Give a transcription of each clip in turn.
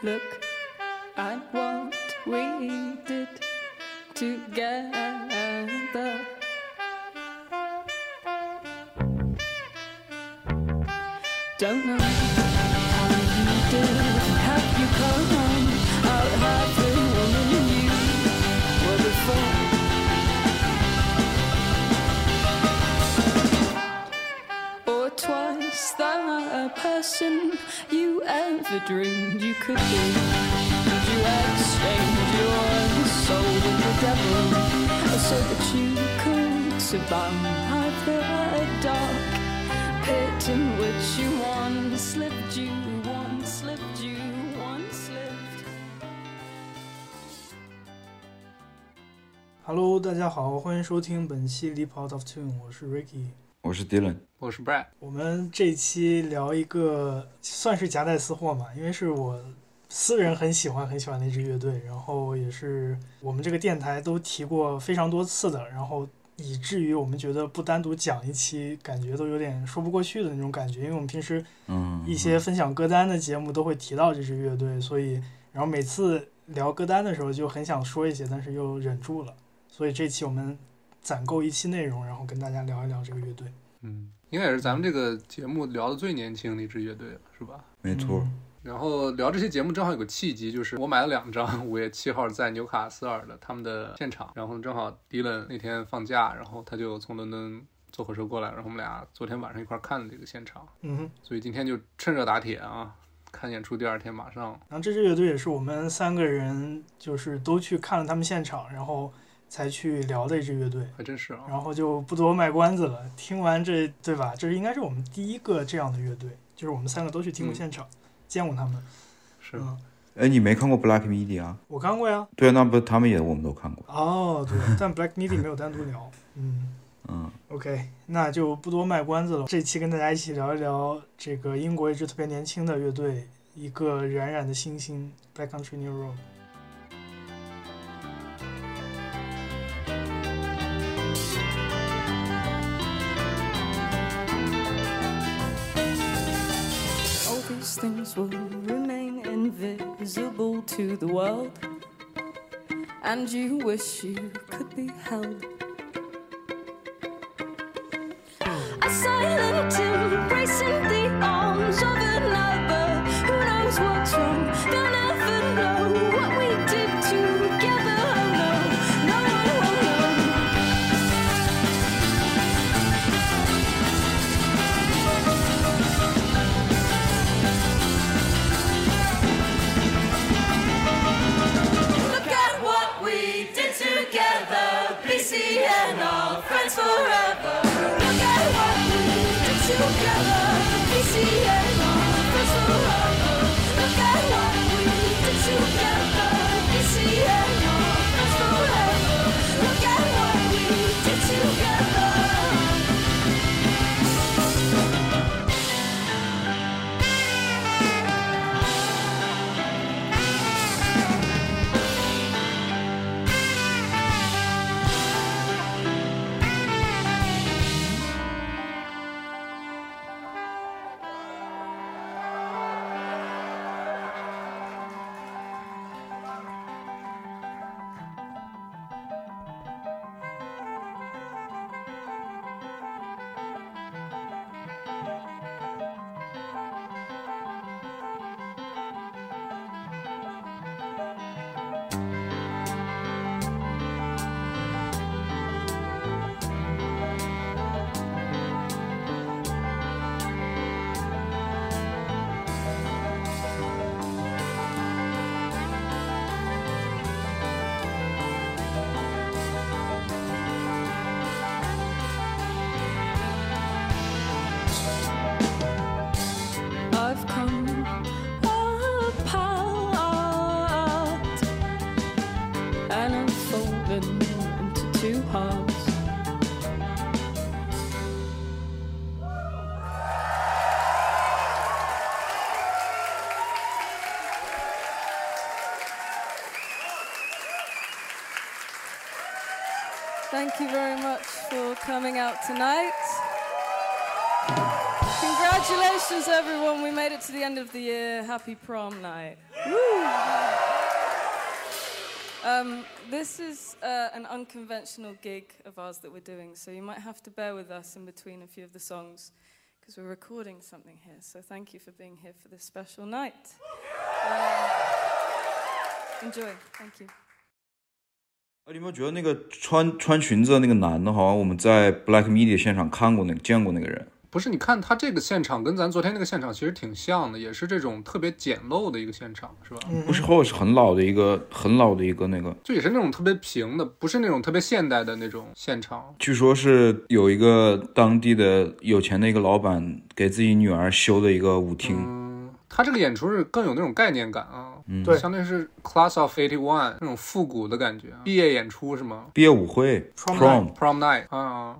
Look at what we did together. Don't know how you did. Have you come home? I'll have the woman you were before. Or twice the person ever dreamed you could be. Did you exchange your soul with the devil so that you could survive the dark pit in which you once lived? You once lived, you once lived. Hello，大家好，欢迎收听本期《Leap Out of Tune》，我是 Ricky。 我是 Dylan，我是 Brad，我们这一期聊一个算是夹带私货嘛，因为是我私人很喜欢很喜欢的一支乐队，然后也是我们这个电台都提过非常多次的，然后以至于我们觉得不单独讲一期，感觉都有点说不过去的那种感觉，因为我们平时嗯，一些分享歌单的节目都会提到这支乐队，所以然后每次聊歌单的时候就很想说一些，但是又忍住了，所以这期我们攒够一期内容，然后跟大家聊一聊这个乐队。嗯，应该也是咱们这个节目聊的最年轻的一支乐队了，是吧？没错，嗯然后聊这期节目正好有个契机，就是我买了两张五月七号在纽卡斯尔的他们的现场，然后正好迪伦那天放假，然后他就从伦敦坐火车过来，然后我们俩昨天晚上一块儿看了这个现场，嗯哼，所以今天就趁热打铁啊，看演出第二天马上然后这支乐队也是我们三个人就是都去看了他们现场，然后才去聊的一支乐队。还真是啊，然后就不多卖关子了。听完这，对吧？这应该是我们第一个这样的乐队，就是我们三个都去听过嗯现场，见过他们。是吗，哎，你没看过 Black Midi 啊？我看过呀。对啊，那不他们也，我们都看过。哦，对，但 Black Midi 没有单独聊。嗯嗯，，OK，那就不多卖关子了。这期跟大家一起聊一聊这个英国一支特别年轻的乐队，一个冉冉的新星 Black Country New Road。Things will remain invisible to the world, and you wish you could be held. A silent embrace Congratulations. Congratulations, everyone. We made it to the end of the year. Happy prom night. Woo! Um, this is uh, an unconventional gig of ours that we're doing, so you might have to bear with us in between a few of the songs because we're recording something here. So thank you for being here for this special night. Uh, enjoy. Thank you. 哎，你有没有觉得那个穿穿裙子的那个男的，好像我们在 Black Media 现场看过那个见过那个人？ 不是，你看他这个现场跟咱昨天那个现场其实挺像的，也是这种特别简陋的一个现场，是吧？嗯不是，或者是很老的一个很老的一个那个，就也是那种特别平的，不是那种特别现代的那种现场。据说是有一个当地的有钱的一个老板给自己女儿修的一个舞厅。嗯，他这个演出是更有那种概念感啊，嗯对相当于是 Class of Eighty One 那种复古的感觉啊，毕业演出是吗毕业舞会 Prom prom，？Prom Night 啊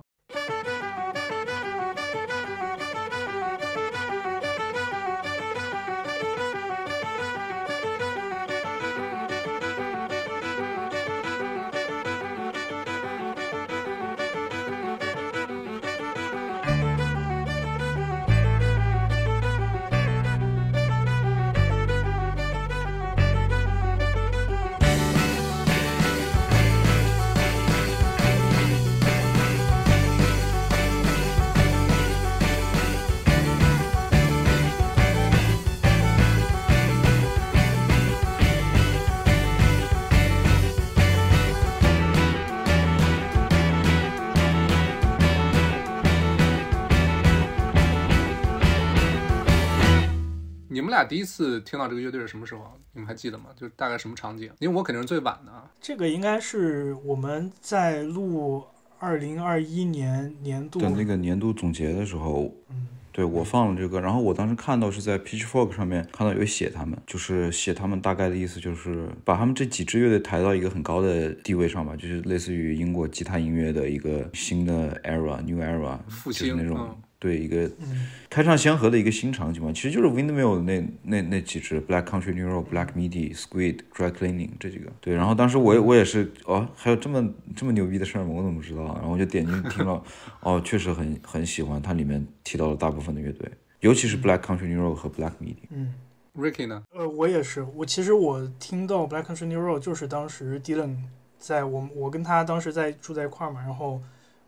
们俩第一次听到这个乐队是什么时候啊？你们还记得吗？就是大概什么场景？因为我肯定是最晚的啊。这个应该是我们在录二零二一年年度的那个年度总结的时候，嗯对我放了这个，然后我当时看到是在 Pitchfork 上面看到有写他们，就是写他们大概的意思就是把他们这几支乐队抬到一个很高的地位上吧，就是类似于英国吉他音乐的一个新的 era，new era，复兴就是那种、嗯对一个嗯开唱先河的一个新场景嘛，其实就是 Windmill 那那那几支 Black Country New Road、Black Midi、Squid、Dry Cleaning 这几个。对，然后当时我也我也是哦，还有这么这么牛逼的事儿吗？我怎么不知道？然后我就点进去听了，哦，确实很很喜欢它里面提到了大部分的乐队，尤其是 Black Country New Road 和 Black Midi。嗯。Ricky 呢？呃，我也是，我其实我听到 Black Country New Road 就是当时 Dylan 在我我跟他当时在住在一块儿嘛，然后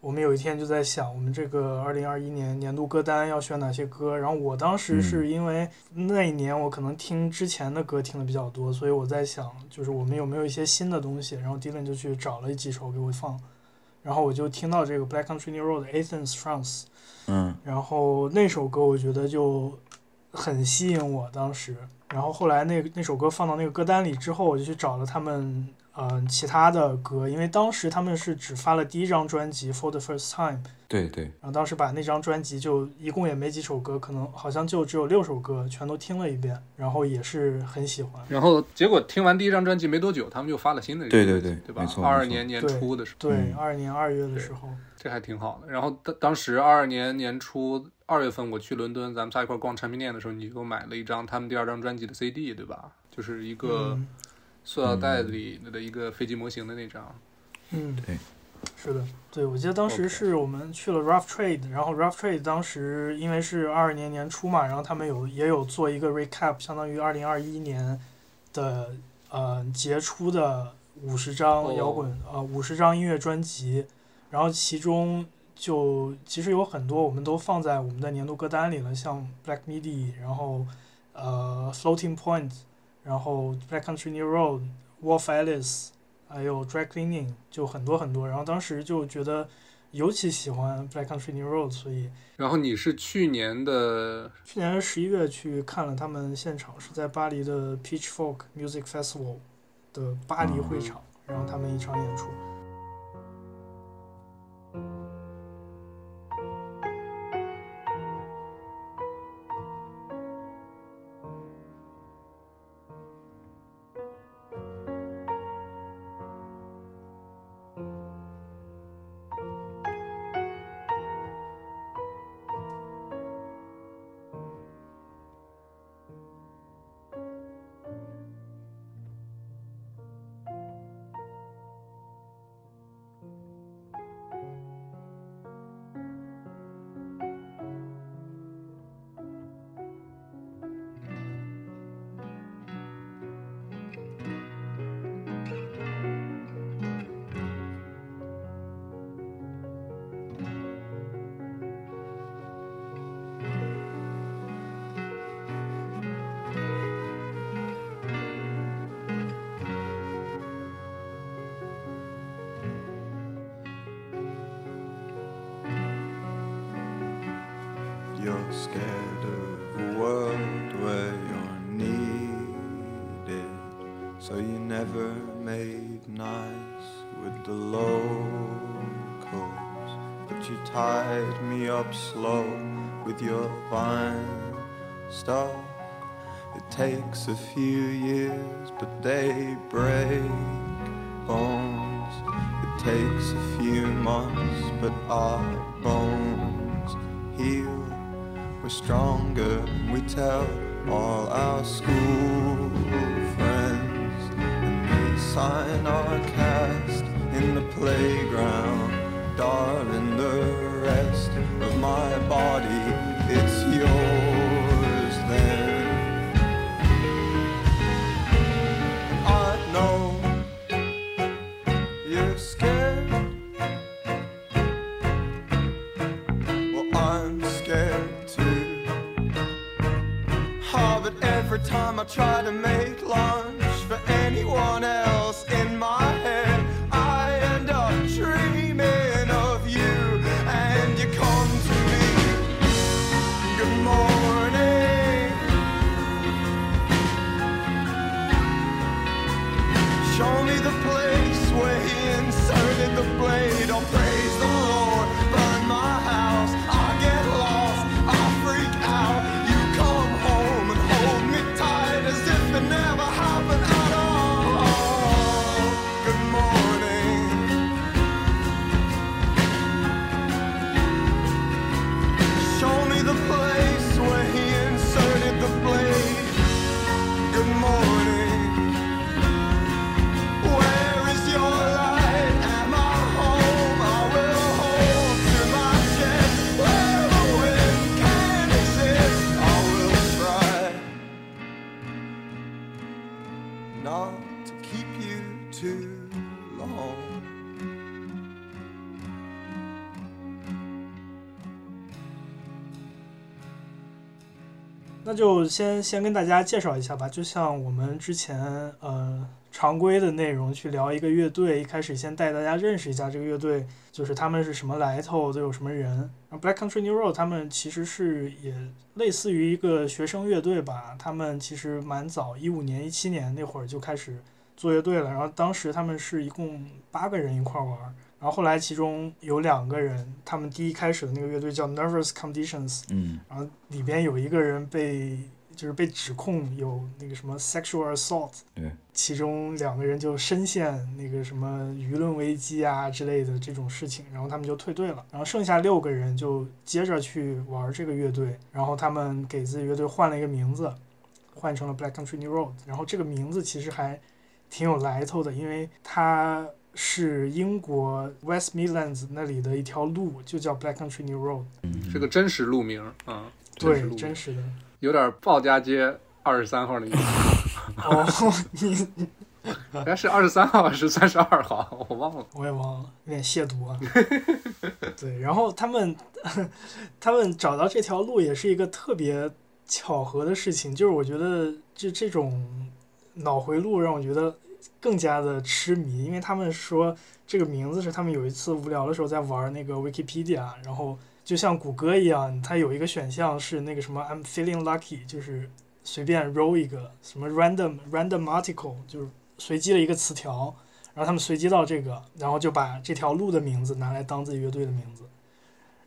我们有一天就在想我们这个二零二一年年度歌单要选哪些歌，然后我当时是因为那一年我可能听之前的歌听的比较多，所以我在想就是我们有没有一些新的东西，然后 Dylan 就去找了几首给我放，然后我就听到这个 Black Country New Road 的 Athens France。嗯然后那首歌我觉得就很吸引我当时，然后后来那那首歌放到那个歌单里之后，我就去找了他们呃其他的歌，因为当时他们是只发了第一张专辑《For the First Time》，对对，然后当时把那张专辑就一共也没几首歌，可能好像就只有六首歌，全都听了一遍，然后也是很喜欢。然后结果听完第一张专辑没多久，他们就发了新的对对对个专辑对吧对没？错没错二二年年初的时候，对嗯，二二年二月的时候，这还挺好的。然后当当时二二年年初二月份我去伦敦，咱们仨一块逛唱片店的时候，你给我买了一张他们第二张专辑的 CD，对吧？就是一个嗯塑料袋里的一个飞机模型的那张。嗯，对，是的，对，我记得当时是我们去了 Rough Trade，然后 Rough Trade 当时因为是二二年年初嘛，然后他们有也有做一个 recap，相当于二零二一年的呃杰出的五十张哦。摇滚、呃五十张音乐专辑，然后其中就其实有很多我们都放在我们的年度歌单里了，像 Black Midi，然后呃 Floating Point，然后 Black Country New Road、Wolf Alice。还有 Dry Cleaning，就很多很多。然后当时就觉得尤其喜欢 Black Country New Road，所以然后你是去年的去年十一月去看了他们现场，是在巴黎的 Pitchfork Music Festival 的巴黎会场，然后他们一场演出。就先先跟大家介绍一下吧，就像我们之前呃常规的内容去聊一个乐队，一开始先带大家认识一下这个乐队，就是他们是什么来头，都有什么人。Black Country New Road 他们其实是也类似于一个学生乐队吧，他们其实蛮早，一五年、一七年那会儿就开始做乐队了。然后当时他们是一共八个人一块玩，然后后来其中有两个人，他们第一开始的那个乐队叫 Nervous Conditions，嗯。然后里边有一个人被就是被指控有那个什么 sexual assault，对，其中两个人就深陷那个什么舆论危机啊之类的这种事情，然后他们就退队了，然后剩下六个人就接着去玩这个乐队，然后他们给自己乐队换了一个名字，换成了 Black Country New Road，然后这个名字其实还挺有来头的，因为它是英国 West Midlands 那里的一条路，就叫 Black Country New Road，嗯，是个真实路名，啊，对，真实的。有点鲍家街二十三号的意思。哦，你应 该是二十三号还是三十二号，我忘了。我也忘了，有点亵渎啊。对，然后他们他们找到这条路也是一个特别巧合的事情，就是我觉得这这种脑回路让我觉得更加的痴迷，因为他们说这个名字是他们有一次无聊的时候在玩那个 Wikipedia，然后就像谷歌一样，它有一个选项是那个什么 I'm feeling lucky，就是随便 roll 一个什么 random random article，就是随机的一个词条。然后他们随机到这个，然后就把这条路的名字拿来当自己乐队的名字。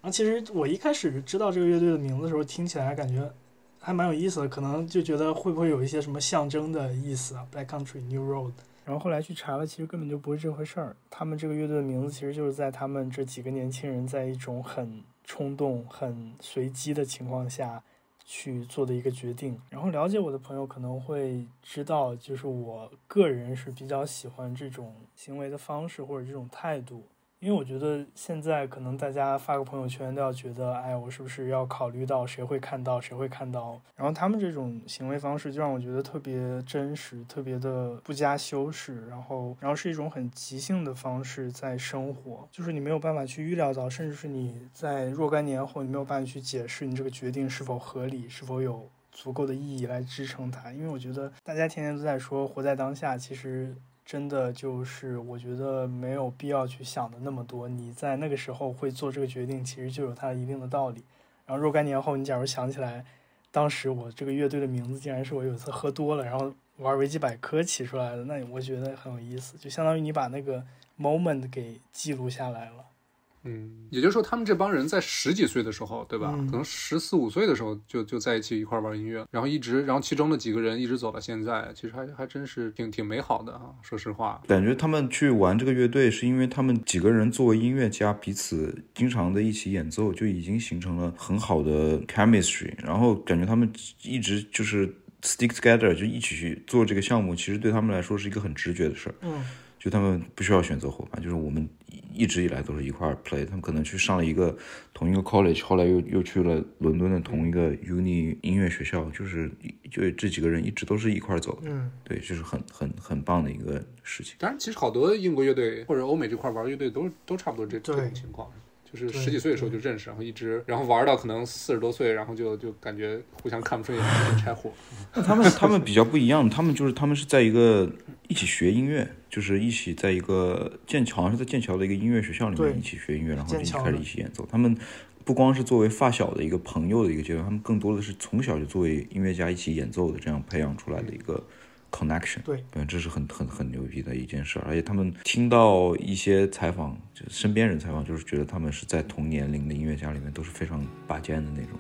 然后其实我一开始知道这个乐队的名字的时候，听起来感觉还蛮有意思的，可能就觉得会不会有一些什么象征的意思啊，Black Country New Road。然后后来去查了，其实根本就不是这回事儿。他们这个乐队的名字其实就是在他们这几个年轻人在一种很冲动、很随机的情况下去做的一个决定。然后了解我的朋友可能会知道，就是我个人是比较喜欢这种行为的方式或者这种态度。因为我觉得现在可能大家发个朋友圈都要觉得，哎，我是不是要考虑到谁会看到，谁会看到？然后他们这种行为方式就让我觉得特别真实，特别的不加修饰，然后然后是一种很即兴的方式在生活，就是你没有办法去预料到，甚至是你在若干年后你没有办法去解释你这个决定是否合理，是否有足够的意义来支撑它。因为我觉得大家天天都在说活在当下，其实。真的就是，我觉得没有必要去想的那么多。你在那个时候会做这个决定，其实就有它一定的道理。然后若干年后，你假如想起来，当时我这个乐队的名字竟然是我有一次喝多了，然后玩维基百科起出来的，那我觉得很有意思，就相当于你把那个 moment 给记录下来了。嗯，也就是说，他们这帮人在十几岁的时候，对吧？嗯可能十四五岁的时候就就在一起一块玩音乐，然后一直，然后其中的几个人一直走到现在，其实还还真是挺挺美好的啊。说实话，感觉他们去玩这个乐队，是因为他们几个人作为音乐家，彼此经常的一起演奏，就已经形成了很好的 chemistry。然后感觉他们一直就是 stick together，就一起去做这个项目，其实对他们来说是一个很直觉的事儿。嗯，就他们不需要选择伙伴，就是我们一直以来都是一块儿 play。他们可能去上了一个同一个 college，后来又又去了伦敦的同一个 uni 音乐学校，就是就这几个人一直都是一块儿走的。嗯，对，就是很很很棒的一个事情。当然，其实好多英国乐队或者欧美这块玩乐队都都差不多这这种情况，就是十几岁的时候就认识，然后一直然后玩到可能四十多岁，然后就就感觉互相看不顺眼，就拆伙。那他们他们比较不一样，他们就是他们是在一个一起学音乐，就是一起在一个剑桥，好像是在剑桥的一个音乐学校里面一起学音乐，然后就开始一起演奏。他们不光是作为发小的一个朋友的一个阶段，他们更多的是从小就作为音乐家一起演奏的，这样培养出来的一个 connection。对，对，这是很很很牛逼的一件事儿，而且他们听到一些采访，就身边人采访，就是觉得他们是在同年龄的音乐家里面都是非常拔尖的那种。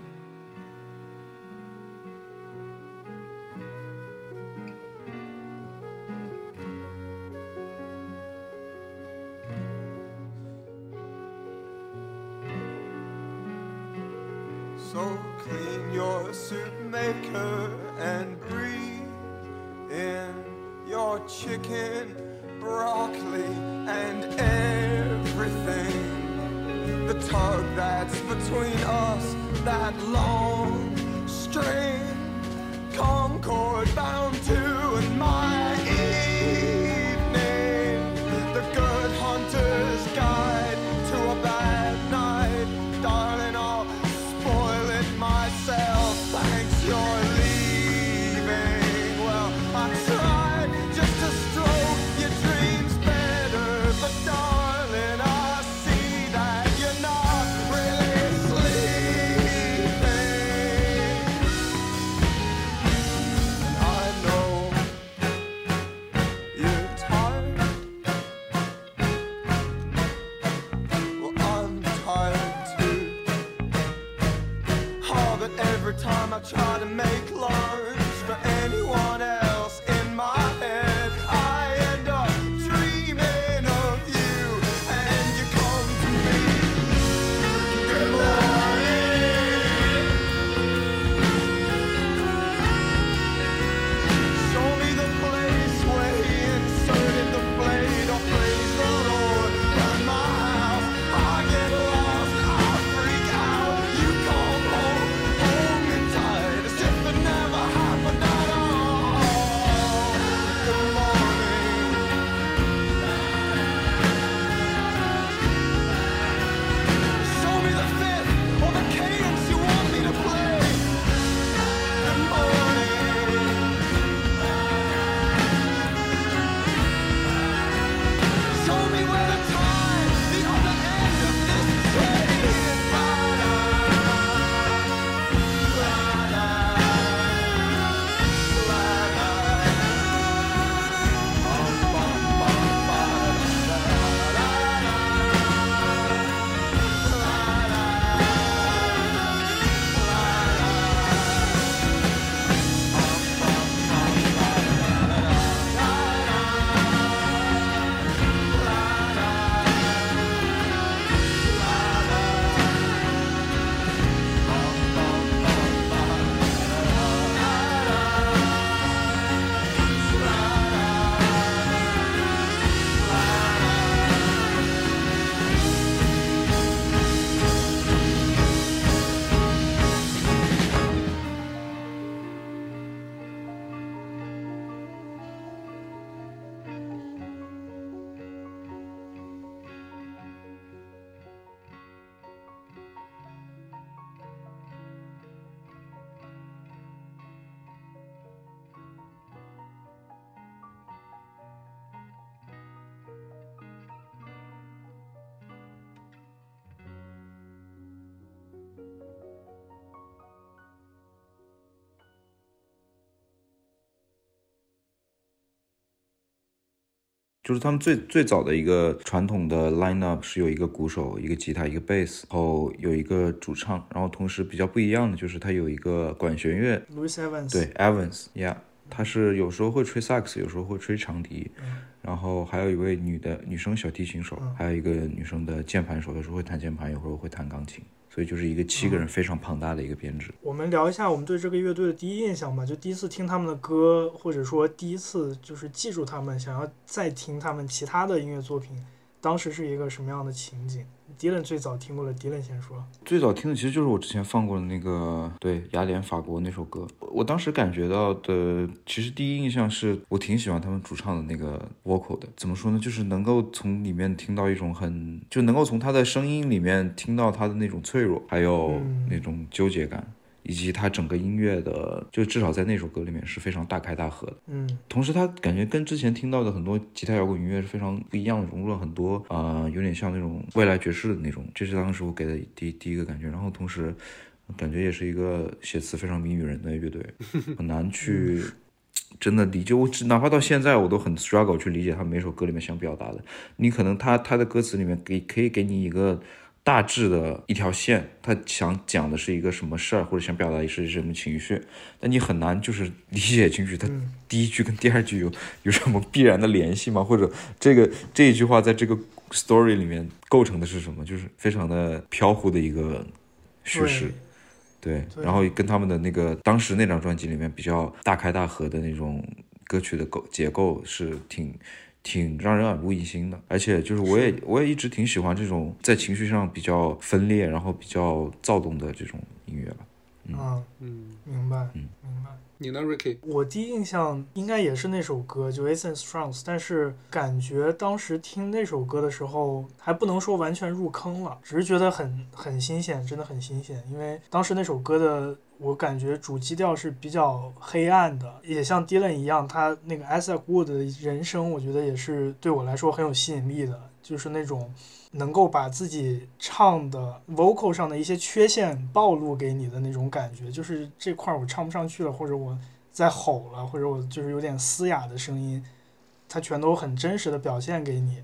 So clean your soup maker and breathe in your chicken, broccoli, and everything. The tug that's between us, that long string, concord bound to in my evening. show me where to 就是他们最最早的一个传统的 lineup 是有一个鼓手、一个吉他、一个贝斯，然后有一个主唱，然后同时比较不一样的就是它有一个管弦乐，Louis Evans，对，Evans，yeah，他是有时候会吹萨克斯，有时候会吹长笛，然后还有一位女的女生小提琴手，还有一个女生的键盘手，有时候会弹键盘，有时候会弹钢琴，所以就是一个七个人非常庞大的一个编制。我们聊一下我们对这个乐队的第一印象吧，就第一次听他们的歌，或者说第一次就是记住他们，想要再听他们其他的音乐作品，当时是一个什么样的情景？Dylan 最早听过的，Dylan 先说。最早听的其实就是我之前放过的那个对雅典法国那首歌，我我当时感觉到的，其实第一印象是我挺喜欢他们主唱的那个 vocal 的。怎么说呢？就是能够从里面听到一种很，就能够从他的声音里面听到他的那种脆弱，还有嗯那种纠结感。以及他整个音乐的，就至少在那首歌里面是非常大开大合的。嗯同时，他感觉跟之前听到的很多吉他摇滚音乐是非常不一样的，融入了很多啊、呃有点像那种未来爵士的那种，这是当时我给的第第一个感觉。然后同时，感觉也是一个写词非常迷语人的乐队，很难去 真的理解。我只哪怕到现在，我都很 struggle 去理解他每首歌里面想表达的。你可能他他的歌词里面给可以给你一个。大致的一条线，他想讲的是一个什么事儿，或者想表达的是什么情绪，但你很难就是 理解进去，他嗯第一句跟第二句有有什么必然的联系吗？或者这个这一句话在这个 story 里面构成的是什么？就是非常的飘忽的一个叙事，对，对然后跟他们的那个当时那张专辑里面比较大开大合的那种歌曲的构结构是挺。挺让人耳目一新的，而且就是我也我也一直挺喜欢这种在情绪上比较分裂，然后比较躁动的这种音乐吧。啊，嗯，明白，嗯。明白。你呢，Ricky？我第一印象应该也是那首歌，就 Essence Trance，但是感觉当时听那首歌的时候，还不能说完全入坑了，只是觉得很很新鲜，真的很新鲜。因为当时那首歌的，我感觉主基调是比较黑暗的，也像 Dylan 一样，他那个 Isaac Wood 的人生，我觉得也是对我来说很有吸引力的，就是那种能够把自己唱的 vocal 上的一些缺陷暴露给你的那种感觉，就是这块儿我唱不上去了，或者我在吼了，或者我就是有点嘶哑的声音，它全都很真实的表现给你。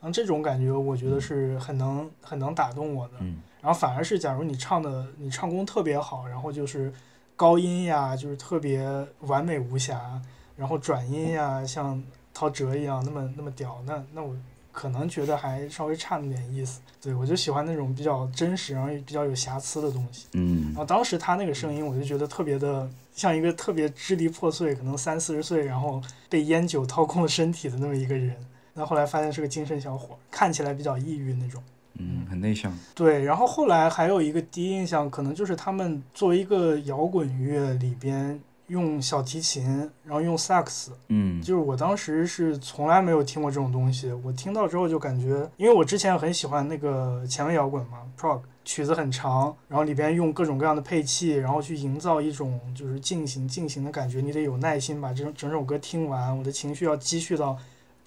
然后这种感觉，我觉得是很能很能打动我的。嗯然后反而是，假如你唱的你唱功特别好，然后就是高音呀，就是特别完美无瑕，然后转音呀，像陶喆一样那么那么屌，那那我可能觉得还稍微差那么点意思。对我就喜欢那种比较真实，然后也比较有瑕疵的东西。嗯然后当时他那个声音，我就觉得特别的像一个特别支离破碎，可能三四十岁，然后被烟酒掏空了身体的那么一个人。那后来发现是个精神小伙，看起来比较抑郁那种。嗯，很内向。对，然后后来还有一个第一印象，可能就是他们作为一个摇滚乐里边用小提琴，然后用萨克斯，嗯。就是我当时是从来没有听过这种东西，我听到之后就感觉，因为我之前很喜欢那个前卫摇滚嘛，prog，曲子很长，然后里边用各种各样的配器，然后去营造一种就是进行进行的感觉，你得有耐心把这整首歌听完，我的情绪要积蓄到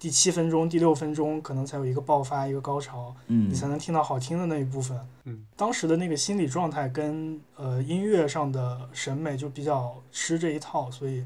第七分钟、第六分钟，可能才有一个爆发、一个高潮。嗯你才能听到好听的那一部分。嗯，当时的那个心理状态跟呃音乐上的审美就比较吃这一套，所以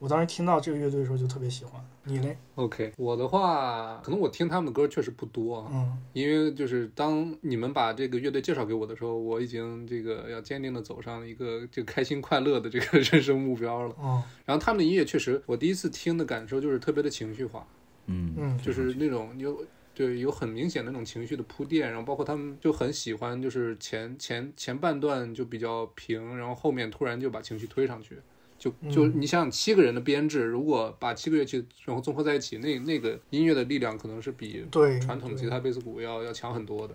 我当时听到这个乐队的时候就特别喜欢。你嘞？OK，我的话，可能我听他们的歌确实不多啊，嗯因为就是当你们把这个乐队介绍给我的时候，我已经这个要坚定的走上一个这个开心快乐的这个人生目标了。哦然后他们的音乐确实，我第一次听的感受就是特别的情绪化，嗯嗯就是那种有对有很明显的那种情绪的铺垫，然后包括他们就很喜欢，就是前前前半段就比较平，然后后面突然就把情绪推上去。就就嗯你想想七个人的编制，如果把七个乐器然后综合在一起，那那个音乐的力量可能是比对，传统吉他、贝斯、鼓要要强很多的。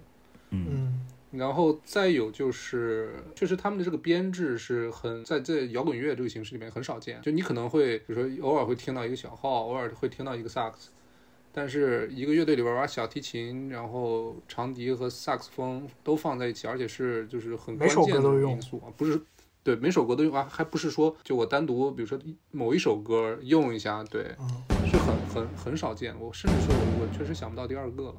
嗯嗯然后再有就是，确实他们的这个编制是很在在摇滚乐这个形式里面很少见。就你可能会，比如说偶尔会听到一个小号，偶尔会听到一个萨克斯，但是一个乐队里边把小提琴、然后长笛和萨克斯风都放在一起，而且是就是很关键的因素啊，不是。对，每首歌都用啊，还不是说就我单独，比如说某一首歌用一下，对，嗯是很很很少见。我甚至说我我确实想不到第二个了。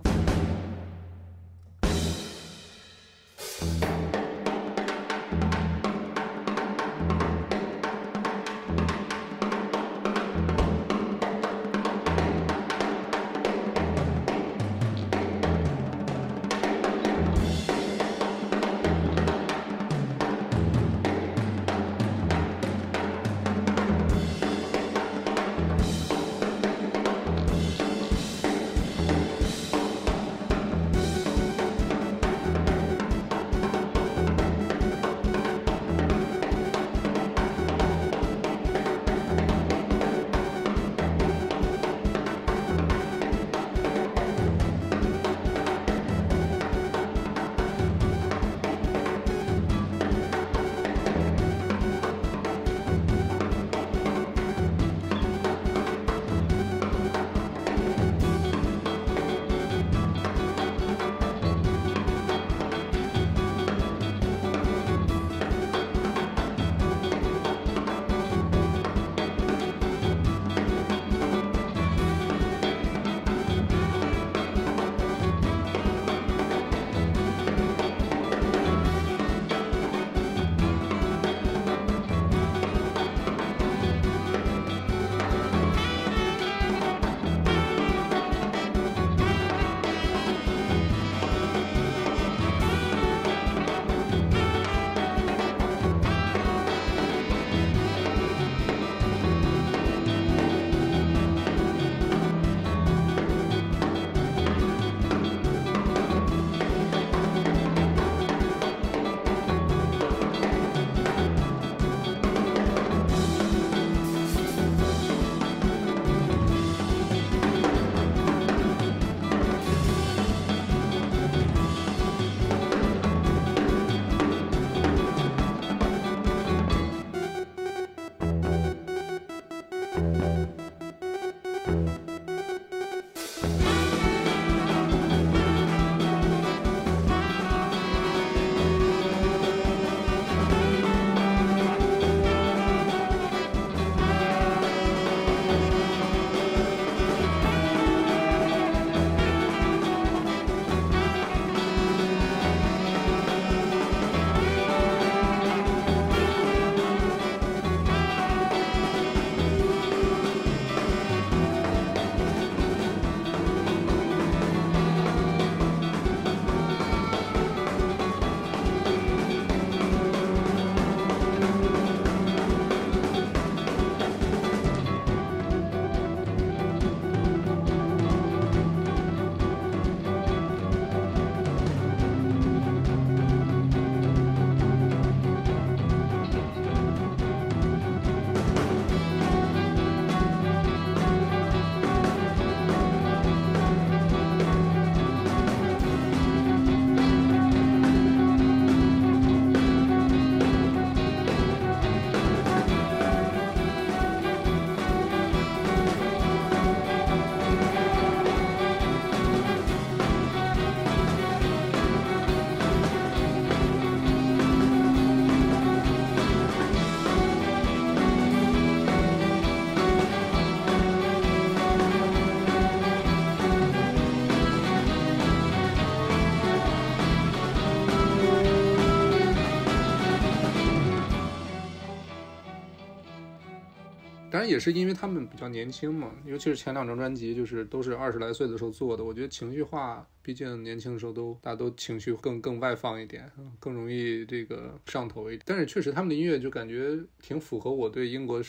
当然也是因为他们比较年轻嘛，尤其是前两张专辑，就是都是二十来岁的时候做的。我觉得情绪化，毕竟年轻的时候都大家都情绪更更外放一点，嗯更容易这个上头一点。但是确实他们的音乐就感觉挺符合我对英国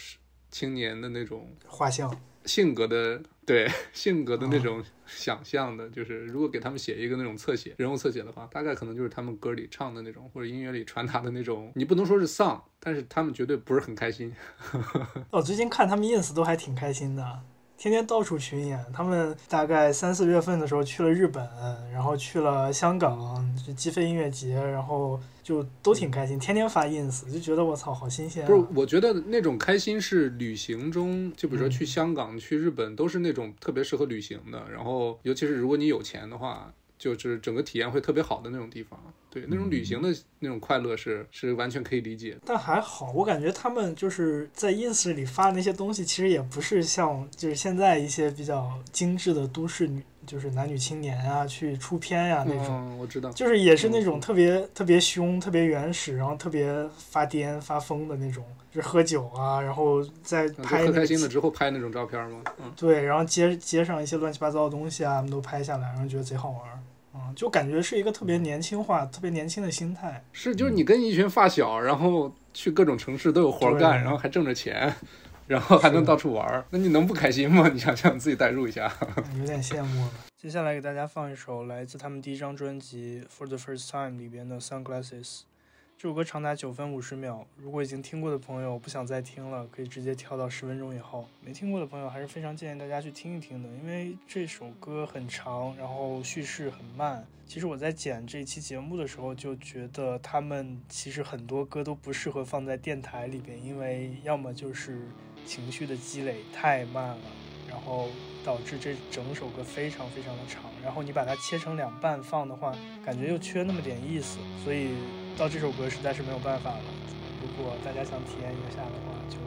青年的那种画像，性格的对性格的那种想象的，就是如果给他们写一个那种侧写人物侧写的话，大概可能就是他们歌里唱的那种，或者音乐里传达的那种，你不能说是丧，但是他们绝对不是很开心。我 最近看他们 ins 都还挺开心的，天天到处巡演。他们大概三四月份的时候去了日本，然后去了香港，就击飞音乐节，然后就都挺开心，天天发 ins，就觉得我操，好新鲜、啊。不是，我觉得那种开心是旅行中，就比如说嗯去香港、去日本，都是那种特别适合旅行的。然后，尤其是如果你有钱的话，就是整个体验会特别好的那种地方。对，那种旅行的那种快乐是是完全可以理解。但还好，我感觉他们就是在 ins 里发的那些东西，其实也不是像就是现在一些比较精致的都市女，就是男女青年啊去出片呀、那种。嗯，我知道。就是也是那种嗯特别特别凶、特别原始，然后特别发癫发疯的那种，就是喝酒啊，然后再拍开心了之后拍那种照片吗？嗯，对，然后街街上一些乱七八糟的东西啊，他们都拍下来，然后觉得贼好玩，嗯，就感觉是一个特别年轻化、特别年轻的心态。是，就是你跟一群发小，然后去各种城市都有活儿干，然后还挣着钱，然后还能到处玩儿，那你能不开心吗？你想想自己代入一下。有点羡慕了。接下来给大家放一首来自他们第一张专辑《For the First Time》里边的《Sunglasses》。这首歌长达九分五十秒，如果已经听过的朋友不想再听了，可以直接跳到十分钟以后。没听过的朋友还是非常建议大家去听一听的，因为这首歌很长，然后叙事很慢。其实我在剪这期节目的时候就觉得，他们其实很多歌都不适合放在电台里边，因为要么就是情绪的积累太慢了。然后导致这整首歌非常非常的长，然后你把它切成两半放的话，感觉又缺那么点意思，所以到这首歌实在是没有办法了。如果大家想体验一下的话，就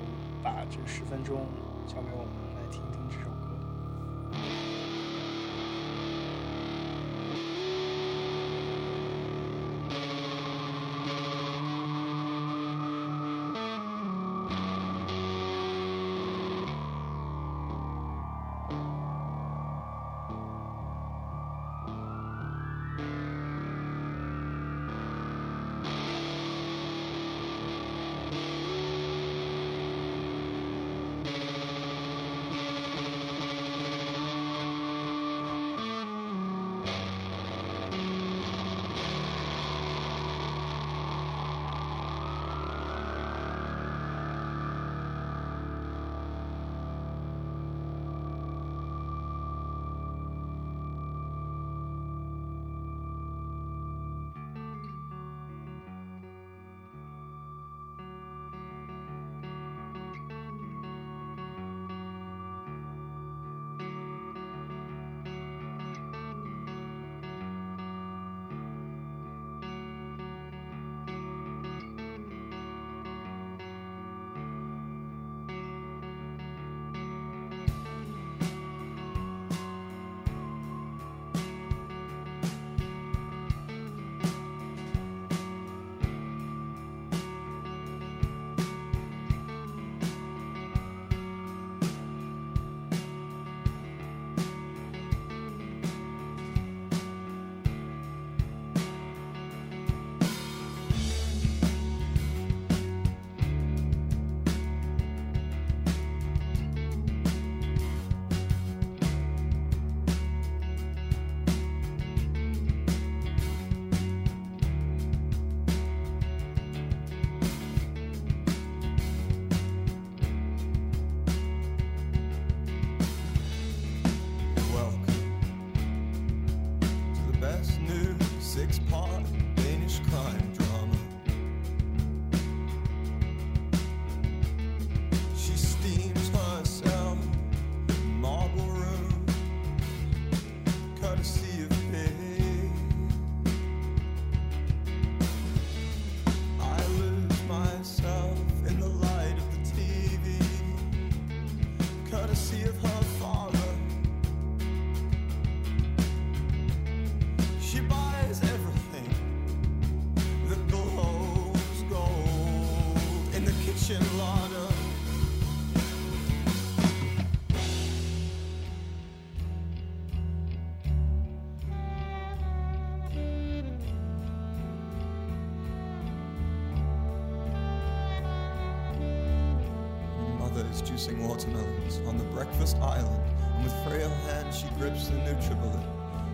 把这十分钟交给我们来听听这首歌。watermelons on the breakfast island, and with frail hands she grips the Nutribullet,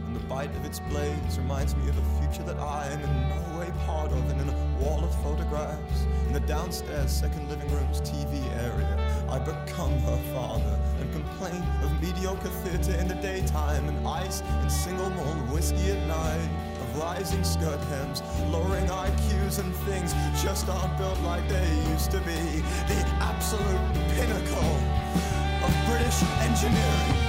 And the bite of its blades reminds me of a future that I am in no way part of, and in a wall of photographs. In the downstairs second living room's TV area, I become her father and complain of mediocre theatre in the daytime and ice and single malt whiskey at night rising skirt hems, lowering IQs and things just aren't built like they used to be. The absolute pinnacle of British engineering.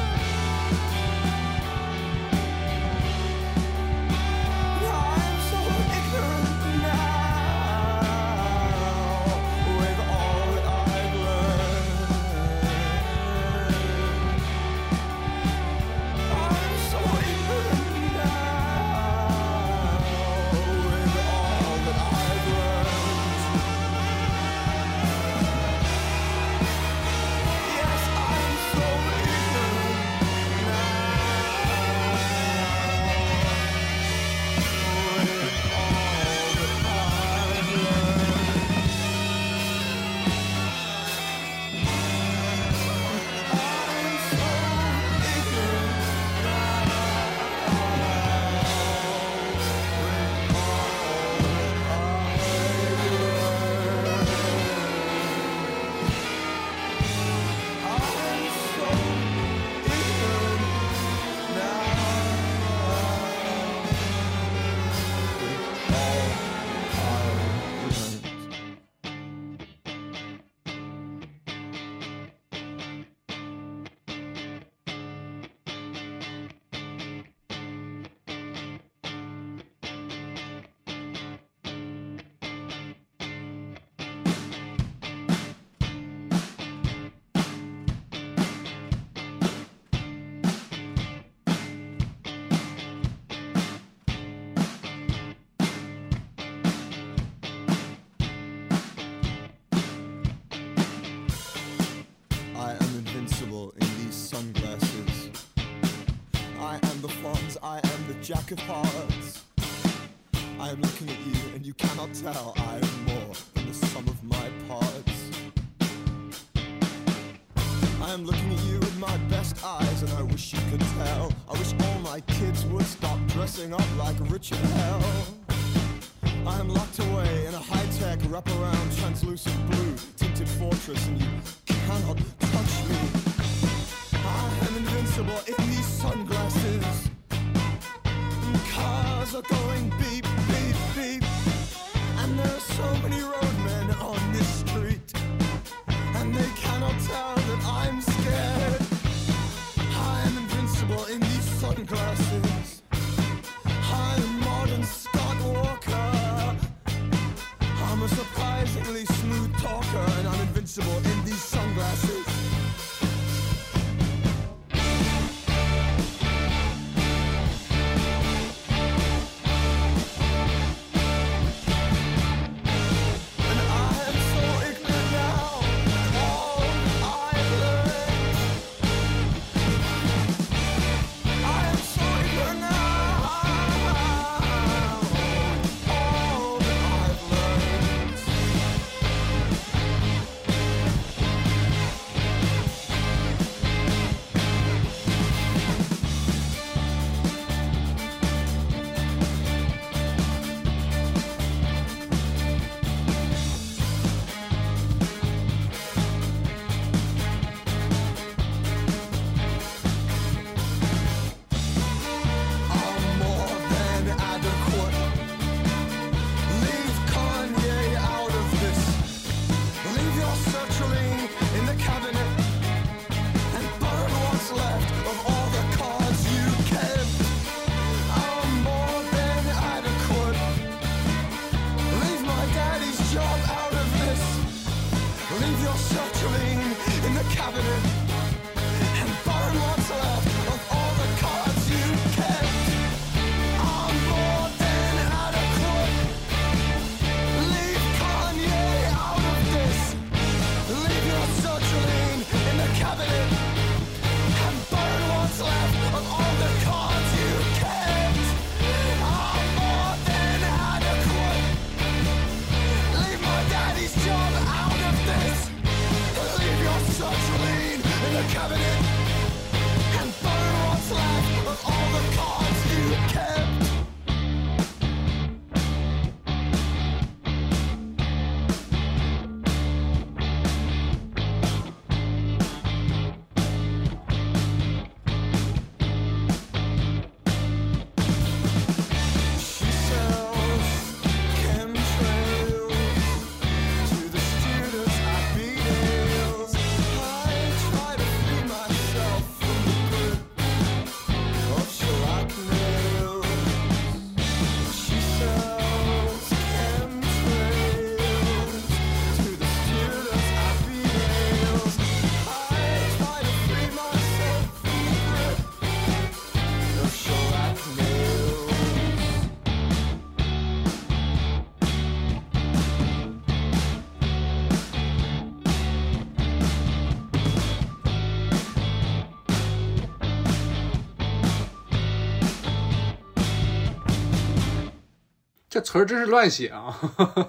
这词儿真是乱写啊！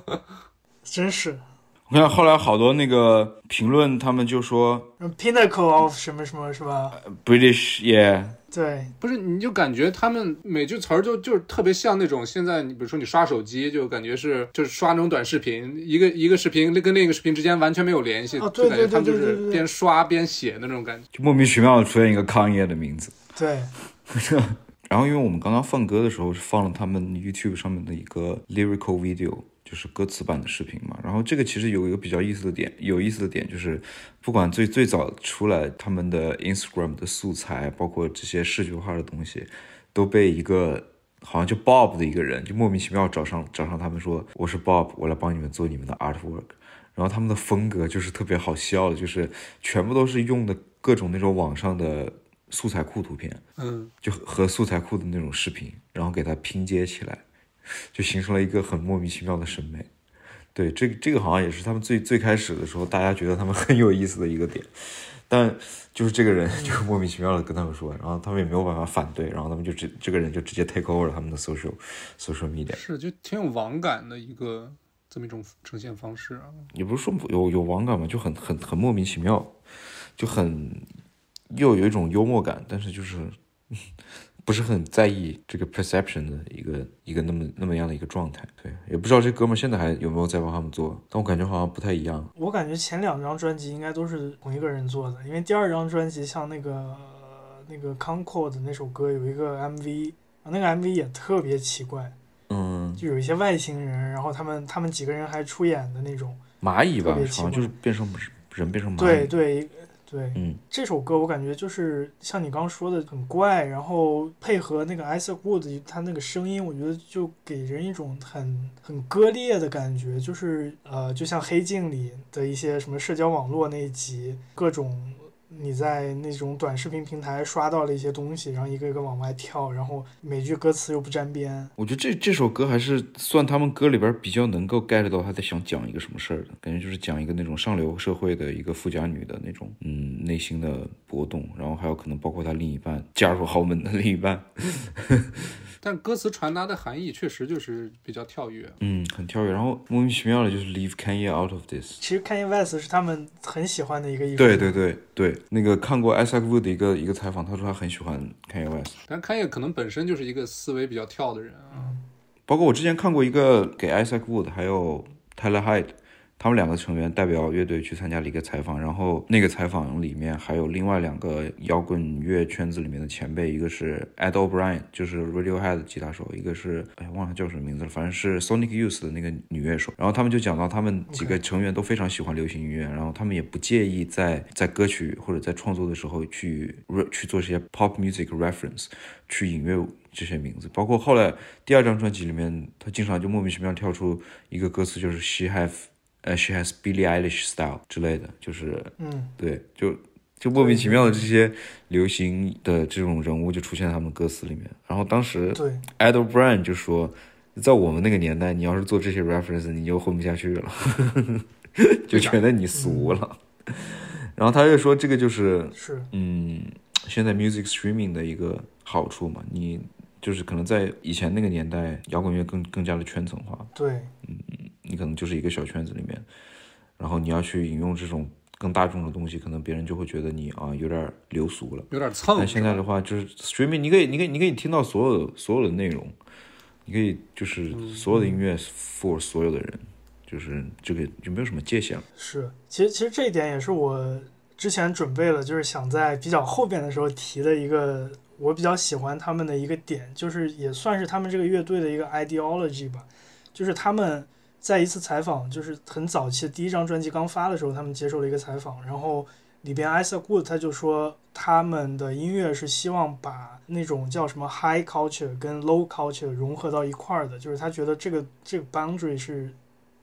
真是我看后来好多那个评论，他们就说嗯 pinnacle of 什么什么是吧？British yeah，对，不是，你就感觉他们每句词儿就就是特别像那种现在你比如说你刷手机，就感觉是就是刷那种短视频，一个一个视频跟另一个视频之间完全没有联系，哦对就感觉他们就是边刷边写那种感觉。就莫名其妙的出现一个康业的名字。对，然后因为我们刚刚放歌的时候是放了他们 YouTube 上面的一个 lyrical video，就是歌词版的视频嘛。然后这个其实有一个比较意思的点，有意思的点就是，不管最最早出来他们的 Instagram 的素材，包括这些视觉化的东西，都被一个好像叫 Bob 的一个人就莫名其妙找上找上他们说我是 Bob，我来帮你们做你们的 artwork。然后他们的风格就是特别好笑的，就是全部都是用的各种那种网上的素材库图片。嗯，就和素材库的那种视频，然后给它拼接起来，就形成了一个很莫名其妙的审美。对，这个这个好像也是他们最最开始的时候，大家觉得他们很有意思的一个点，但就是这个人 就莫名其妙的跟他们说，然后他们也没有办法反对，然后他们就直这个人就直接 take over 了他们的 social social media，是就挺有网感的一个这么一种呈现方式啊。也不是说有有网感嘛，就很很很莫名其妙，就很又有一种幽默感，但是就是 不是很在意这个 perception 的一个一个那么那么样的一个状态。对，也不知道这哥们现在还有没有在帮他们做，但我感觉好像不太一样。我感觉前两张专辑应该都是同一个人做的，因为第二张专辑像那个那个 Concord 那首歌有一个 MV，啊那个 MV 也特别奇怪，嗯，就有一些外星人，然后他们他们几个人还出演的那种。蚂蚁吧，好像就是变成人变成蚂蚁。对，对对，嗯，这首歌我感觉就是像你刚刚说的很怪，然后配合那个 Isaac Wood 他那个声音，我觉得就给人一种很很割裂的感觉，就是呃，就像《黑镜》里的一些什么社交网络那一集，各种你在那种短视频平台刷到了一些东西，然后一个一个往外跳，然后每句歌词又不沾边，我觉得这这首歌还是算他们歌里边比较能够 get 到他在想讲一个什么事儿的，感觉就是讲一个那种上流社会的一个富家女的那种嗯内心的波动，然后还有可能包括他另一半嫁入豪门的另一半，但歌词传达的含义确实就是比较跳跃。嗯，很跳跃，然后莫名其妙的就是 leave Kanye out of this。其实 Kanye West 是他们很喜欢的一个艺术对对对对，那个看过 Isaac Wood 的一个一个采访，他说他很喜欢 Kanye West。但 Kanye 可能本身就是一个思维比较跳的人啊。包括我之前看过一个给 Isaac Wood 还有 Tyler Hyde 他们两个成员代表乐队去参加了一个采访，然后那个采访里面还有另外两个摇滚乐圈子里面的前辈，一个是 Ed O'Brien，就是 Radiohead 的吉他手，一个是哎忘了叫什么名字了，反正是 Sonic Youth 的那个女乐手。然后他们就讲到他们几个成员都非常喜欢流行音乐，然后他们也不介意在在歌曲或者在创作的时候去去做这些 pop music reference，去引用这些名字。包括后来第二张专辑里面，他经常就莫名其妙跳出一个歌词，就是 She have 呃 She has Billie Eilish style 之类的，就是嗯，对，就就莫名其妙的这些流行的这种人物就出现在他们歌词里面。然后当时对，Ed O'Brien 就说，在我们那个年代，你要是做这些 reference，你就混不下去了，就觉得你俗了。然后他就说，这个就是是，嗯，现在 music streaming 的一个好处嘛，你就是可能在以前那个年代，摇滚乐更更加的圈层化，对，你可能就是一个小圈子里面，然后你要去引用这种更大众的东西，可能别人就会觉得你啊有点流俗了。有点蹭。但现在的话，就是 streaming，你可以，你可以，你可以听到所有所有的内容，你可以就是所有的音乐 for 所有的人，就是这个就没有什么界限了。是，其实其实这一点也是我之前准备了，就是想在比较后边的时候提的一个我比较喜欢他们的一个点，就是也算是他们这个乐队的一个 ideology 吧，就是他们在一次采访，就是很早期第一张专辑刚发的时候，他们接受了一个采访，然后里边 Isaac Wood 他就说他们的音乐是希望把那种叫什么 high culture 跟 low culture 融合到一块儿的，就是他觉得这个这个 boundary 是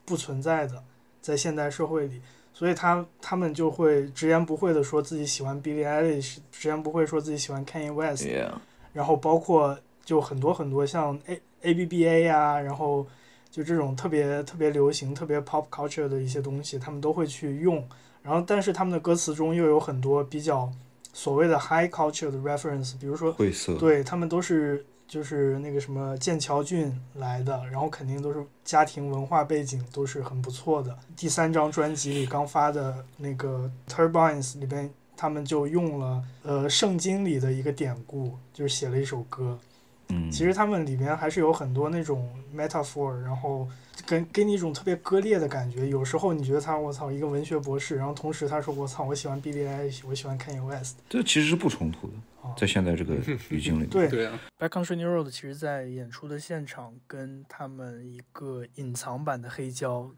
不存在的，在现代社会里。所以他他们就会直言不讳的说自己喜欢 Billie Eilish，直言不讳说自己喜欢 Kanye West，Yeah，然后包括就很多很多像 A A B B A 呀，然后就这种特别特别流行、特别 pop culture 的一些东西，他们都会去用。然后但是他们的歌词中又有很多比较所谓的 high culture 的 reference，比如说晦涩。对他们都是就是那个什么剑桥郡来的，然后肯定都是家庭文化背景都是很不错的。第三张专辑里刚发的那个 Turbines 里边，他们就用了呃圣经里的一个典故，就是写了一首歌。嗯，其实他们里面还是有很多那种 metaphor，然后给给你一种特别割裂的感觉。有时候你觉得他我操一个文学博士，然后同时他说我操我喜欢 Billie Eilish，我喜欢 Kanye West。这其实是不冲突的，啊在现在这个语境里面。对对啊，Backcountry New Road 其实在演出的现场跟他们一个隐藏版的黑胶，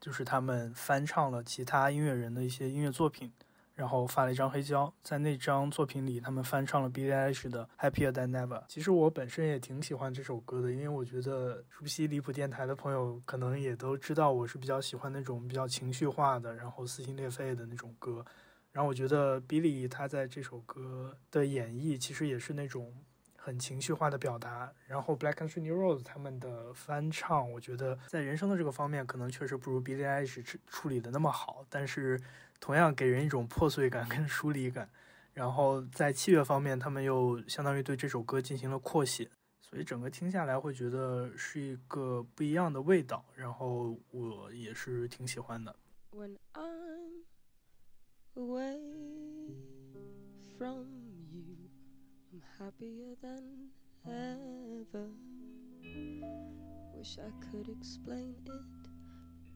就是他们翻唱了其他音乐人的一些音乐作品，然后发了一张黑胶。在那张作品里，他们翻唱了 Billy Ish 的《Happier Than Never》。其实我本身也挺喜欢这首歌的，因为我觉得熟悉离谱电台的朋友可能也都知道，我是比较喜欢那种比较情绪化的，然后撕心裂肺的那种歌。然后我觉得 Billy 他在这首歌的演绎，其实也是那种很情绪化的表达。然后 Black Country New Road 他们的翻唱，我觉得在人声的这个方面，可能确实不如 Billie Eilish 处理的那么好，但是同样给人一种破碎感跟疏离感。然后在器乐方面，他们又相当于对这首歌进行了扩写，所以整个听下来会觉得是一个不一样的味道。然后我也是挺喜欢的。when I'm away from you. I'm happier than ever. Wish I could explain it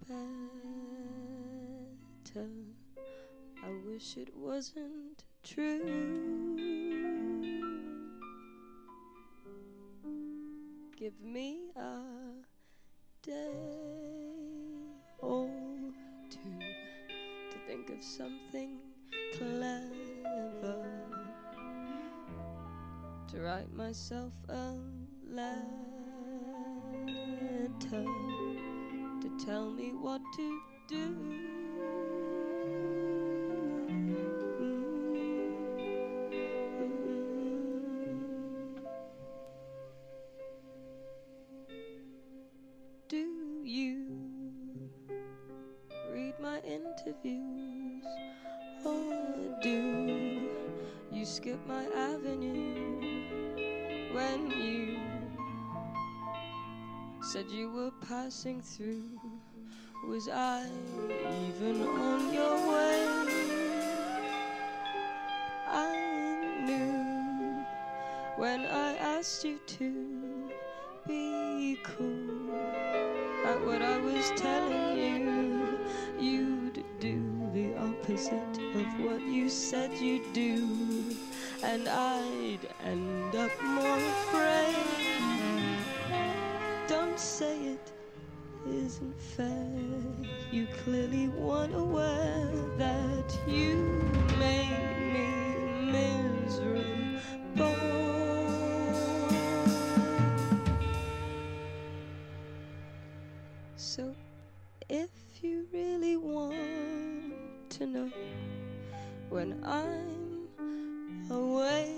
better. I wish it wasn't true. Give me a day or two to think of something clever to write myself a letter to tell me what to do. Do passing through? Was I even on your way? I knew when I asked you to be cool at what I was telling you. You'd do the opposite of what you said you'd do, and I'd end up more afraid. Say it isn't fair. You clearly weren't aware that you made me miserable. So if you really want to know when I'm away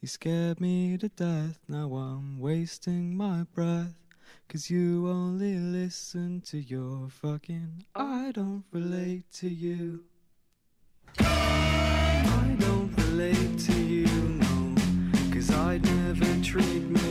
You scared me to death, now I'm wasting my breath. Cause you only listen to your fucking. I don't relate to you. I don't relate to you, no. Cause I'd never treat me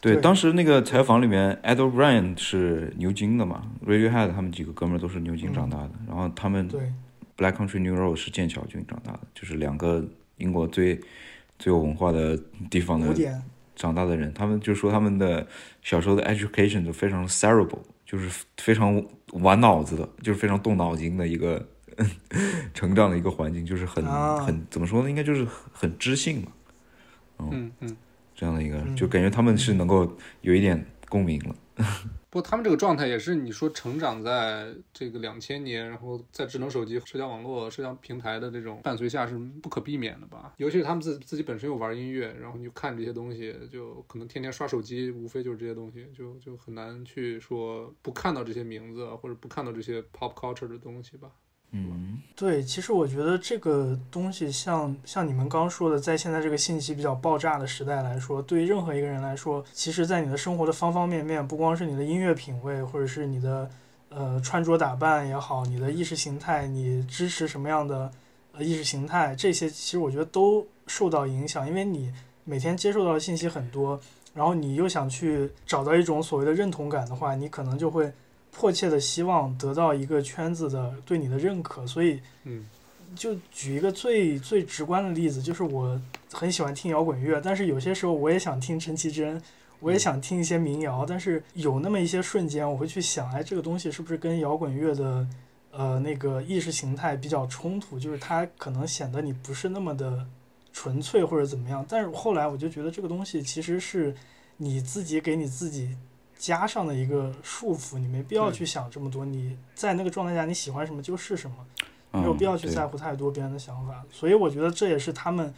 对，当时那个采访里面，Edward Ryan 是牛津的嘛，Radiohead 他们几个哥们儿都是牛津长大的，然后他们对。Black Country New Road 是剑桥郡长大的，就是两个英国最最有文化的地方的，长大的人，他们就说他们的小时候的 education 都非常 cerebral，就是非常玩脑子的，就是非常动脑筋的一个 成长的一个环境，就是很、啊。很怎么说呢？应该就是很很知性嘛，嗯嗯。这样的一个，嗯就感觉他们是能够有一点共鸣了。不过他们这个状态也是你说成长在这个两千年，然后在智能手机、社交网络、社交平台的这种伴随下是不可避免的吧？尤其是他们自自己本身又玩音乐，然后你就看这些东西，就可能天天刷手机，无非就是这些东西，就就很难去说不看到这些名字啊或者不看到这些 pop culture 的东西吧。嗯，对，其实我觉得这个东西像像你们刚说的，在现在这个信息比较爆炸的时代来说，对于任何一个人来说，其实，在你的生活的方方面面，不光是你的音乐品味，或者是你的呃穿着打扮也好，你的意识形态，你支持什么样的呃意识形态，这些其实我觉得都受到影响，因为你每天接受到的信息很多，然后你又想去找到一种所谓的认同感的话，你可能就会迫切的希望得到一个圈子的对你的认可，所以嗯就举一个最最直观的例子，就是我很喜欢听摇滚乐，但是有些时候我也想听陈绮贞，我也想听一些民谣，但是有那么一些瞬间，我会去想，哎，这个东西是不是跟摇滚乐的呃那个意识形态比较冲突？就是它可能显得你不是那么的纯粹或者怎么样。但是后来我就觉得这个东西其实是你自己给你自己加上的一个束缚，你没必要去想这么多。你在那个状态下，你喜欢什么就是什么。没嗯有必要去在乎太多别人的想法，所以我觉得这也是他们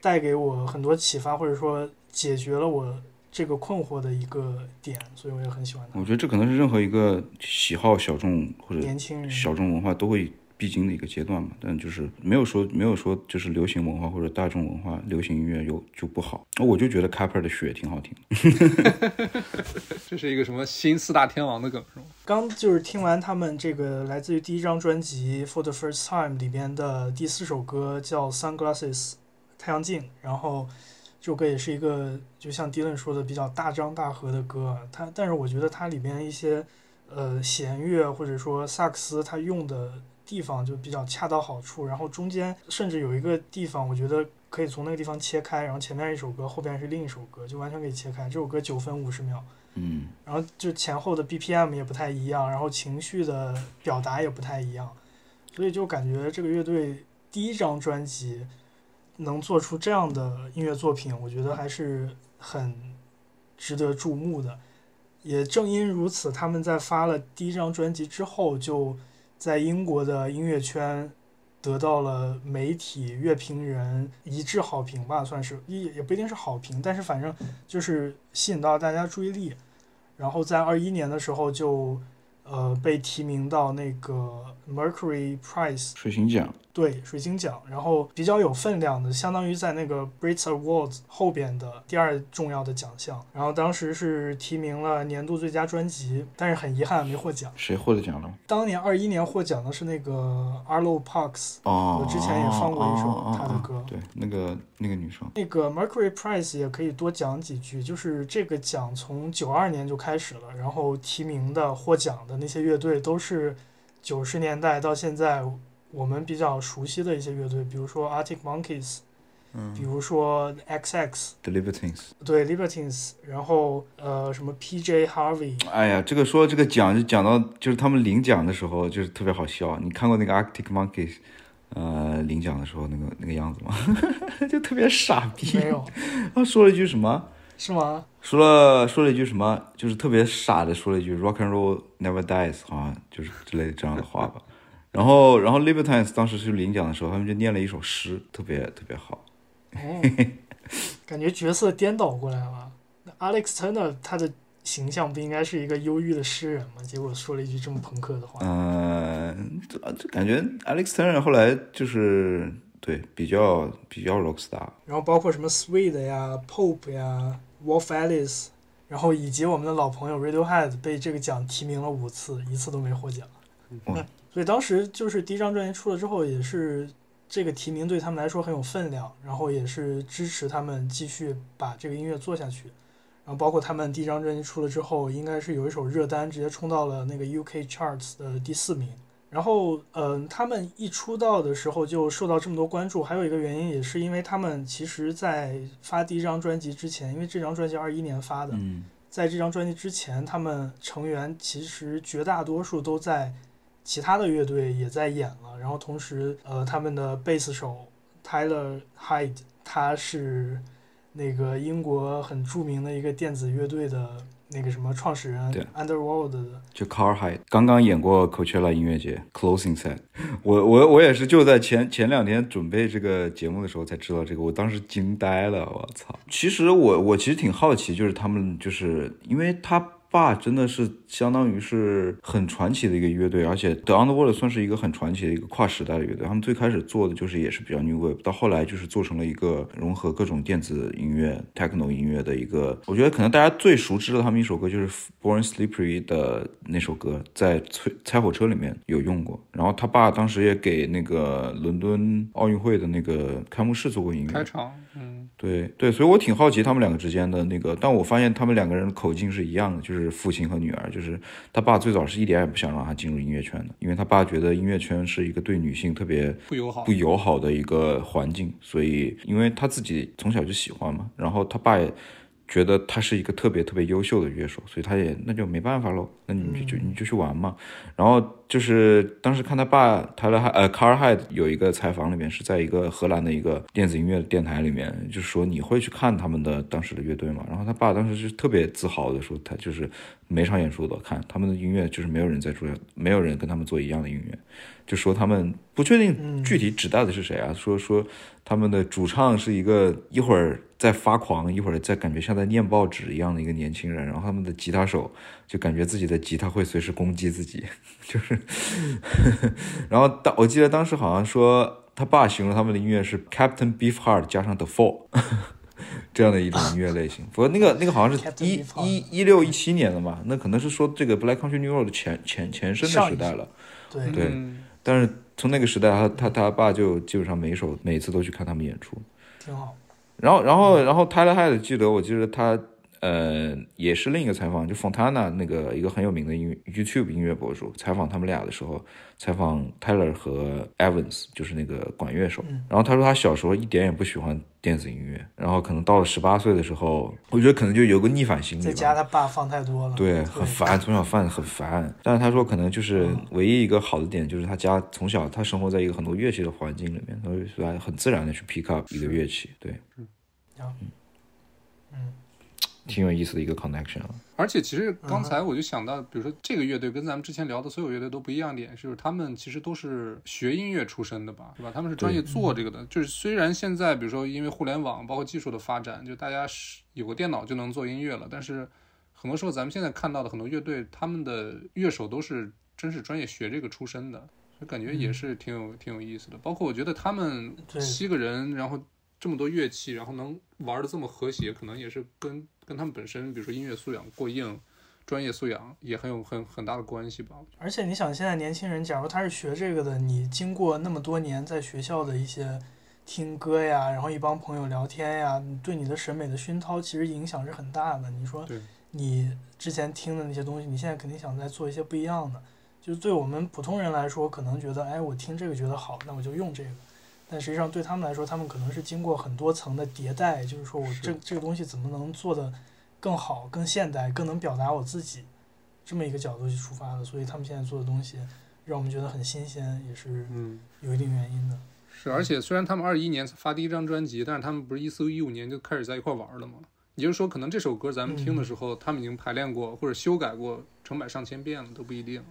带给我很多启发，或者说解决了我这个困惑的一个点，所以我也很喜欢他。我觉得这可能是任何一个喜好小众或者年轻人，小众文化都会必经的一个阶段嘛。但就是没有说没有说就是流行文化或者大众文化、流行音乐有就不好。我就觉得 Capper 的雪挺好听的。这是一个什么新四大天王的梗是吗？刚就是听完他们这个来自于第一张专辑《For the First Time》里边的第四首歌叫《Sunglasses》太阳镜，然后这首歌也是一个就像 Dylan 说的比较大张大合的歌，它但是我觉得它里边一些呃弦乐或者说萨克斯它用的地方就比较恰到好处，然后中间甚至有一个地方我觉得可以从那个地方切开，然后前面一首歌，后边是另一首歌，就完全可以切开。这首歌九分五十秒。嗯，然后就前后的 BPM 也不太一样，然后情绪的表达也不太一样，所以就感觉这个乐队第一张专辑能做出这样的音乐作品，我觉得还是很值得注目的。也正因如此，他们在发了第一张专辑之后，就在英国的音乐圈得到了媒体、乐评人一致好评吧，算是也也不一定是好评，但是反正就是吸引到大家注意力。然后在二一年的时候就呃被提名到那个 Mercury Prize 水星奖，对水星奖，然后比较有分量的，相当于在那个 Brit Awards 后边的第二重要的奖项。然后当时是提名了年度最佳专辑，但是很遗憾没获奖。谁获得奖了？当年二一年获奖的是那个 Arlo Parks，哦，我之前也放过一首哦他的歌哦哦对，那个那个女生，那个 Mercury Prize 也可以多讲几句，就是这个奖从九二年就开始了，然后提名的获奖的那些乐队都是九十年代到现在我们比较熟悉的一些乐队，比如说 Arctic Monkeys，嗯比如说 XX，，The Libertines。对 Libertines，然后呃什么 PJ Harvey，哎呀，这个说这个奖就讲到就是他们领奖的时候，就是特别好笑。你看过那个 Arctic Monkeys，呃，领奖的时候那个那个样子吗？就特别傻逼。没有他说了一句什么？是吗？说了说了一句什么？就是特别傻的说了一句 “Rock and Roll never dies”，好像就是之类的这样的话吧。然后，然后 Libertines 当时去领奖的时候，他们就念了一首诗，特别特别好。哦，感觉角色颠倒过来了。那 Alex Turner 他的形象不应该是一个忧郁的诗人吗？结果说了一句这么朋克的话。嗯、这这感觉 Alex Turner 后来就是对比较比较 rock star。然后包括什么 Sweet 呀、Pope 呀、Wolf Alice，然后以及我们的老朋友 Radiohead 被这个奖提名了五次，一次都没获奖。哇所以当时就是第一张专辑出了之后，也是这个提名对他们来说很有分量，然后也是支持他们继续把这个音乐做下去。然后包括他们第一张专辑出了之后，应该是有一首热单直接冲到了那个 UK Charts 的第四名。然后，嗯、他们一出道的时候就受到这么多关注，还有一个原因也是因为他们其实在发第一张专辑之前，因为这张专辑二一年发的，嗯在这张专辑之前，他们成员其实绝大多数都在其他的乐队也在演了。然后同时，呃，他们的贝斯手 Tyler Hyde，他是那个英国很著名的一个电子乐队的那个什么创始人对，Underworld 的。就 Carhide 刚刚演过 Coachella 音乐节 Closing Set，我我我也是就在前前两天准备这个节目的时候才知道这个，我当时惊呆了，我操！其实我我其实挺好奇，就是他们就是因为他。爸真的是相当于是很传奇的一个乐队，而且 The Underworld 算是一个很传奇的一个跨时代的乐队。他们最开始做的就是也是比较 new wave，到后来就是做成了一个融合各种电子音乐、techno 音乐的一个。我觉得可能大家最熟知的他们一首歌就是 Born Slippery 的那首歌，在催猜火车里面有用过。然后他爸当时也给那个伦敦奥运会的那个开幕式做过音乐。开场，嗯，对对，所以我挺好奇他们两个之间的那个，但我发现他们两个人的口径是一样的，就是父亲和女儿，就是他爸最早是一点也不想让他进入音乐圈的，因为他爸觉得音乐圈是一个对女性特别不友好不。友好的一个环境，所以因为他自己从小就喜欢嘛，然后他爸也觉得他是一个特别特别优秀的乐手，所以他也那就没办法喽，那你就就你就去玩嘛。然后就是当时看他爸他的海呃卡尔海有一个采访里面是在一个荷兰的一个电子音乐电台里面，就是说你会去看他们的当时的乐队嘛？然后他爸当时就特别自豪的说，他就是每场演出都看他们的音乐，就是没有人在做，没有人跟他们做一样的音乐。就说他们不确定具体指代的是谁啊，说说他们的主唱是一个一会儿在发狂，一会儿在感觉像在念报纸一样的一个年轻人，然后他们的吉他手就感觉自己的吉他会随时攻击自己，就是，然后当我记得当时好像说他爸形容他们的音乐是 Captain Beefheart 加上 The Fall。这样的一种音乐类型，不过那个那个好像是一一一六一七年的嘛，那可能是说这个 Black Country New Road 的前前前身的时代了。对，但是从那个时代，他他他爸就基本上每一首每次都去看他们演出。挺好。然后然后然后 Tyler Hyde 记得我记得他呃也是另一个采访，就 Fontana 那个一个很有名的音乐 YouTube 音乐博主采访他们俩的时候，采访 Tyler 和 Evans 就是那个管乐手。然后他说他小时候一点也不喜欢电子音乐，然后可能到了十八岁的时候，我觉得可能就有个逆反心理吧。在家他爸放太多了，对，很烦，从小放很烦。但是他说，可能就是唯一一个好的点，就是他家从小他生活在一个很多乐器的环境里面，所以所以很自然的去 pick up 一个乐器，对，嗯，挺有意思的一个 connection 啊。而且其实刚才我就想到，比如说这个乐队跟咱们之前聊的所有乐队都不一样点，就是他们其实都是学音乐出身的吧，对吧？他们是专业做这个的。就是虽然现在比如说因为互联网包括技术的发展，就大家是有个电脑就能做音乐了，但是很多时候咱们现在看到的很多乐队，他们的乐手都是真是专业学这个出身的，所以感觉也是挺有挺有意思的。包括我觉得他们七个人，然后这么多乐器，然后能玩的这么和谐，可能也是跟跟他们本身，比如说音乐素养过硬，专业素养也很有很很大的关系吧。而且你想，现在年轻人，假如他是学这个的，你经过那么多年在学校的一些听歌呀，然后一帮朋友聊天呀，你对你的审美的熏陶，其实影响是很大的。你说你之前听的那些东西，你现在肯定想再做一些不一样的。就是对我们普通人来说，可能觉得，哎，我听这个觉得好，那我就用这个。但实际上对他们来说，他们可能是经过很多层的迭代，就是说我这这个东西怎么能做的更好、更现代、更能表达我自己，这么一个角度去出发的。所以他们现在做的东西，让我们觉得很新鲜，也是嗯，有一定原因的。是，而且虽然他们二一年发第一张专辑，但是他们不是一四一五年就开始在一块玩了吗？也就是说，可能这首歌咱们听的时候，他们已经排练过或者修改过成百上千遍了，都不一定。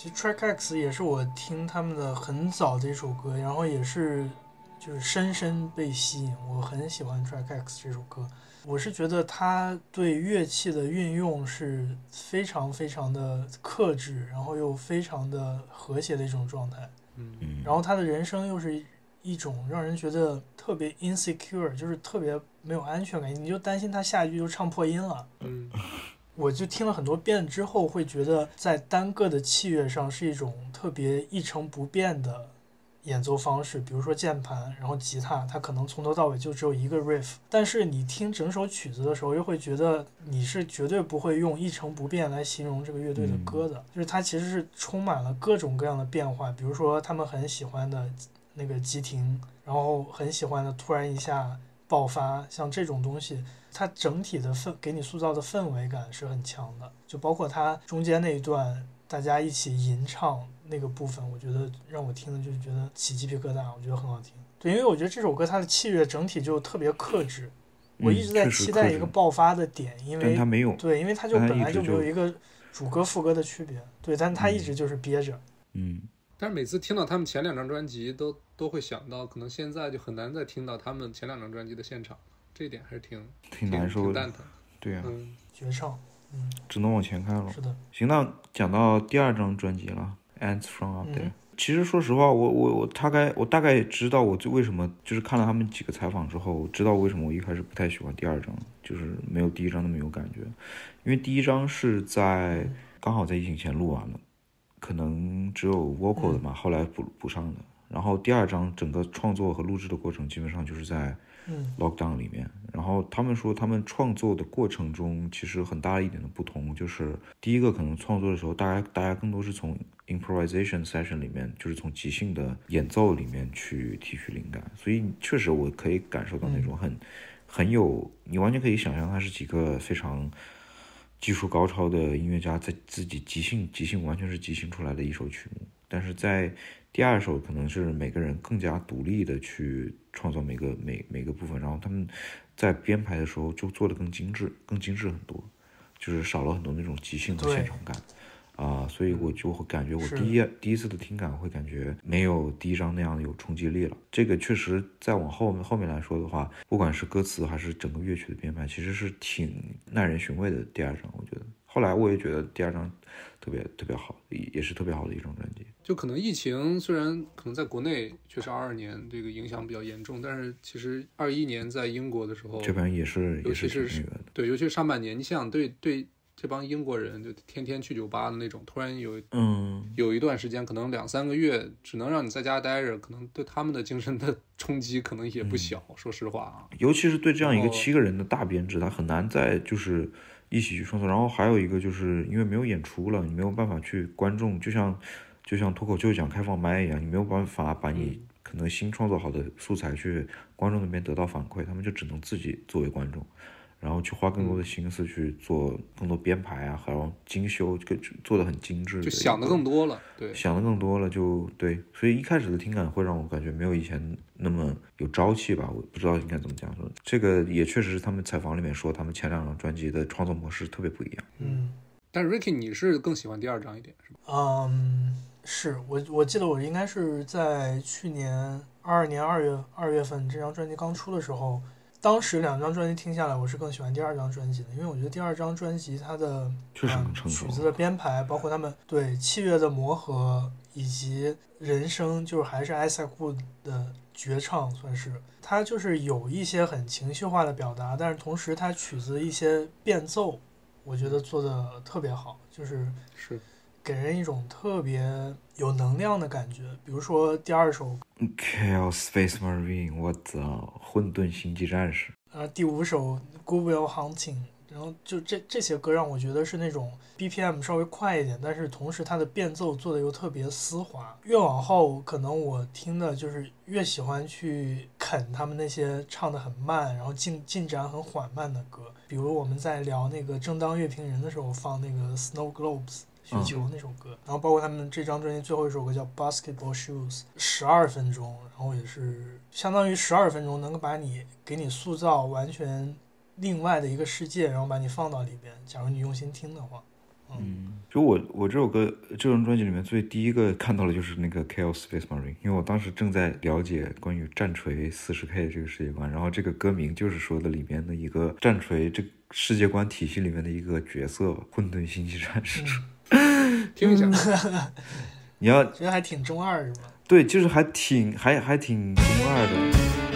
其实 Track X 也是我听他们的很早的一首歌，然后也是就是深深被吸引。我很喜欢 Track X 这首歌，我是觉得他对乐器的运用是非常非常的克制，然后又非常的和谐的一种状态。嗯嗯，然后他的人声又是一种让人觉得特别 insecure，就是特别没有安全感，你就担心他下一句就唱破音了。嗯我就听了很多遍之后，会觉得在单个的器乐上是一种特别一成不变的演奏方式，比如说键盘，然后吉他，它可能从头到尾就只有一个 riff，但是你听整首曲子的时候，又会觉得你是绝对不会用一成不变来形容这个乐队的歌的，就是它其实是充满了各种各样的变化，比如说他们很喜欢的那个急停，然后很喜欢的突然一下爆发，像这种东西，它整体的氛给你塑造的氛围感是很强的，就包括它中间那一段大家一起吟唱那个部分，我觉得让我听的就是觉得起鸡皮疙瘩，我觉得很好听。对，因为我觉得这首歌它的器乐整体就特别克制，我一直在期待一个爆发的点，因为但他没有，对，因为它就本来就没有一个主歌副歌的区别，对，但它一直就是憋着。嗯，但是每次听到他们前两张专辑都，都会想到，可能现在就很难再听到他们前两张专辑的现场，这一点还是挺挺难受的。蛋，疼。对呀、嗯，绝唱，嗯，只能往前看了。是的，行，那讲到第二张专辑了，《Ants from Up 嗯 There》，其实说实话，我我我大概我大概知道我最为什么就是看了他们几个采访之后，知道为什么我一开始不太喜欢第二张，就是没有第一张那么有感觉，因为第一张是在刚好在疫情前录完了，可能只有 vocal 的嘛，后来补补上的。然后第二张整个创作和录制的过程基本上就是在嗯 lockdown 里面。然后他们说，他们创作的过程中其实很大一点的不同，就是第一个可能创作的时候，大家大家更多是从 improvisation session 里面，就是从即兴的演奏里面去提取灵感。所以确实我可以感受到那种很、很有，你完全可以想象它是几个非常技术高超的音乐家在自己即兴即兴完全是即兴出来的一首曲目。但是在第二首可能是每个人更加独立的去创造每个每每个部分，然后他们在编排的时候就做的更精致，更精致很多，就是少了很多那种即兴的现场感。啊，所以我就会感觉我第一第一次的听感会感觉没有第一张那样有冲击力了。这个确实再往后面后面来说的话，不管是歌词还是整个乐曲的编排，其实是挺耐人寻味的。第二张我觉得，后来我也觉得第二张特别特别好，也也是特别好的一张专辑。就可能疫情虽然可能在国内确实二二年这个影响比较严重，但是其实二一年在英国的时候，这边也是尤也是其是挺那个的。对，尤其是上半年，你想对对这帮英国人就天天去酒吧的那种，突然有嗯，有一段时间，可能两三个月只能让你在家待着，可能对他们的精神的 冲击可能也不小。说实话啊，尤其是对这样一个七个人的大编制，他很难在就是一起去创作。然后还有一个就是因为没有演出了，你没有办法去观众，就像就像脱口秀讲开放麦一样，你没有办法把你可能新创作好的素材去观众那边得到反馈，他们就只能自己作为观众。然后去花更多的心思去做更多编排啊，还有精修，就做的很精致就想的更多了。对，想的更多了就，对，所以一开始的听感会让我感觉没有以前那么有朝气吧，我不知道应该怎么讲说。这个也确实是他们采访里面说，他们前两张专辑的创作模式特别不一样。嗯但是 Ricky 你是更喜欢第二张一点是吧？嗯，是我我记得我应该是在去年二二年二月二月份这张专辑刚出的时候，当时两张专辑听下来，我是更喜欢第二张专辑的，因为我觉得第二张专辑它的确实嗯更成熟曲子的编排，包括他们对器乐的磨合，以及人声，就是还是艾塞库的绝唱，算是。它就是有一些很情绪化的表达，但是同时它曲子一些变奏，我觉得做的特别好，就是是给人一种特别有能量的感觉。比如说第二首，Chaos Space Marine，我操，混沌星际战士。呃，第五首《Good Will Hunting》，然后就这这些歌让我觉得是那种 BPM 稍微快一点，但是同时它的变奏做的又特别丝滑。越往后，可能我听的就是越喜欢去啃他们那些唱的很慢，然后进进展很缓慢的歌。比如我们在聊那个正当乐评人的时候放那个 Snow Globes。雪球那首歌，然后包括他们这张专辑最后一首歌叫《Basketball Shoes》，十二分钟，然后也是相当于十二分钟能够把你给你塑造完全另外的一个世界，然后把你放到里边。假如你用心听的话，嗯，就我我这首歌这张专辑里面最第一个看到的就是那个 Chaos Space Marine，因为我当时正在了解关于战锤四十 K 这个世界观，然后这个歌名就是说的里面的一个战锤这世界观体系里面的一个角色吧，混沌星际战士。听一下，你要觉得还挺中二是吗？对，就是还挺还还挺中二的。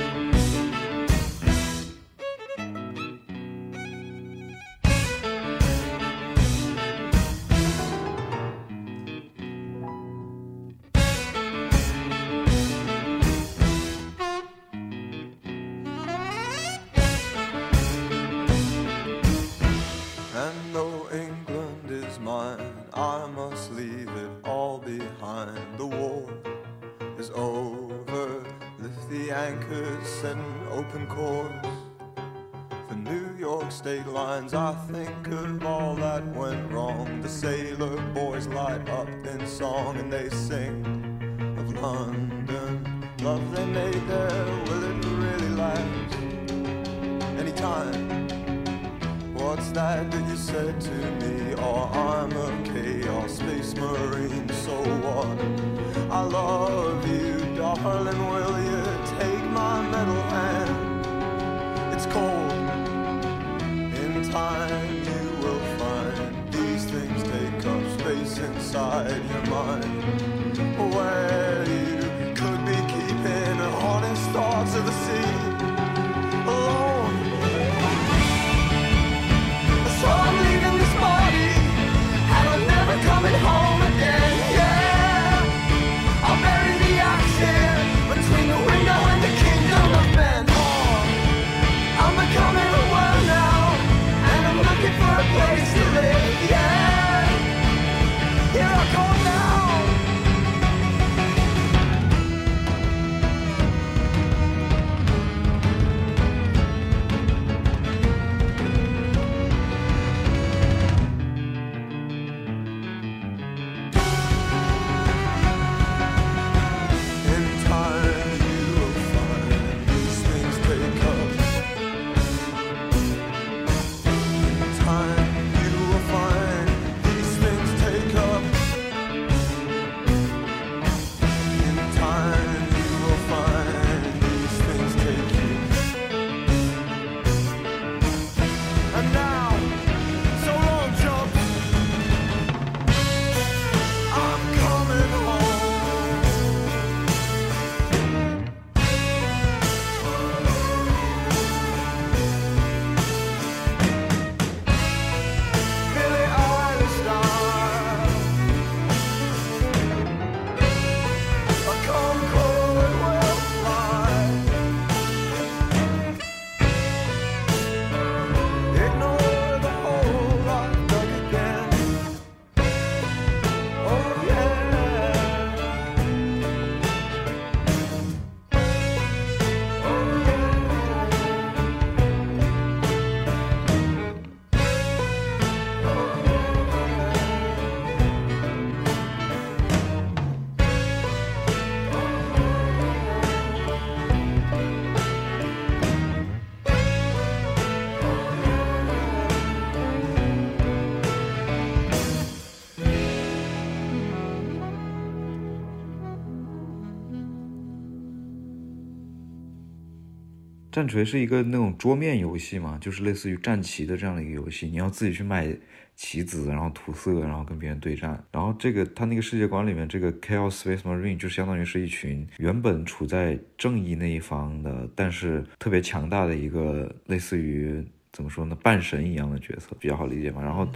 战锤是一个那种桌面游戏嘛，就是类似于战棋的这样的一个游戏，你要自己去买棋子，然后涂色，然后跟别人对战。然后这个他那个世界观里面，这个 Chaos Space Marine 就相当于是一群原本处在正义那一方的，但是特别强大的一个类似于怎么说呢，半神一样的角色，比较好理解嘛。然后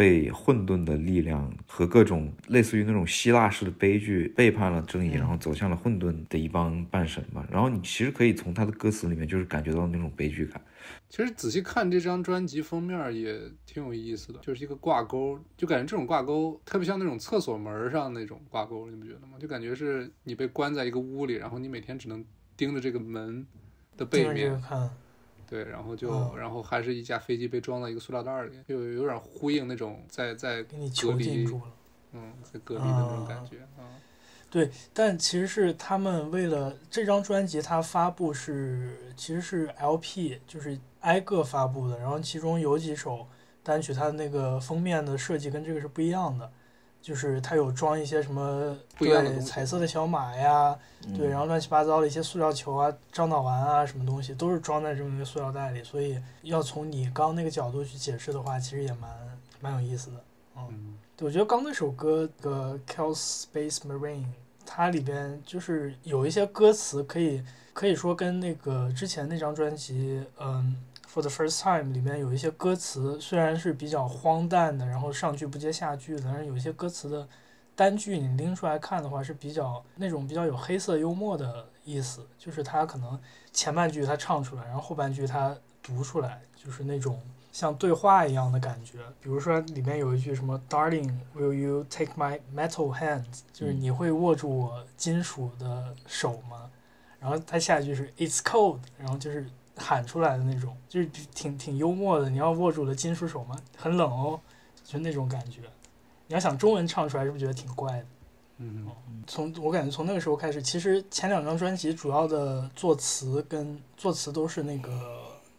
被混沌的力量和各种类似于那种希腊式的悲剧背叛了正义，然后走向了混沌的一帮半神吧。然后你其实可以从他的歌词里面就是感觉到那种悲剧感。其实仔细看这张专辑封面也挺有意思的，就是一个挂钩，就感觉这种挂钩特别像那种厕所门上那种挂钩，你不觉得吗？就感觉是你被关在一个屋里，然后你每天只能盯着这个门的背面，看，对，然后就、嗯然后还是一架飞机被装到一个塑料袋里，就有点呼应那种在在隔给你囚禁离，住了。嗯，在隔离的那种感觉啊。对，但其实是他们为了这张专辑，它发布是其实是 LP，就是挨个发布的。然后其中有几首单曲，它的那个封面的设计跟这个是不一样的，就是它有装一些什么对不一样的彩色的小马呀，对，然后乱七八糟的一些塑料球啊、樟脑丸啊什么东西，都是装在这么一个塑料袋里。所以要从你刚那个角度去解释的话，其实也蛮蛮有意思的。嗯，对，我觉得刚那首歌的《Kill Space Marine》，它里边就是有一些歌词可以可以说跟那个之前那张专辑，嗯，《For the First Time》里面有一些歌词虽然是比较荒诞的，然后上句不接下句的，但是有一些歌词的单句你拎出来看的话是比较那种比较有黑色幽默的意思，就是它可能前半句它唱出来，然后后半句它读出来，就是那种。像对话一样的感觉，比如说里面有一句什么 “Darling, will you take my metal hands”，就是你会握住我金属的手吗？然后他下一句是 “It's cold”，然后就是喊出来的那种，就是挺挺幽默的。你要握住了金属手吗？很冷哦，就那种感觉。你要想中文唱出来，是不是觉得挺怪的？嗯，从我感觉从那个时候开始，其实前两张专辑主要的作词跟作词都是那个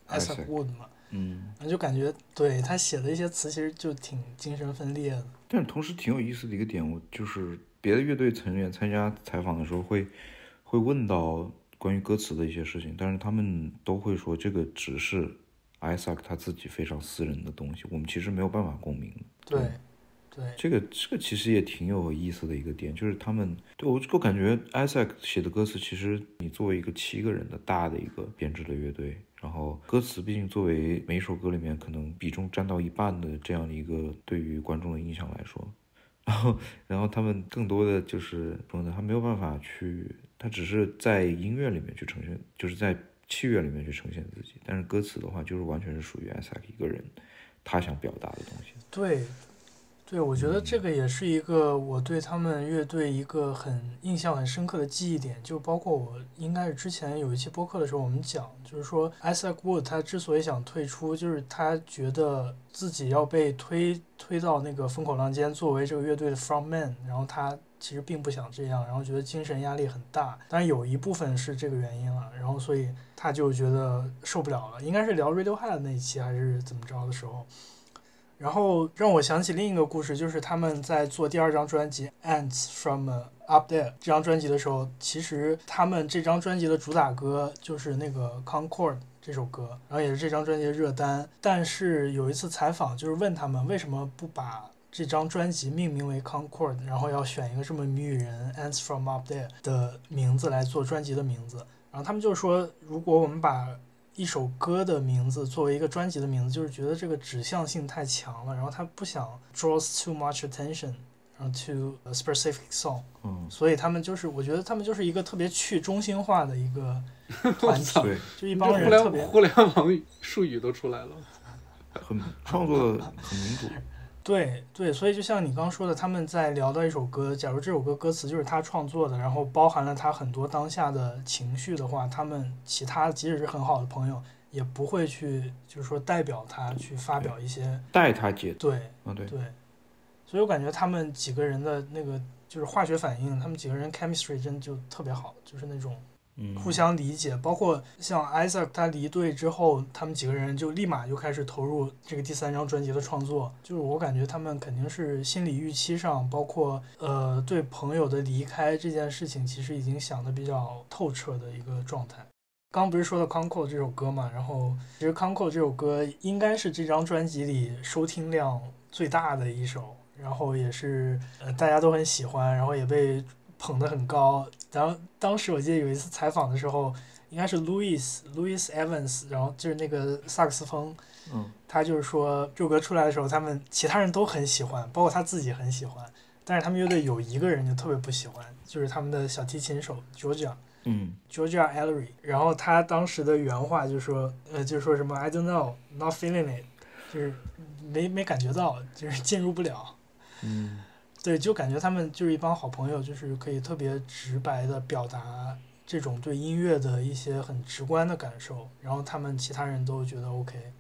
Isaac Isaac Wood 嘛。嗯，然后就感觉对他写的一些词其实就挺精神分裂的。但同时挺有意思的一个点，我就是别的乐队成员参加采访的时候会会问到关于歌词的一些事情，但是他们都会说这个只是 Isaac 他自己非常私人的东西，我们其实没有办法共鸣。对，对，这个这个其实也挺有意思的一个点，就是他们对我我感觉 Isaac 写的歌词，其实你作为一个七个人的大的一个编制的乐队，然后歌词毕竟作为每一首歌里面可能比重占到一半的这样的一个对于观众的印象来说，然后然后他们更多的就是说呢，他没有办法去，他只是在音乐里面去呈现，就是在器乐里面去呈现自己，但是歌词的话，就是完全是属于 Isaac 一个人他想表达的东西。对，对，我觉得这个也是一个我对他们乐队一个很印象很深刻的记忆点，就包括我应该是之前有一期播客的时候，我们讲，就是说 Isaac Wood 他之所以想退出，就是他觉得自己要被推推到那个风口浪尖，作为这个乐队的 frontman，然后他其实并不想这样，然后觉得精神压力很大，当然有一部分是这个原因了，然后所以他就觉得受不了了，应该是聊 Radiohead 那一期还是怎么着的时候。然后让我想起另一个故事，就是他们在做第二张专辑《Ants from Up There》这张专辑的时候，其实他们这张专辑的主打歌就是那个《Concord》这首歌，然后也是这张专辑的热单。但是有一次采访，就是问他们为什么不把这张专辑命名为《Concord》，然后要选一个这么谜语人《Ants from Up There》的名字来做专辑的名字。然后他们就说，如果我们把一首歌的名字作为一个专辑的名字，就是觉得这个指向性太强了，然后他不想 draws too much attention，然后 to a specific song，嗯，所以他们就是，我觉得他们就是一个特别去中心化的一个 团体，对，就一帮这互联人特别互联网术语都出来了。很创作很民主。对对，所以就像你刚说的，他们在聊到一首歌，假如这首歌歌词就是他创作的，然后包含了他很多当下的情绪的话，他们其他即使是很好的朋友，也不会去就是说代表他去发表一些代他解，对啊对，对，所以我感觉他们几个人的那个就是化学反应，他们几个人 chemistry 真就特别好，就是那种互相理解。包括像 Isaac 他离队之后，他们几个人就立马就开始投入这个第三张专辑的创作。就是我感觉他们肯定是心理预期上，包括呃对朋友的离开这件事情，其实已经想的比较透彻的一个状态。刚不是说到《Concord》这首歌嘛，然后其实《Concord》这首歌应该是这张专辑里收听量最大的一首，然后也是呃大家都很喜欢，然后也被捧得很高。然后当时我记得有一次采访的时候，应该是 Louis Louis Evans，然后就是那个萨克斯风，嗯，他就是说这首歌出来的时候，他们其他人都很喜欢，包括他自己很喜欢，但是他们乐队有一个人就特别不喜欢，就是他们的小提琴手 Georgia。嗯 Georgia Ellery，然后他当时的原话就说，呃，就说什么 I don't know, not feeling it，就是没没感觉到，就是进入不了。嗯对，就感觉他们就是一帮好朋友，就是可以特别直白的表达这种对音乐的一些很直观的感受，然后他们其他人都觉得 OK。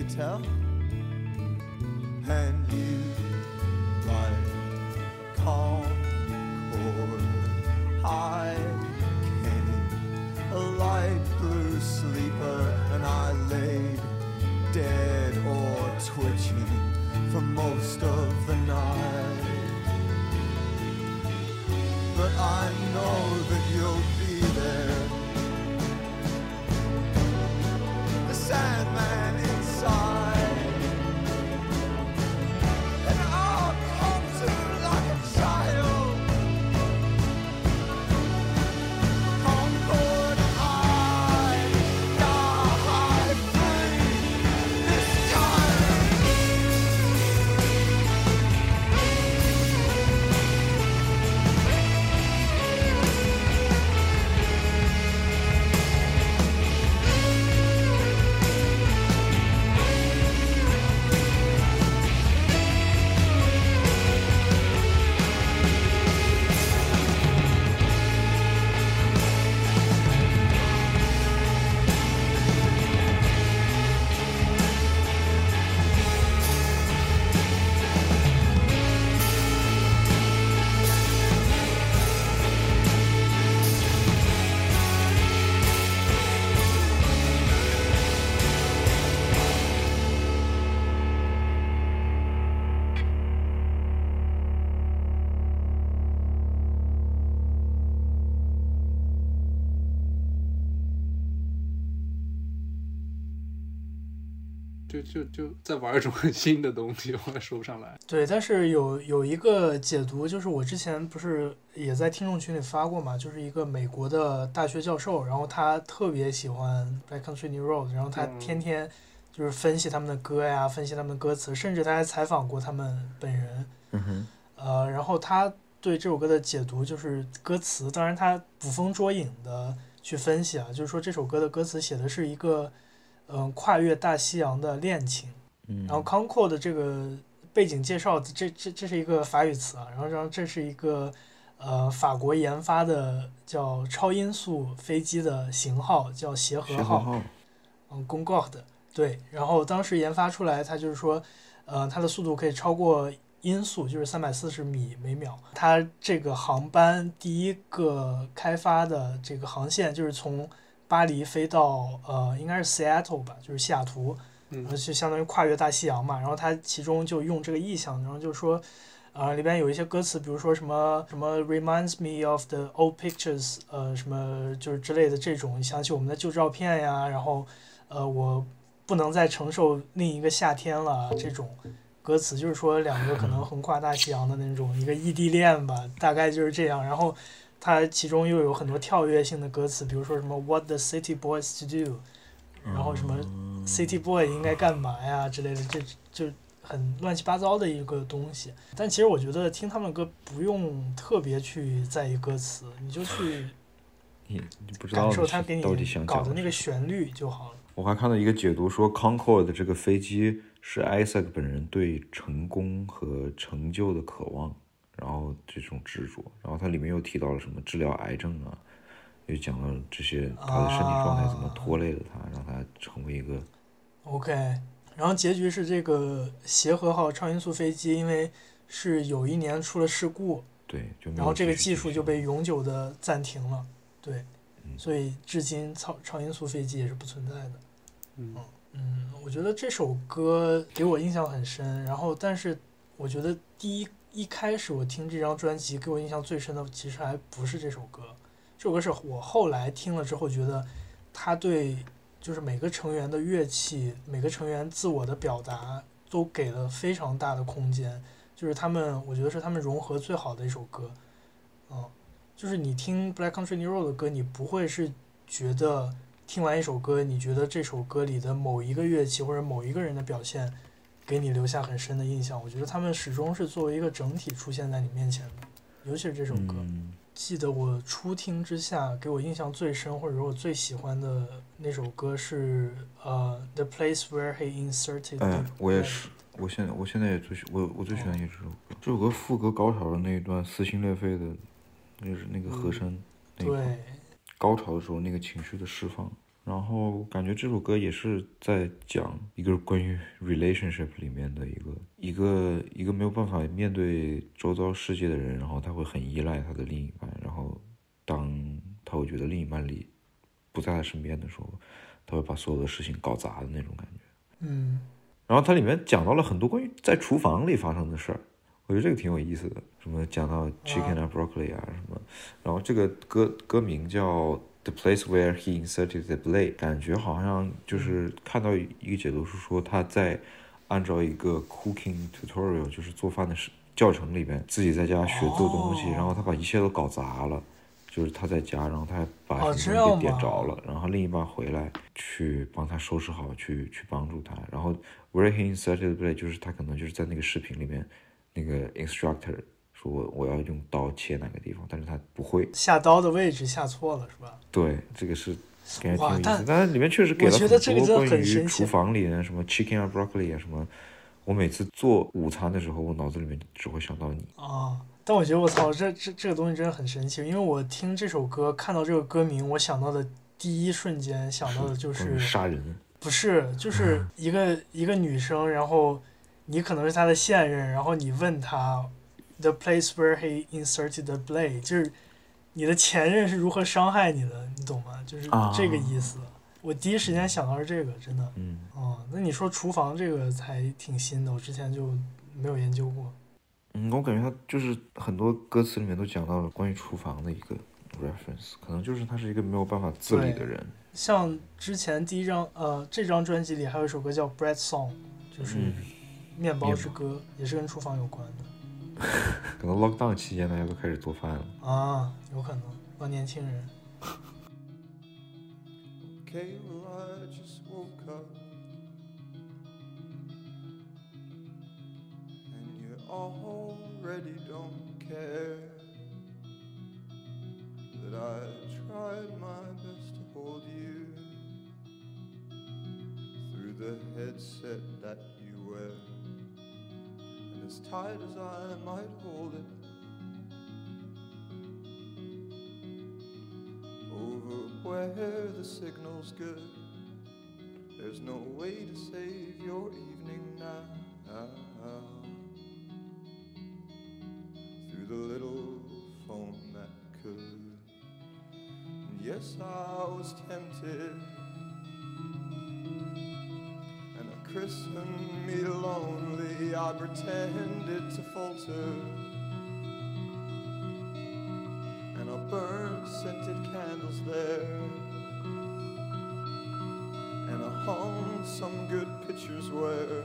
To love you. Can't you tell? 就就就在玩一种很新的东西，我也说不上来。对，但是有有一个解读，就是我之前不是也在听众群里发过嘛，就是一个美国的大学教授，然后他特别喜欢 Black Country New Road，然后他嗯天天就是分析他们的歌呀，分析他们的歌词，甚至他还采访过他们本人。嗯哼，呃，然后他对这首歌的解读就是歌词，当然他捕风捉影的去分析啊，就是说这首歌的歌词写的是一个嗯、跨越大西洋的恋情。嗯，然后 Concord 的这个背景介绍，这这这是一个法语词啊，然后然后这是一个呃法国研发的叫超音速飞机的型号，叫协和号，协和号，嗯，Concorde，对，然后当时研发出来，它就是说，呃，它的速度可以超过音速，就是三百四十米每秒。它这个航班第一个开发的这个航线就是从巴黎飞到呃，应该是 Seattle 吧，就是西雅图，嗯然后就相当于跨越大西洋嘛。然后他其中就用这个意象，然后就说。呃，里边有一些歌词，比如说什么什么 reminds me of the old pictures，呃，什么就是之类的这种，想起我们的旧照片呀，然后呃，我不能再承受另一个夏天了这种歌词，就是说两个可能横跨大西洋的那种一个异地恋吧，大概就是这样。然后它其中又有很多跳跃性的歌词，比如说什么 What the city boys to do，然后什么 City boy 应该干嘛呀之类的，这就很乱七八糟的一个东西。但其实我觉得听他们歌不用特别去在意歌词，你就去你 你不知道感你受他给你搞的那个旋律就好了。我还看到一个解读说，Concorde 的这个飞机是 Isaac 本人对成功和成就的渴望，然后这种执着，然后它里面又提到了什么治疗癌症啊，又讲了这些他的身体状态怎么拖累了他，让他成为一个 OK，然后结局是这个协和号超音速飞机，因为是有一年出了事故，对，就然后这个技术就被永久的暂停了，对，嗯所以至今超超音速飞机也是不存在的。嗯嗯，我觉得这首歌给我印象很深，然后但是我觉得第一一开始我听这张专辑给我印象最深的其实还不是这首歌，这首歌是我后来听了之后觉得他对就是每个成员的乐器、每个成员自我的表达都给了非常大的空间，就是他们我觉得是他们融合最好的一首歌，嗯，就是你听 Black Country New Road 的歌，你不会是觉得。听完一首歌，你觉得这首歌里的某一个乐器或者某一个人的表现，给你留下很深的印象？我觉得他们始终是作为一个整体出现在你面前的，尤其是这首歌。嗯记得我初听之下，给我印象最深或者说我最喜欢的那首歌是呃《The Place Where He Inserted》。哎，我也是，我现在我现在也最喜我我最喜欢也是这首歌，这首歌副歌高潮的那一段撕心裂肺的，就是那个和声那对，高潮的时候那个情绪的释放，然后感觉这首歌也是在讲一个关于 relationship 里面的一个一个一个没有办法面对周遭世界的人，然后他会很依赖他的另一半，然后当他会觉得另一半里不在他身边的时候，他会把所有的事情搞砸的那种感觉。嗯然后它里面讲到了很多关于在厨房里发生的事儿，我觉得这个挺有意思的。什么讲到 chicken and broccoli 啊什么，然后这个歌歌名叫 The Place Where He Inserted the Blade，感觉好像就是看到一个解读是说他在按照一个 cooking tutorial，就是做饭的教程里边，自己在家学做东西，哦然后他把一切都搞砸了。就是他在家，然后他还把哦什么东西给点着了，然后另一半回来去帮他收拾好，去去帮助他。然后 where he inserted the blade 就是他可能就是在那个视频里面，那个 instructor 说我我要用刀切哪个地方，但是他不会。下刀的位置下错了是吧？对，这个是感觉挺有意思但，是里面确实给了我觉得这个真的很多关于很神奇厨房里的什么 chicken 啊 broccoli 啊什么。我每次做午餐的时候，我脑子里面只会想到你。啊，但我觉得我操，这这这个东西真的很神奇，因为我听这首歌，看到这个歌名，我想到的第一瞬间想到的就是杀人。不是，就是 一个一个女生，然后你可能是她的现任，然后你问她，the place where he inserted the blade，就是你的前任是如何伤害你的，你懂吗？就是啊这个意思。我第一时间想到是这个，真的。嗯，哦，那你说厨房这个才挺新的，我之前就没有研究过。嗯，我感觉他就是很多歌词里面都讲到了关于厨房的一个 reference，可能就是他是一个没有办法自理的人。像之前第一张呃这张专辑里还有一首歌叫《Bread Song》，就是嗯面包之歌，也是跟厨房有关的可能 lockdown 期间大家都开始做饭了。啊，有可能我年轻人。Okay, well, I just woke up. And you already don't care that I tried my best to hold you through the headset that you wear. As tight as I might hold it, over where the signal's good. There's no way to save your evening now. Through the little phone that could. And yes, I was tempted. Christened me lonely. I pretended to falter and I burned scented candles there. And I hung some good pictures where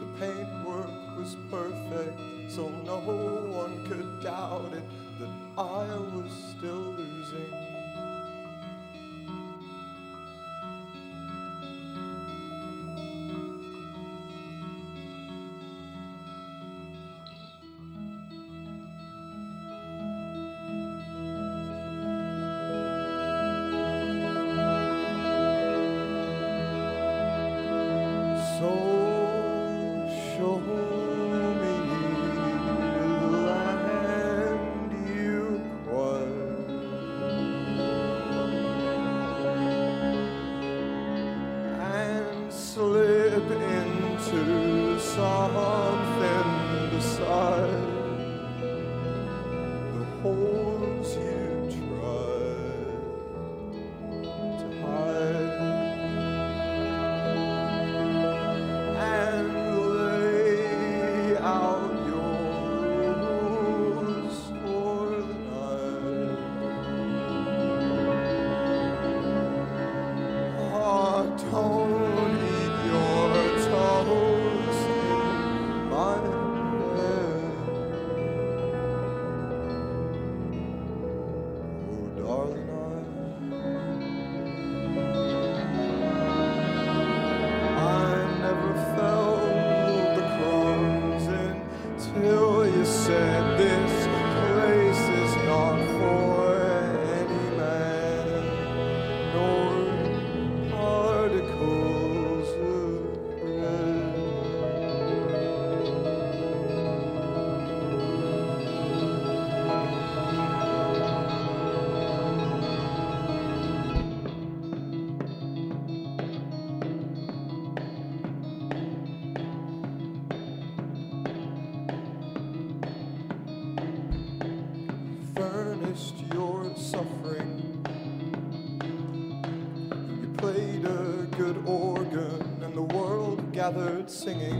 the paintwork was perfect, so no one could doubt it that I was still losing. Singing.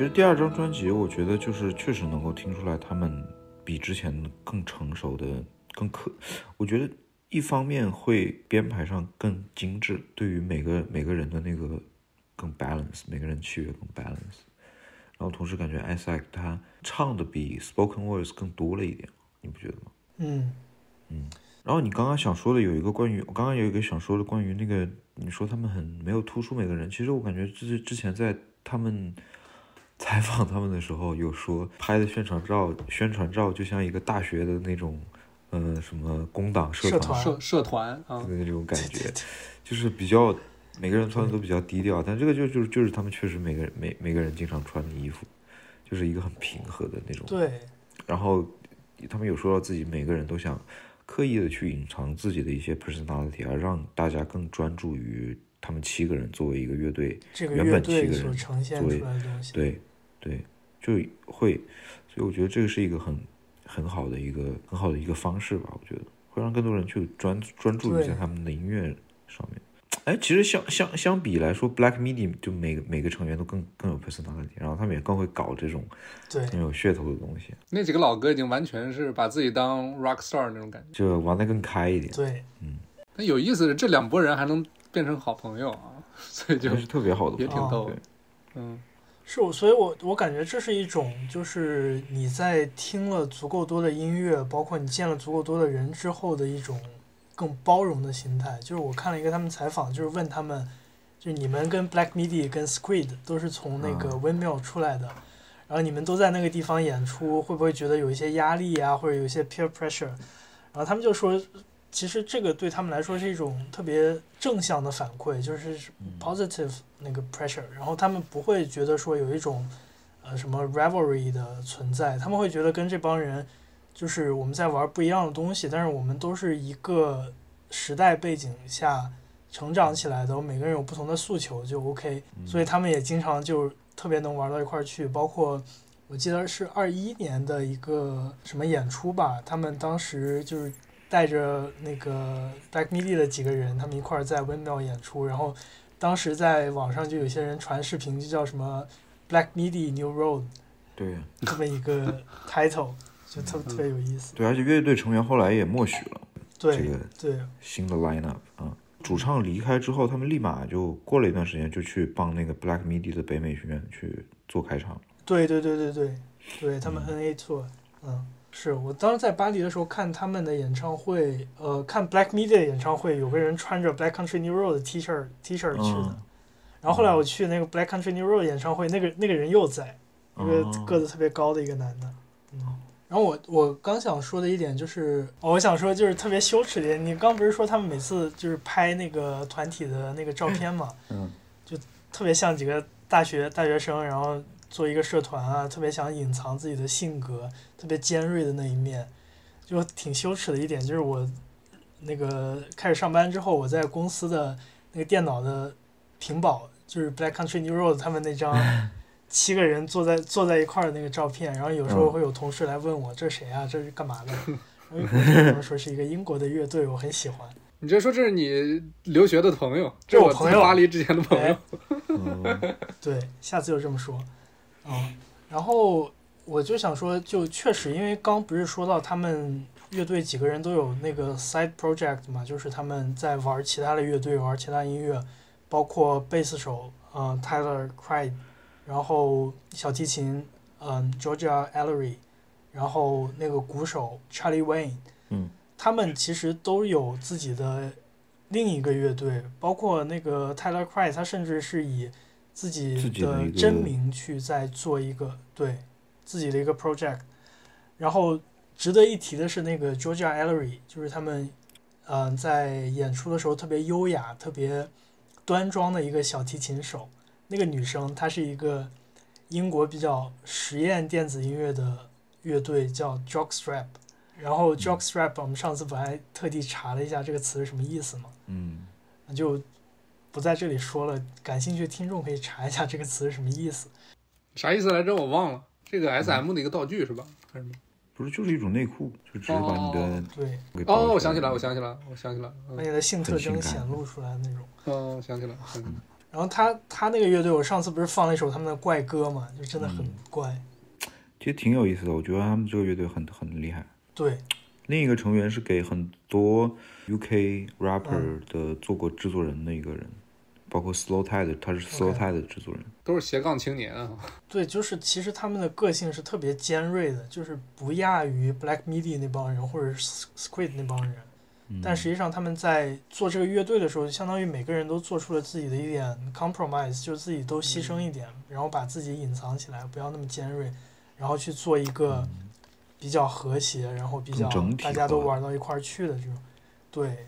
其实第二张专辑，我觉得就是确实能够听出来他们比之前更成熟的、更刻。我觉得一方面会编排上更精致，对于每个每个人的那个更 balance，每个人器乐更 balance。然后同时感觉 Isaac 他唱的比 spoken words 更多了一点，你不觉得吗？嗯嗯，然后你刚刚想说的有一个关于，我刚刚有一个想说的关于那个，你说他们很没有突出每个人，其实我感觉之之前在他们采访他们的时候有说拍的宣传照，宣传照就像一个大学的那种，呃，什么工党社团社社社团那种感觉，就是比较每个人穿的都比较低调，但这个就就是就是他们确实每个人每每个人经常穿的衣服，就是一个很平和的那种。对，然后他们有说到自己每个人都想刻意的去隐藏自己的一些 personality，而让大家更专注于他们七个人作为一个乐队这个原乐队本七个人所呈现作为出来的东西，对对，就会，所以我觉得这个是一个很很好的一个很好的一个方式吧，我觉得会让更多人去专专注于在他们的音乐上面。哎，其实相相相比来说，Black Midi 就每个每个成员都更更有 personality，然后他们也更会搞这种对很有噱头的东西，那几个老哥已经完全是把自己当 rock star 那种感觉。就玩的更开一点，对，嗯。那有意思的是，这两拨人还能变成好朋友啊，所以就这是特别好的也朋友对挺逗的。嗯，是我，所以我我感觉这是一种，就是你在听了足够多的音乐，包括你见了足够多的人之后的一种更包容的心态。就是我看了一个他们采访，就是问他们，就你们跟 Black Midi 跟 Squid 都是从那个嗯 Windmill 出来的，然后你们都在那个地方演出，会不会觉得有一些压力啊，或者有一些 peer pressure？然后他们就说，其实这个对他们来说是一种特别正向的反馈，就是嗯。positive 那个 pressure，然后他们不会觉得说有一种呃什么 rivalry 的存在，他们会觉得跟这帮人就是我们在玩不一样的东西，但是我们都是一个时代背景下成长起来的，我们每个人有不同的诉求就 OK，所以他们也经常就特别能玩到一块儿去，包括。我记得是二一年的一个什么演出吧，他们当时就是带着那个 Black Midi 的几个人，他们一块儿在 Windmill 演出，然后当时在网上就有些人传视频，就叫什么 Black Midi New Road 对 这么一个 title，就特特别有意思。对，而且乐队成员后来也默许了这对个对新的 lineup 啊。主唱离开之后，他们立马就过了一段时间，就去帮那个 Black Midi 的北美巡演去做开场。对对对对对对，他们 NA tour，嗯，是我当时在巴黎的时候看他们的演唱会，呃，看 Black Midi 的演唱会，有个人穿着 Black Country New Road 的 T 恤 T 恤去的。嗯然后后来我去那个 Black Country New Road 演唱会，那个那个人又在，一个哦个子特别高的一个男的，嗯。然后我我刚想说的一点就是，哦我想说就是特别羞耻的一点，你刚不是说他们每次就是拍那个团体的那个照 片嘛，嗯，特别像几个大学大学生，然后做一个社团啊，特别想隐藏自己的性格，特别尖锐的那一面，就挺羞耻的一点就是我那个开始上班之后，我在公司的那个电脑的屏保就是 Black Country New Road 他们那张 七个人坐在坐在一块儿的那个照片，然后有时候嗯会有同事来问我这谁啊，这是干嘛的？然后有人说是一个英国的乐队，我很喜欢。你这说这是你留学的朋友，这我这我朋友在巴黎之前的朋友 对，下次就这么说。嗯，然后我就想说，就确实，因为刚不是说到他们乐队几个人都有那个 side project 嘛，就是他们在玩其他的乐队，玩其他音乐，包括贝斯手，嗯、Tyler Craig，然后小提琴，嗯、Georgia Ellery，然后那个鼓手 Charlie Wayne，嗯，他们其实都有自己的另一个乐队，包括那个 Tyler Craig，他甚至是以自己的真名去在做一个对自己的一个 project。然后值得一提的是，那个 Georgia Ellery，就是他们嗯、呃在演出的时候特别优雅、特别端庄的一个小提琴手。那个女生她是一个英国比较实验电子音乐的乐队，叫 Jockstrap。然后 Jockstrap，我们上次不还特地查了一下这个词是什么意思吗？嗯，那就不在这里说了，感兴趣的听众可以查一下这个词是什么意思。啥意思来着？我忘了。这个 S M 的一个道具是吧？还是什么？不是，就是一种内裤，就只是把你的对，哦，我想起来，我想起来，我想起来。嗯，把你的性特征显露出来的那种。哦，我想起来。嗯然后他他那个乐队，我上次不是放了一首他们的怪歌嘛，就真的很怪。其实挺有意思的。我觉得他们这个乐队很很厉害。对，另一个成员是给很多 UK 嗯 rapper 的做过制作人的一个人，包括 Slow Tide，他是 Slow Tide 的制作人。都是斜杠青年啊。对，就是其实他们的个性是特别尖锐的，就是不亚于 Black Midi 那帮人或者是 Squid 那帮人。嗯但实际上他们在做这个乐队的时候，相当于每个人都做出了自己的一点 compromise，就是自己都牺牲一点，然后把自己隐藏起来，不要那么尖锐，然后去做一个比较和谐，然后比较更整体大家都玩到一块儿去的这种。对，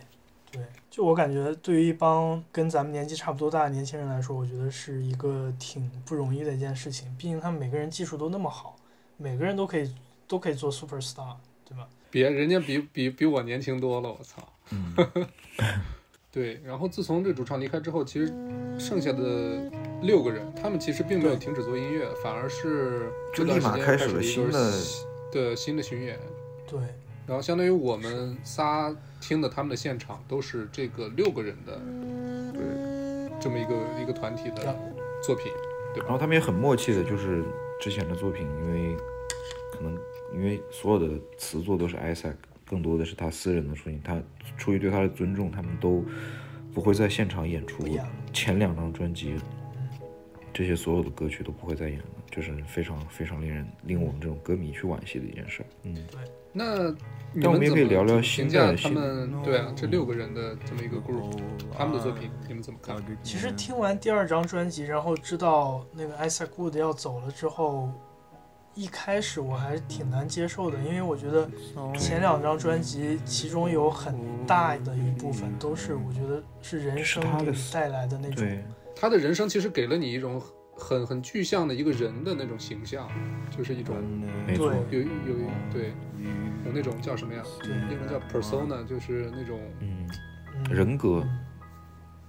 对，就我感觉，对于一帮跟咱们年纪差不多大的年轻人来说，我觉得是一个挺不容易的一件事情。毕竟他们每个人技术都那么好，每个人都可以都可以做 super star，对吧？别人家比比比我年轻多了，我操！嗯，对，然后自从这主唱离开之后，其实剩下的六个人，他们其实并没有停止做音乐，反而是就这段时间立马开始始一个了新的新的新的巡演，对，然后相当于我们仨听的他们的现场都是这个六个人的对。这么一个一个团体的作品，对然后他们也很默契的，就是之前的作品，因为可能因为所有的词作都是 Isaac，更多的是他私人的作品，他出于对他的尊重，他们都不会在现场演出前两张专辑，这些所有的歌曲都不会再演了，就是非常非常令人令我们这种歌迷去惋惜的一件事儿。嗯，那你们也可以怎么聊聊评新价他的新们对啊这六个人的这么一个 group，他们的作品你们怎么看？其实听完第二张专辑，然后知道那个 Isaac Wood 要走了之后，一开始我还是挺难接受的，因为我觉得前两张专辑其中有很大的一部分都是我觉得是人生给你带来的那种，他的人生其实给了你一种很很具象的一个人的那种形象，就是一种没错，对有有对有那种叫什么呀？对英文叫 persona，就是那种嗯，嗯人格，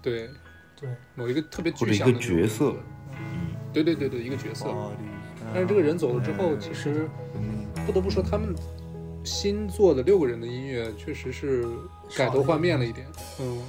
对对某一个特别或者一个具象的角色。对对对对，一个角色。但是这个人走了之后，其实不得不说，他们新做的六个人的音乐确实是改头换面了一点。嗯，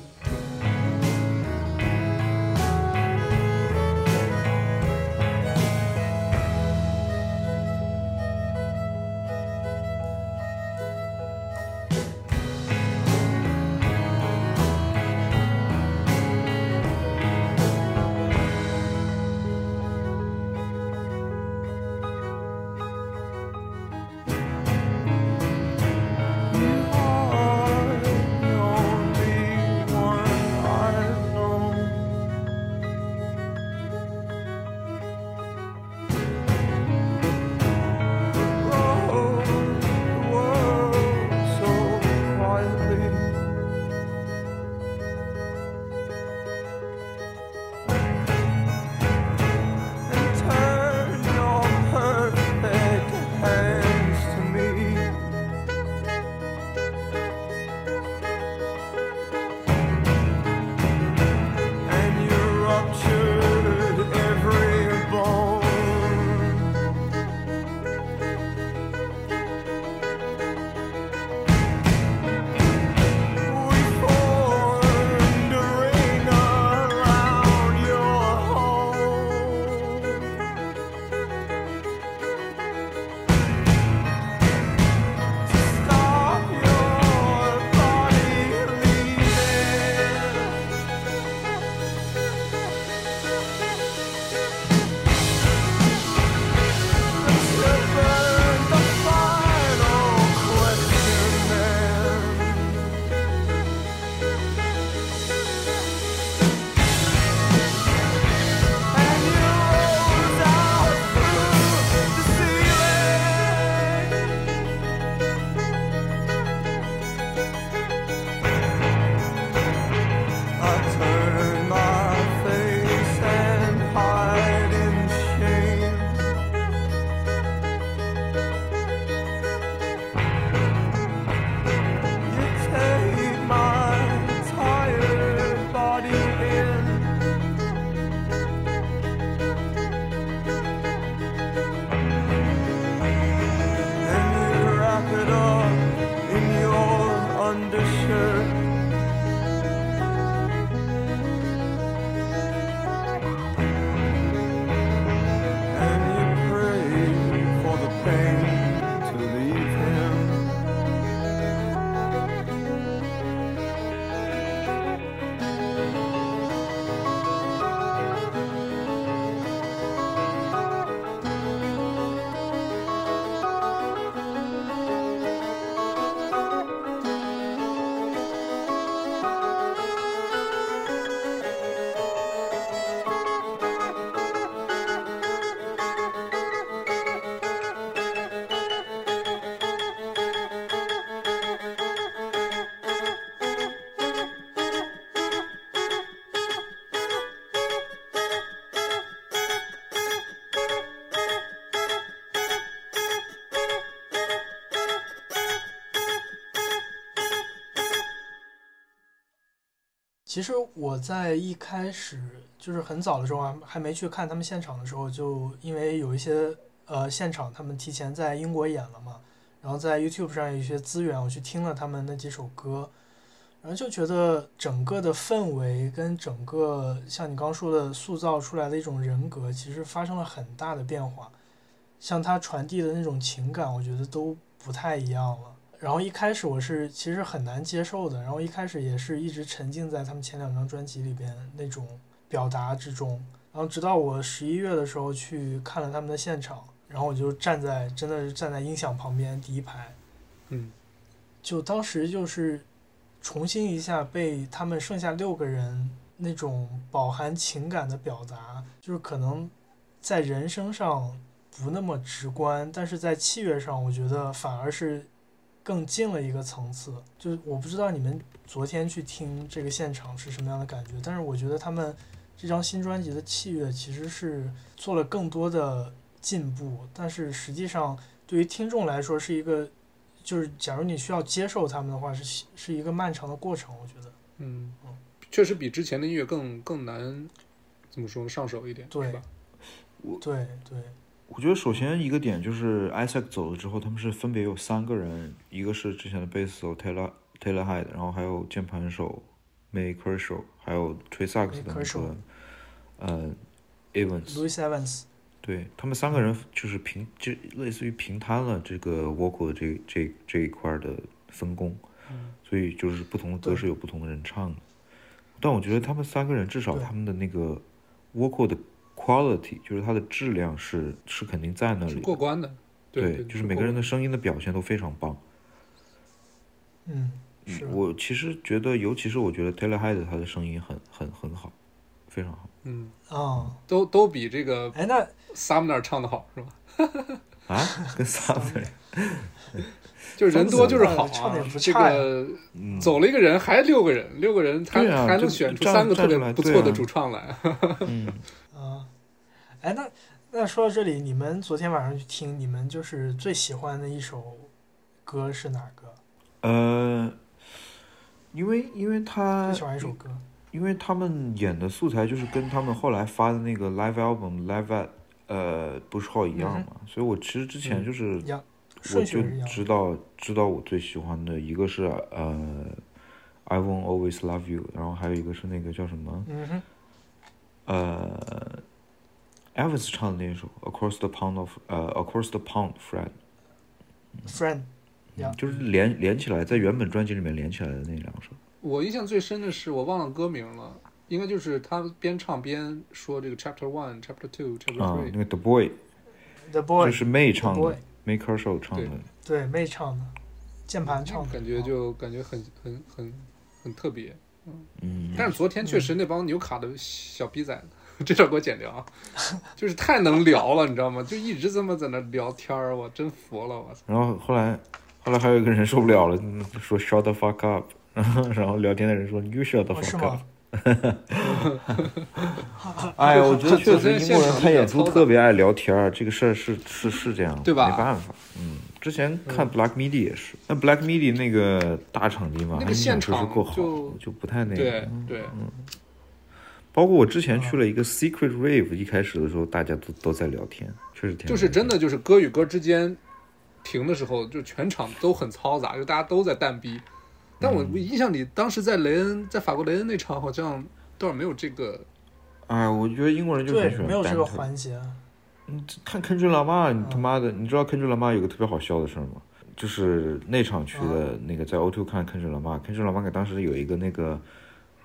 其实我在一开始就是很早的时候啊，还没去看他们现场的时候，就因为有一些呃现场他们提前在英国演了嘛，然后在 YouTube 上有一些资源，我去听了他们那几首歌，然后就觉得整个的氛围跟整个像你刚刚说的塑造出来的一种人格，其实发生了很大的变化，像他传递的那种情感，我觉得都不太一样了。然后一开始我是其实很难接受的，然后一开始也是一直沉浸在他们前两张专辑里边那种表达之中，然后直到我十一月的时候去看了他们的现场，然后我就站在真的是站在音响旁边第一排，嗯，就当时就是重新一下被他们剩下六个人那种饱含情感的表达，就是可能在人声上不那么直观，但是在器乐上，我觉得反而是更进了一个层次。就是我不知道你们昨天去听这个现场是什么样的感觉，但是我觉得他们这张新专辑的器乐其实是做了更多的进步，但是实际上对于听众来说是一个，就是假如你需要接受他们的话，是是一个漫长的过程。我觉得，嗯，确实比之前的音乐更更难，怎么说呢？上手一点，对吧？我？对对，我觉得首先一个点就是 Isaac 走了之后，他们是分别有三个人，一个是之前的贝斯手 Taylor Taylor Hyde，然后还有键盘手 May Kershaw，还有吹萨克斯的呃 Evans，Louis Evans，对他们三个人就是平，就类似于平摊了这个 vocal 的这这这一块的分工，所以就是不同的歌对是有不同的人唱的。但我觉得他们三个人至少他们的那个 vocal 的 quality，就是它的质量是是肯定在那里。过关的，对，就是每个人的声音的表现都非常棒。嗯，是我其实觉得，尤其是我觉得 Taylor Hyde 他的声音很很很好，非常好嗯，啊，都都比这个哎，那 Sumner 唱的好，是吧？啊，跟 Sumner，就人多就是好唱不啊这个嗯，走了一个人，还六个人，六个人他啊还能选出三个特别不错的主唱来。哎，那那说到这里，你们昨天晚上去听，你们就是最喜欢的一首歌是哪个？呃，因为因为他最喜欢一首歌？因为他们演的素材就是跟他们后来发的那个 live album live at 呃 Bush Hall 一样嘛，所以我其实之前嗯就是我就。知道知道我最喜欢的一个是呃 I won't always love you，然后还有一个是那个叫什么嗯哼，呃 Elvis 唱的那首 Across the Pond of 呃 Across the Pond Fred，，Friend，呀就是连连起来在原本专辑里面连起来的那两首。我印象最深的是我忘了歌名了，应该就是他边唱边说这个 Chapter One、Chapter Two、Chapter 啊，Three。那个 The Boy The Boy，就是 May 唱 Boy 的，May Kershaw 唱的对，，May 唱的，键盘唱的，感觉就感觉很很很很特别。嗯，但是昨天确实那帮纽卡的小逼崽子，这段给我剪掉啊，就是太能聊了，你知道吗？就一直这么在那聊天儿，我真服了，我操！然后后来后来还有一个人受不了了，嗯说 Shut the fuck up，然后聊天的人说 You shut the 哦，是 fuck 吗 up。？哎，我觉得确实英国人看演出特别爱聊天儿，这个事儿是是是这样，对吧没办法，嗯，之前看 Black Midi 也是，那 Black Midi 那个大场地嘛，那个它音响现场确实够好，就就不太那对个。对，包括我之前去了一个 Secret Rave，一开始的时候大家都都在聊天，确实挺就是真的就是歌与歌之间停的时候，就全场都很嘈杂，就大家都在蛋逼。但我我印象里，当时在雷恩，在法国雷恩那场，好像倒是没有这个。哎，我觉得英国人就很喜，欢没有这个环节。看 Kendrick Lamar，你他嗯妈的，你知道 Kendrick Lamar 有个特别好笑的事儿吗？就是那场去的那个在 O2 看 Kendrick Lamar，Kendrick Lamar 当时有一个那个，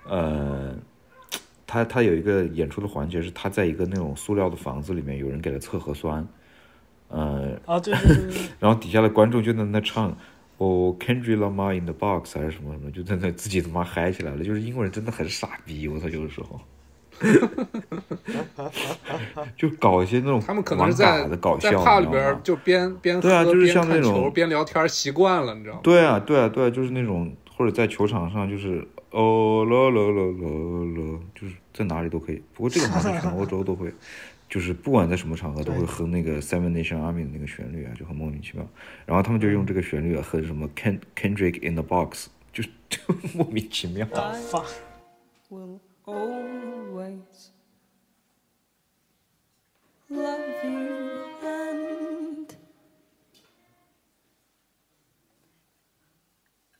呃，他他有一个演出的环节是他在一个那种塑料的房子里面，有人给他测核酸，呃，啊，对对对对，然后底下的观众就在那唱。哦、k e n d r i c k Lamar in the box 还是什么什么，就在那自己他妈嗨起来了。就是英国人真的很傻逼，我操，有的时候，就搞一些那种他们可能玩是在搞笑，在帕里边就边边对啊就是像那种球边聊天，习惯了，你知道吗？对啊，对啊，对啊，就是那种或者在球场上就是哦啦啦啦啦啦，就是在哪里都可以。不过这个好像全欧洲都会，就是不管在什么场合都会对哼那个 Seven Nation Army 的那个旋律啊，就很莫名其妙。然后他们就用这个旋律啊哼什么 Ken Kendrick in the Box，就 就莫名其妙。发 will always love you and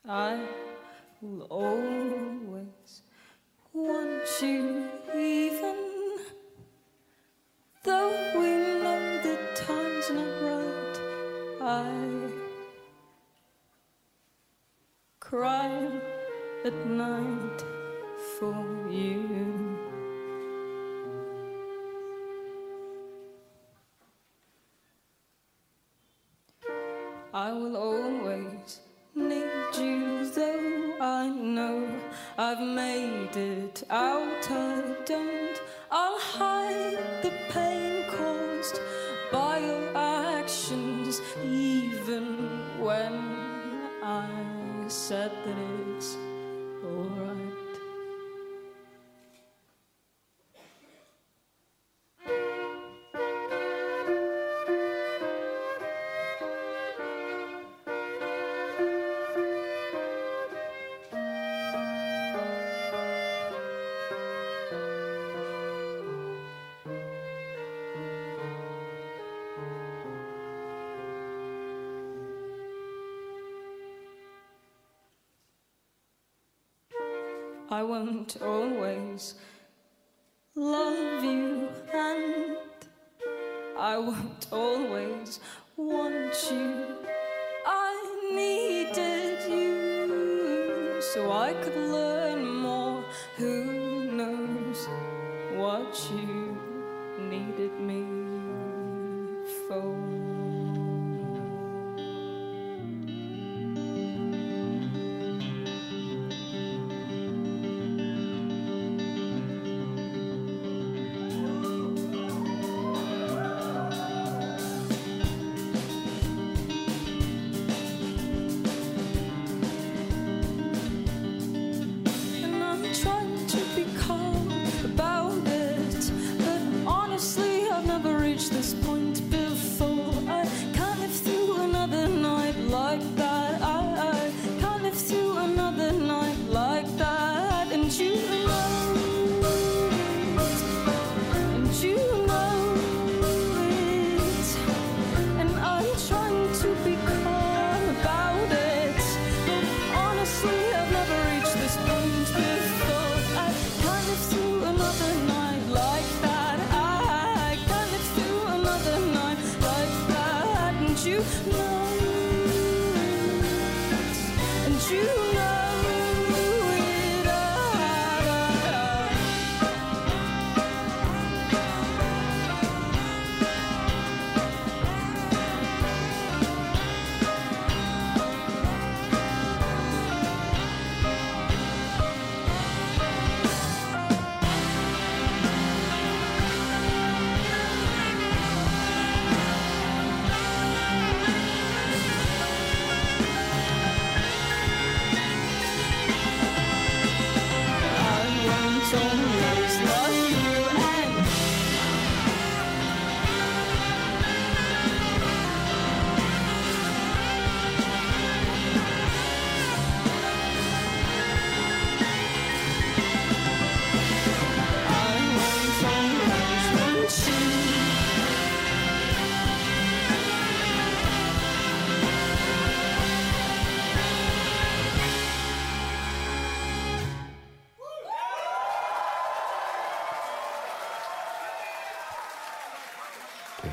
I will always want you even though we know the time's not right I cry at night for you. I will always need you, though I know I've made it out. I don't. I'll hide the pain caused by your actions, even when I said that I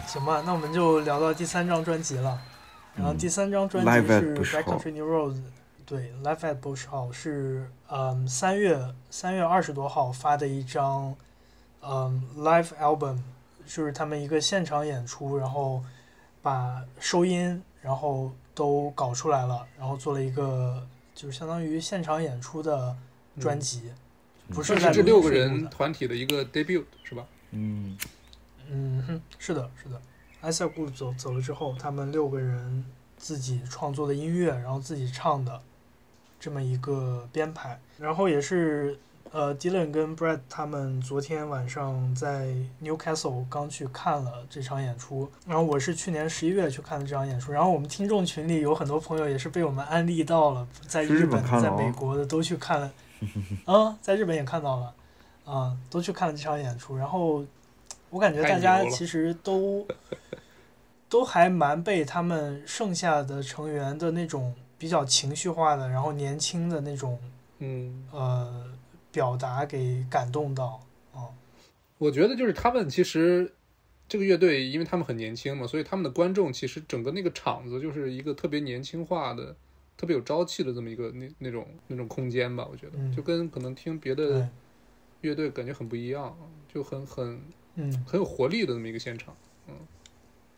行吧，那我们就聊到第三张专辑了。然后第三张专辑是 Hall Country New Roads，对 Life at Bush Hall 是嗯三月三月二十多号发的一张嗯 Live Album，就是他们一个现场演出，然后把收音然后都搞出来了，然后做了一个就是相当于现场演出的专辑，不是在这六个人团体的一个 debut 是吧？嗯，嗯哼，是的，是的。埃塞库走走了之后，他们六个人自己创作的音乐，然后自己唱的这么一个编排，然后也是呃，Dylan 跟 Brad 他们昨天晚上在 Newcastle 刚去看了这场演出，然后我是去年十一月去看的这场演出，然后我们听众群里有很多朋友也是被我们安利到了，在去日日本、在美国的都去看了，嗯，在日本也看到了，啊、都去看了这场演出。然后我感觉大家其实都都还蛮被他们剩下的成员的那种比较情绪化的，然后年轻的那种嗯，呃表达给感动到。啊、我觉得就是他们其实这个乐队，因为他们很年轻嘛，所以他们的观众其实整个那个场子就是一个特别年轻化的、特别有朝气的这么一个那那种那种空间吧。我觉得嗯就跟可能听别的，乐队感觉很不一样，就很很嗯。很有活力的这么一个现场。嗯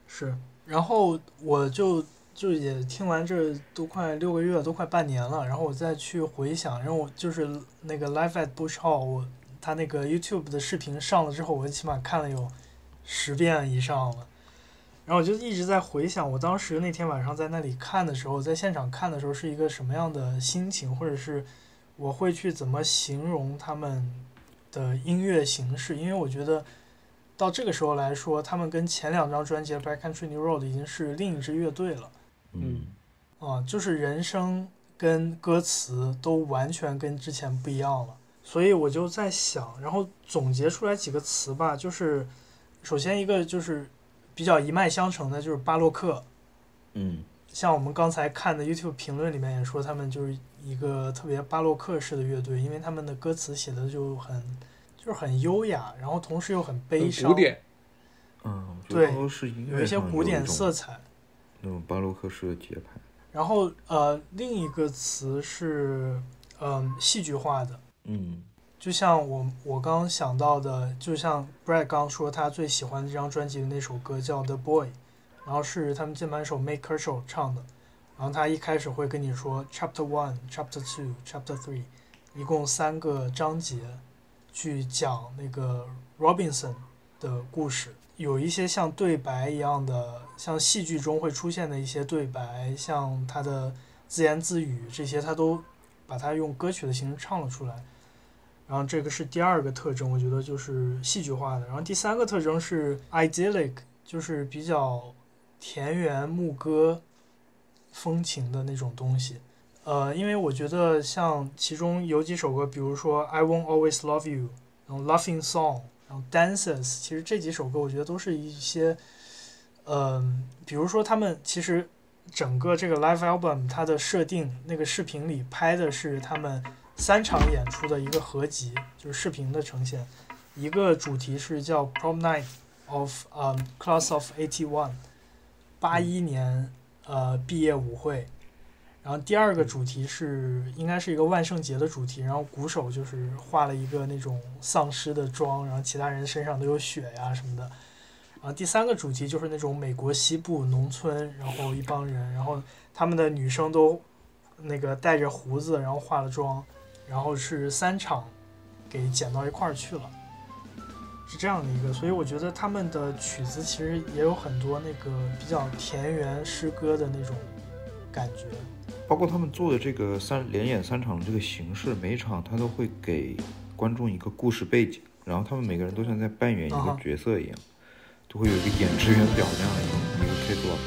是，然后我就就也听完这都快六个月，都快半年了，然后我再去回想，然后我就是那个 Live at Bush Hall，我他那个 YouTube 的视频上了之后，我起码看了有十遍以上了。然后我就一直在回想，我当时那天晚上在那里看的时候，在现场看的时候是一个什么样的心情，或者是我会去怎么形容他们的音乐形式，因为我觉得到这个时候来说，他们跟前两张专辑《Back Country New Road》已经是另一支乐队了。嗯。啊，就是人声跟歌词都完全跟之前不一样了。所以我就在想，然后总结出来几个词吧，就是首先一个就是比较一脉相承的，就是巴洛克，嗯。像我们刚才看的 YouTube 评论里面也说，他们就是一个特别巴洛克式的乐队，因为他们的歌词写的就很就是很优雅，然后同时又很悲伤，古典，嗯，对是有一些古典色彩。那种巴洛克式的节拍。然后呃，另一个词是嗯、戏剧化的，嗯就像我我刚刚想到的，就像 Brad 刚说他最喜欢这张专辑的那首歌叫《The Boy》，然后是他们键盘手 Mike Kershaw 唱的，然后他一开始会跟你说 Chapter One、Chapter Two、Chapter Three，一共三个章节，去讲那个 Robinson 的故事，有一些像对白一样的，像戏剧中会出现的一些对白，像他的自言自语这些，他都把它用歌曲的形式唱了出来。然后这个是第二个特征，我觉得就是戏剧化的。然后第三个特征是 idyllic，就是比较田园牧歌风情的那种东西。呃，因为我觉得像其中有几首歌，比如说 I Won't Always Love You，然后 Laughing Song，然后 Dances，其实这几首歌我觉得都是一些，嗯、比如说他们其实整个这个 live album 它的设定，那个视频里拍的是他们三场演出的一个合集，就是视频的呈现。一个主题是叫 Prom Night of 嗯、Class of Eighty One，八一年呃毕业舞会。然后第二个主题是应该是一个万圣节的主题，然后鼓手就是画了一个那种丧尸的妆，然后其他人身上都有血呀什么的。然后第三个主题就是那种美国西部农村，然后一帮人，然后他们的女生都那个带着胡子，然后化了妆，然后是三场给剪到一块儿去了，是这样的一个。所以我觉得他们的曲子其实也有很多那个比较田园诗歌的那种感觉。包括他们做的这个三连演三场的这个形式，每一场他都会给观众一个故事背景，然后他们每个人都像在扮演一个角色一样，都会有一个演职员表那样的一个一个 cakewalk。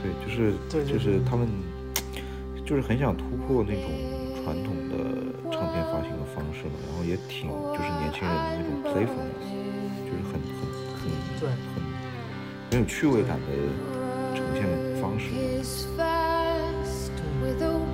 对，就是就是他们就是很想突破那种传统的唱片发行的方式嘛，然后也挺就是年轻人的那种 playfulness，就是很很很很很有趣味感的呈现方式。Is fast with a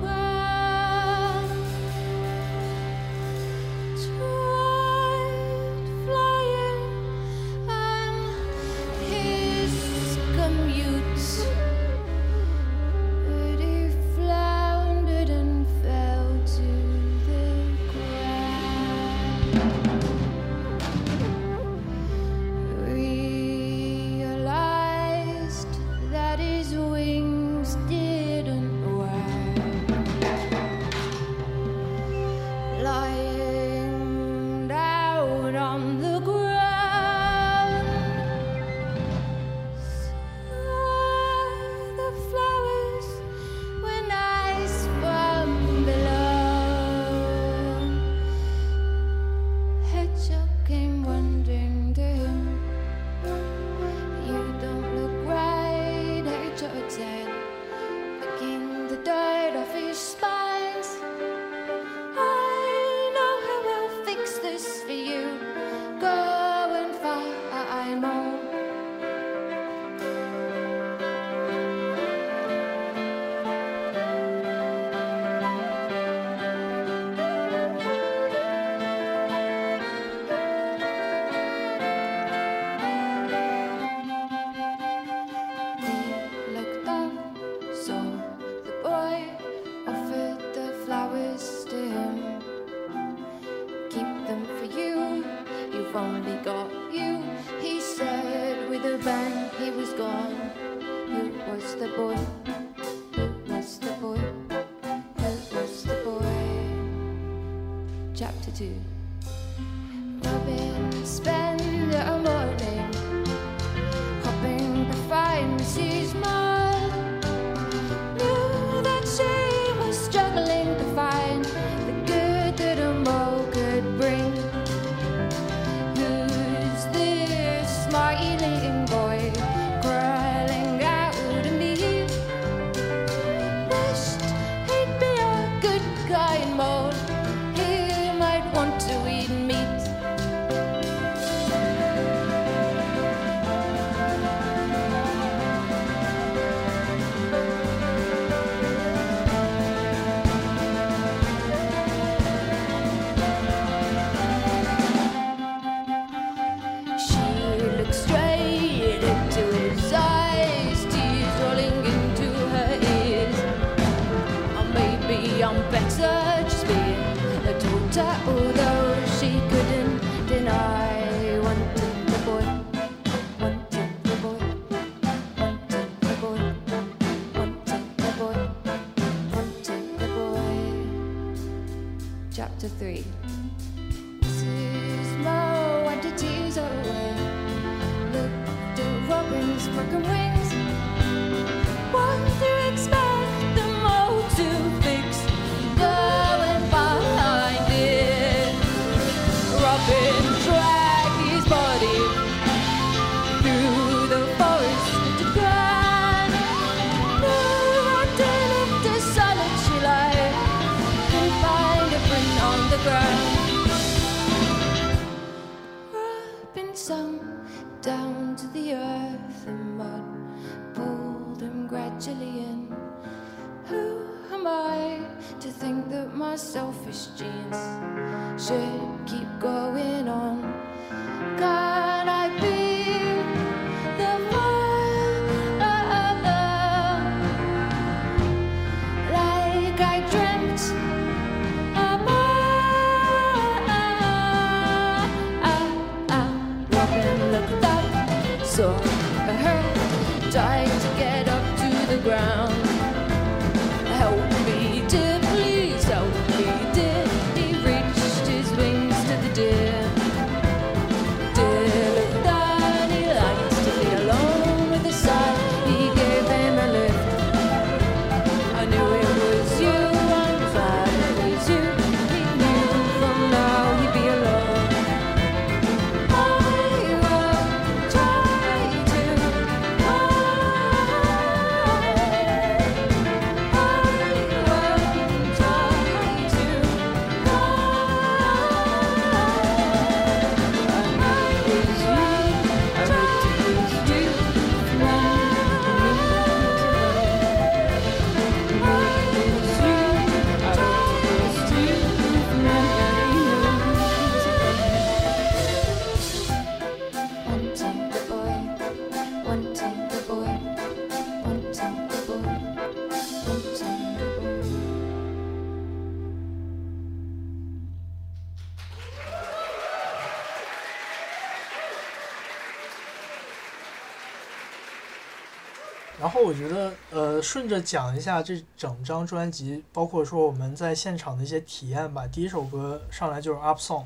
我觉得，呃，顺着讲一下这整张专辑，包括说我们在现场的一些体验吧。第一首歌上来就是 Up Song，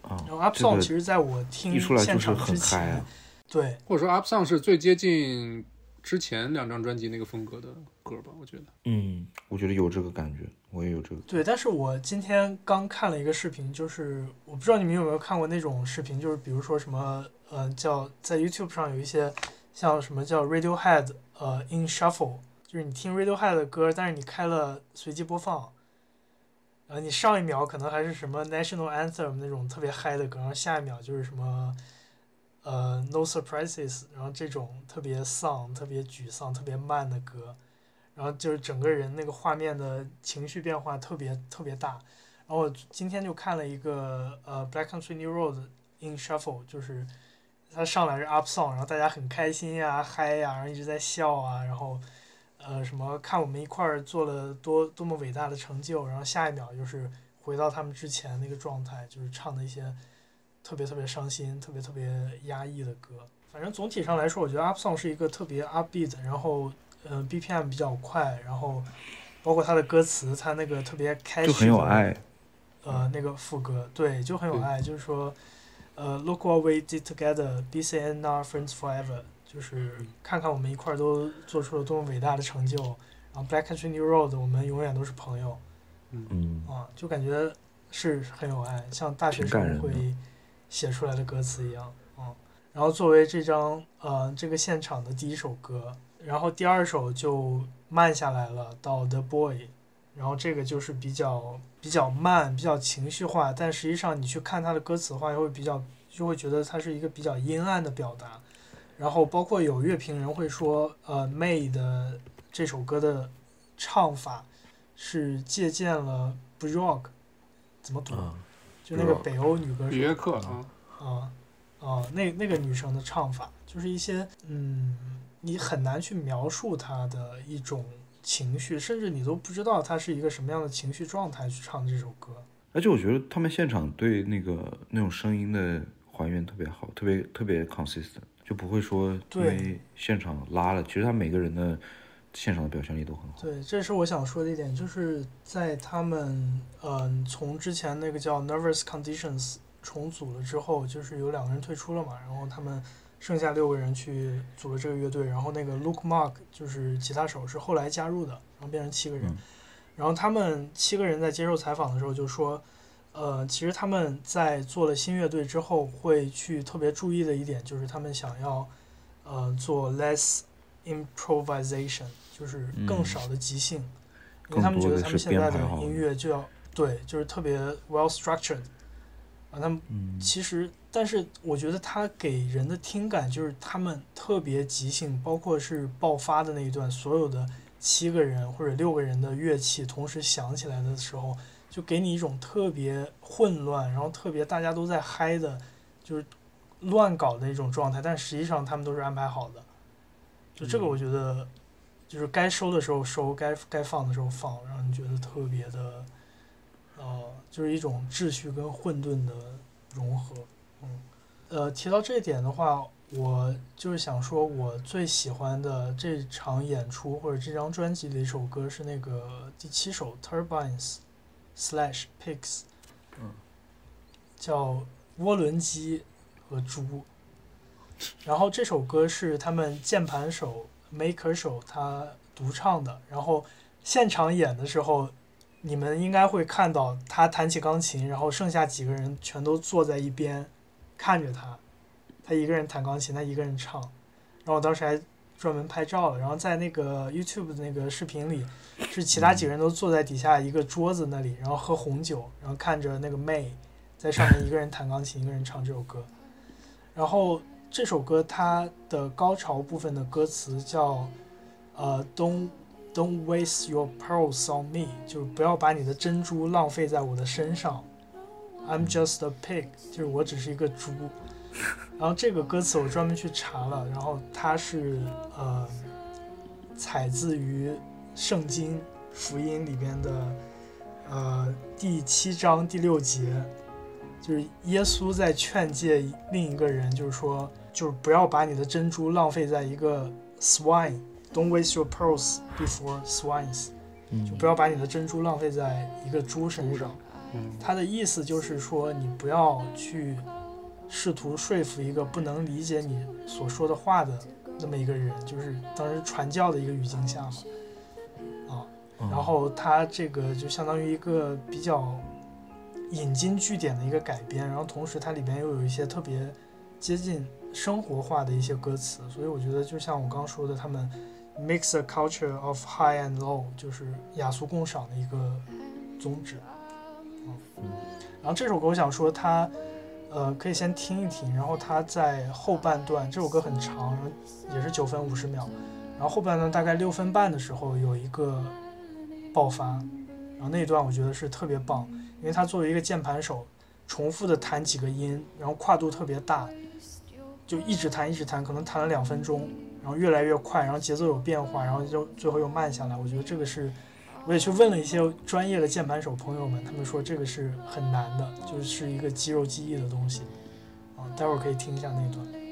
啊然后 Up Song 其实在我听现场之前，对或者说 Up Song 是最接近之前两张专辑那个风格的歌吧，我觉得。嗯，我觉得有这个感觉，我也有这个。对，但是我今天刚看了一个视频，就是我不知道你们有没有看过那种视频，就是比如说什么，呃，叫在 YouTube 上有一些像什么叫 Radiohead，呃，In Shuffle，就是你听 Radiohead 的歌，但是你开了随机播放，然后你上一秒可能还是什么 National Anthem 那种特别嗨的歌，然后下一秒就是什么，呃，No Surprises，然后这种特别丧、特别沮丧、特别慢的歌。然后就是整个人那个画面的情绪变化特别特别大。然后我今天就看了一个呃 Black Country New Road in Shuffle，就是它上来是 Up Song，然后大家很开心呀、嗨呀，然后一直在笑啊，然后呃什么看我们一块儿做了多多么伟大的成就，然后下一秒就是回到他们之前那个状态，就是唱的一些特别特别伤心、特别特别压抑的歌。反正总体上来说，我觉得 Up Song 是一个特别 upbeat，然后嗯、呃 BPM 比较快，然后包括他的歌词，他那个特别开就很有爱。呃，那个副歌，对，就很有爱，就是说，呃，Look what we did together, be and our friends forever，就是看看我们一块儿都做出了多么伟大的成就。然后 Black Country New Road，我们永远都是朋友嗯，啊，就感觉是很有爱，像大学生会写出来的歌词一样啊。然后作为这张呃这个现场的第一首歌，然后第二首就慢下来了，到 The Boy，然后这个就是比较比较慢，比较情绪化，但实际上你去看他的歌词的话，又会比较就会觉得它是一个比较阴暗的表达。然后包括有乐评人会说，呃，May 的这首歌的唱法是借鉴了 Brock，怎么读？啊就那个北欧女歌手里约克啊，啊啊，那那个女生的唱法，就是一些嗯，你很难去描述她的一种情绪，甚至你都不知道他是一个什么样的情绪状态去唱这首歌。而且我觉得他们现场对那个那种声音的还原特别好，特别特别 consistent，就不会说因为现场拉了，其实他每个人的现场的表现力都很好。对，这是我想说的一点，就是在他们嗯、从之前那个叫 Nervous Conditions 重组了之后，就是有两个人退出了嘛，然后他们剩下六个人去组了这个乐队，然后那个 Luke Mark 就是吉他手是后来加入的，然后变成七个人，嗯。然后他们七个人在接受采访的时候就说。呃，其实他们在做了新乐队之后，会去特别注意的一点就是他们想要，呃，做 less improvisation，就是更嗯少的即兴，因为他们觉得他们现在的音乐就要对，就是特别 well structured，啊，他们嗯，其实，但是我觉得他给人的听感就是他们特别即兴，包括是爆发的那一段，所有的七个人或者六个人的乐器同时响起来的时候，就给你一种特别混乱，然后特别大家都在嗨的，就是乱搞的一种状态，但实际上他们都是安排好的。就这个，我觉得就是该收的时候收，该该放的时候放，让你觉得特别的，呃，就是一种秩序跟混沌的融合。嗯，呃，提到这一点的话，我就是想说，我最喜欢的这场演出或者这张专辑的一首歌是那个第七首 Turbines Slash Pigs，嗯，叫涡轮机和猪。然后这首歌是他们键盘手 Maker 手他独唱的，然后现场演的时候，你们应该会看到他弹起钢琴，然后剩下几个人全都坐在一边看着他，他一个人弹钢琴，他一个人唱，然后我当时还专门拍照了，然后在那个 YouTube 的那个视频里，是其他几个人都坐在底下一个桌子那里，然后喝红酒，然后看着那个 May 在上面一个人弹钢琴，一个人唱这首歌，然后这首歌它的高潮部分的歌词叫呃 Don't Don't waste your pearls on me，就是不要把你的珍珠浪费在我的身上。I'm just a pig，就是我只是一个猪。然后这个歌词我专门去查了，然后它是呃采自于圣经福音里边的呃第七章第六节，就是耶稣在劝诫另一个人，就是说，就是不要把你的珍珠浪费在一个 swine，don't waste your pearls before swines，嗯就不要把你的珍珠浪费在一个猪身上。嗯，他的意思就是说，你不要去试图说服一个不能理解你所说的话的那么一个人，就是当时传教的一个语境下嘛，啊，嗯。然后他这个就相当于一个比较引经据典的一个改编，然后同时它里边又有一些特别接近生活化的一些歌词，所以我觉得就像我刚说的，他们 mix a culture of high and low，就是雅俗共赏的一个宗旨。然后这首歌我想说它，呃，可以先听一听，然后它在后半段，这首歌很长，也是九分五十秒，然后后半段大概六分半的时候有一个爆发，然后那一段我觉得是特别棒，因为他作为一个键盘手，重复的弹几个音，然后跨度特别大，就一直弹一直弹，可能弹了两分钟，然后越来越快，然后节奏有变化，然后就最后又慢下来。我觉得这个是，我也去问了一些专业的键盘手朋友们，他们说这个是很难的，就是一个肌肉记忆的东西。啊，待会儿可以听一下那段。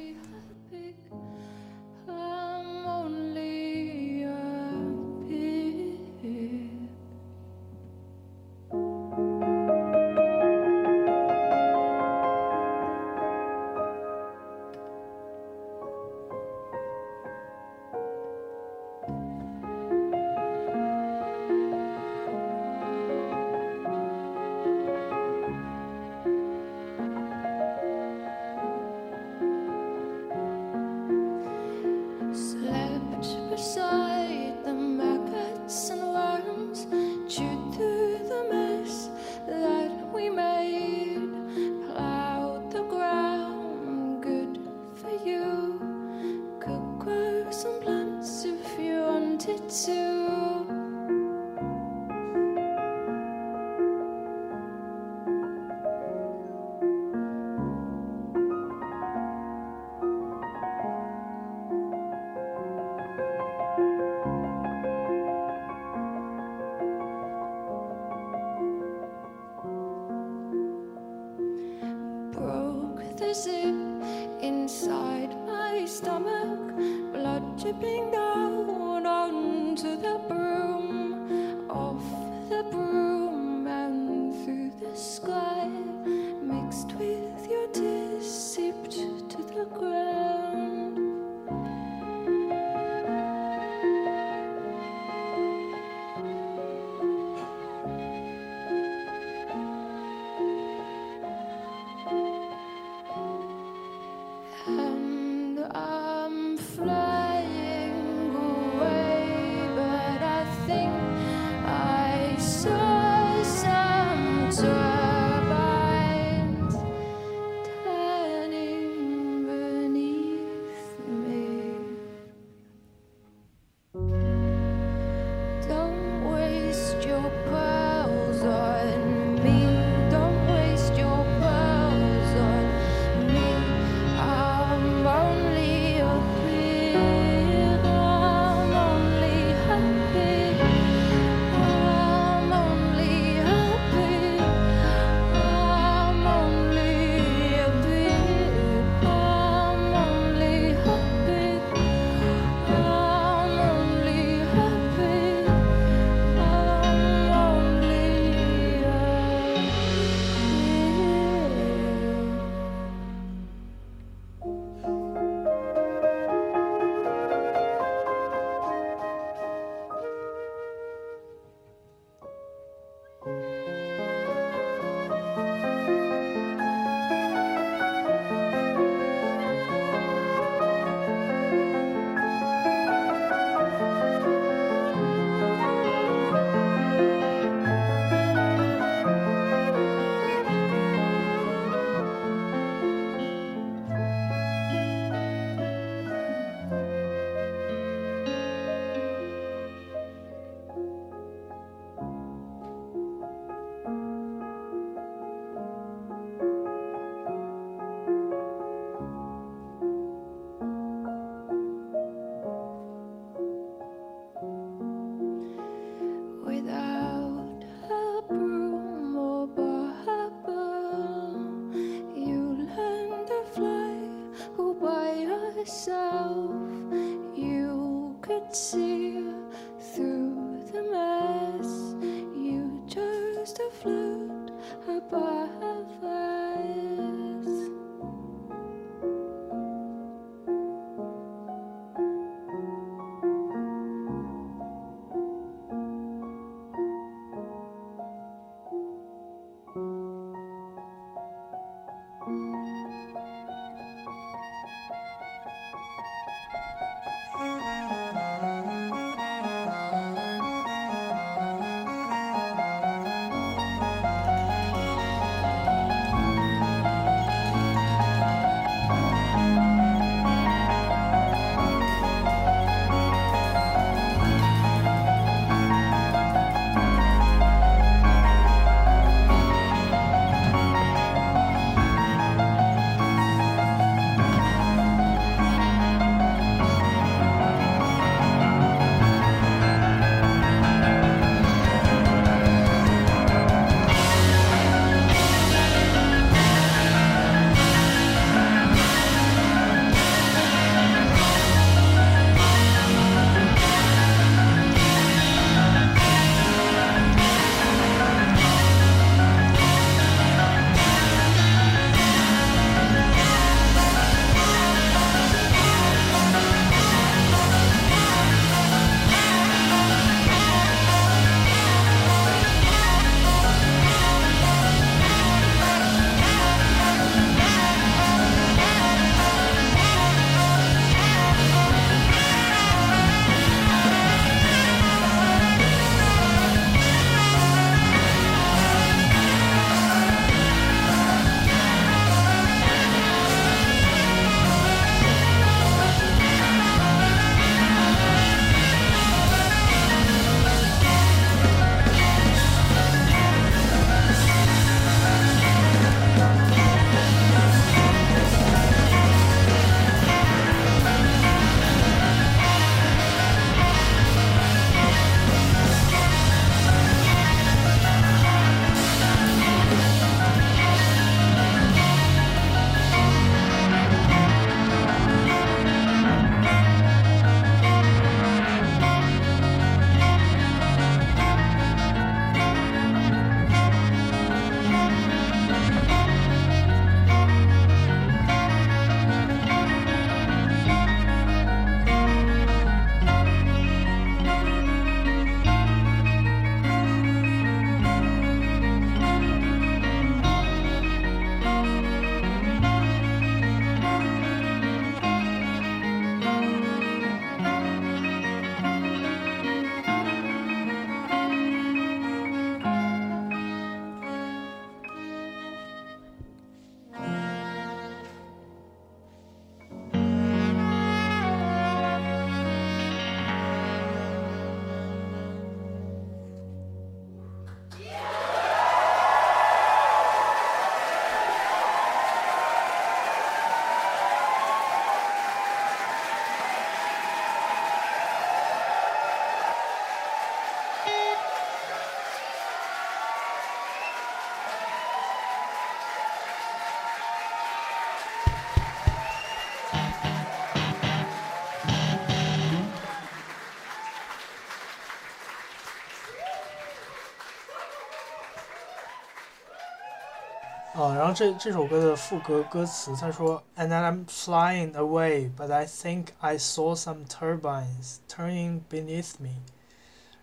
啊，然后这这首歌的副歌歌词，他说，And I'm flying away, but I think I saw some turbines turning beneath me。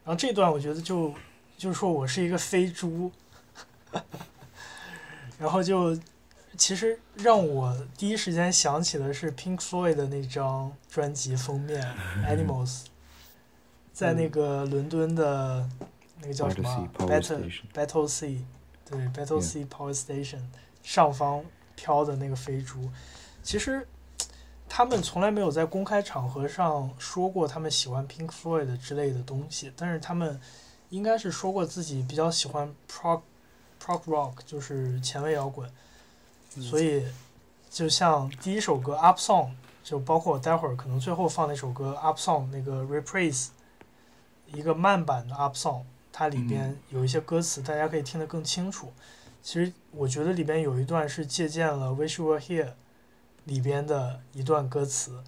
然后这段我觉得就就是说我是一个飞猪，然后就其实让我第一时间想起的是 Pink Floyd 的那张专辑封面 Animals，在那个伦敦的那个叫什么 Battle Battle Sea，对 Battle Sea Power Station 上方飘的那个飞猪，其实他们从来没有在公开场合上说过他们喜欢 Pink Floyd 之类的东西，但是他们应该是说过自己比较喜欢 prog prog rock，就是前卫摇滚，所以就像第一首歌 Up Song，就包括我待会儿可能最后放那首歌 Up Song 那个 Reprise，一个慢版的 Up Song，它里边有一些歌词大家可以听得更清楚。其实我觉得里边有一段是借鉴了《Wish You Were Here》里边的一段歌词，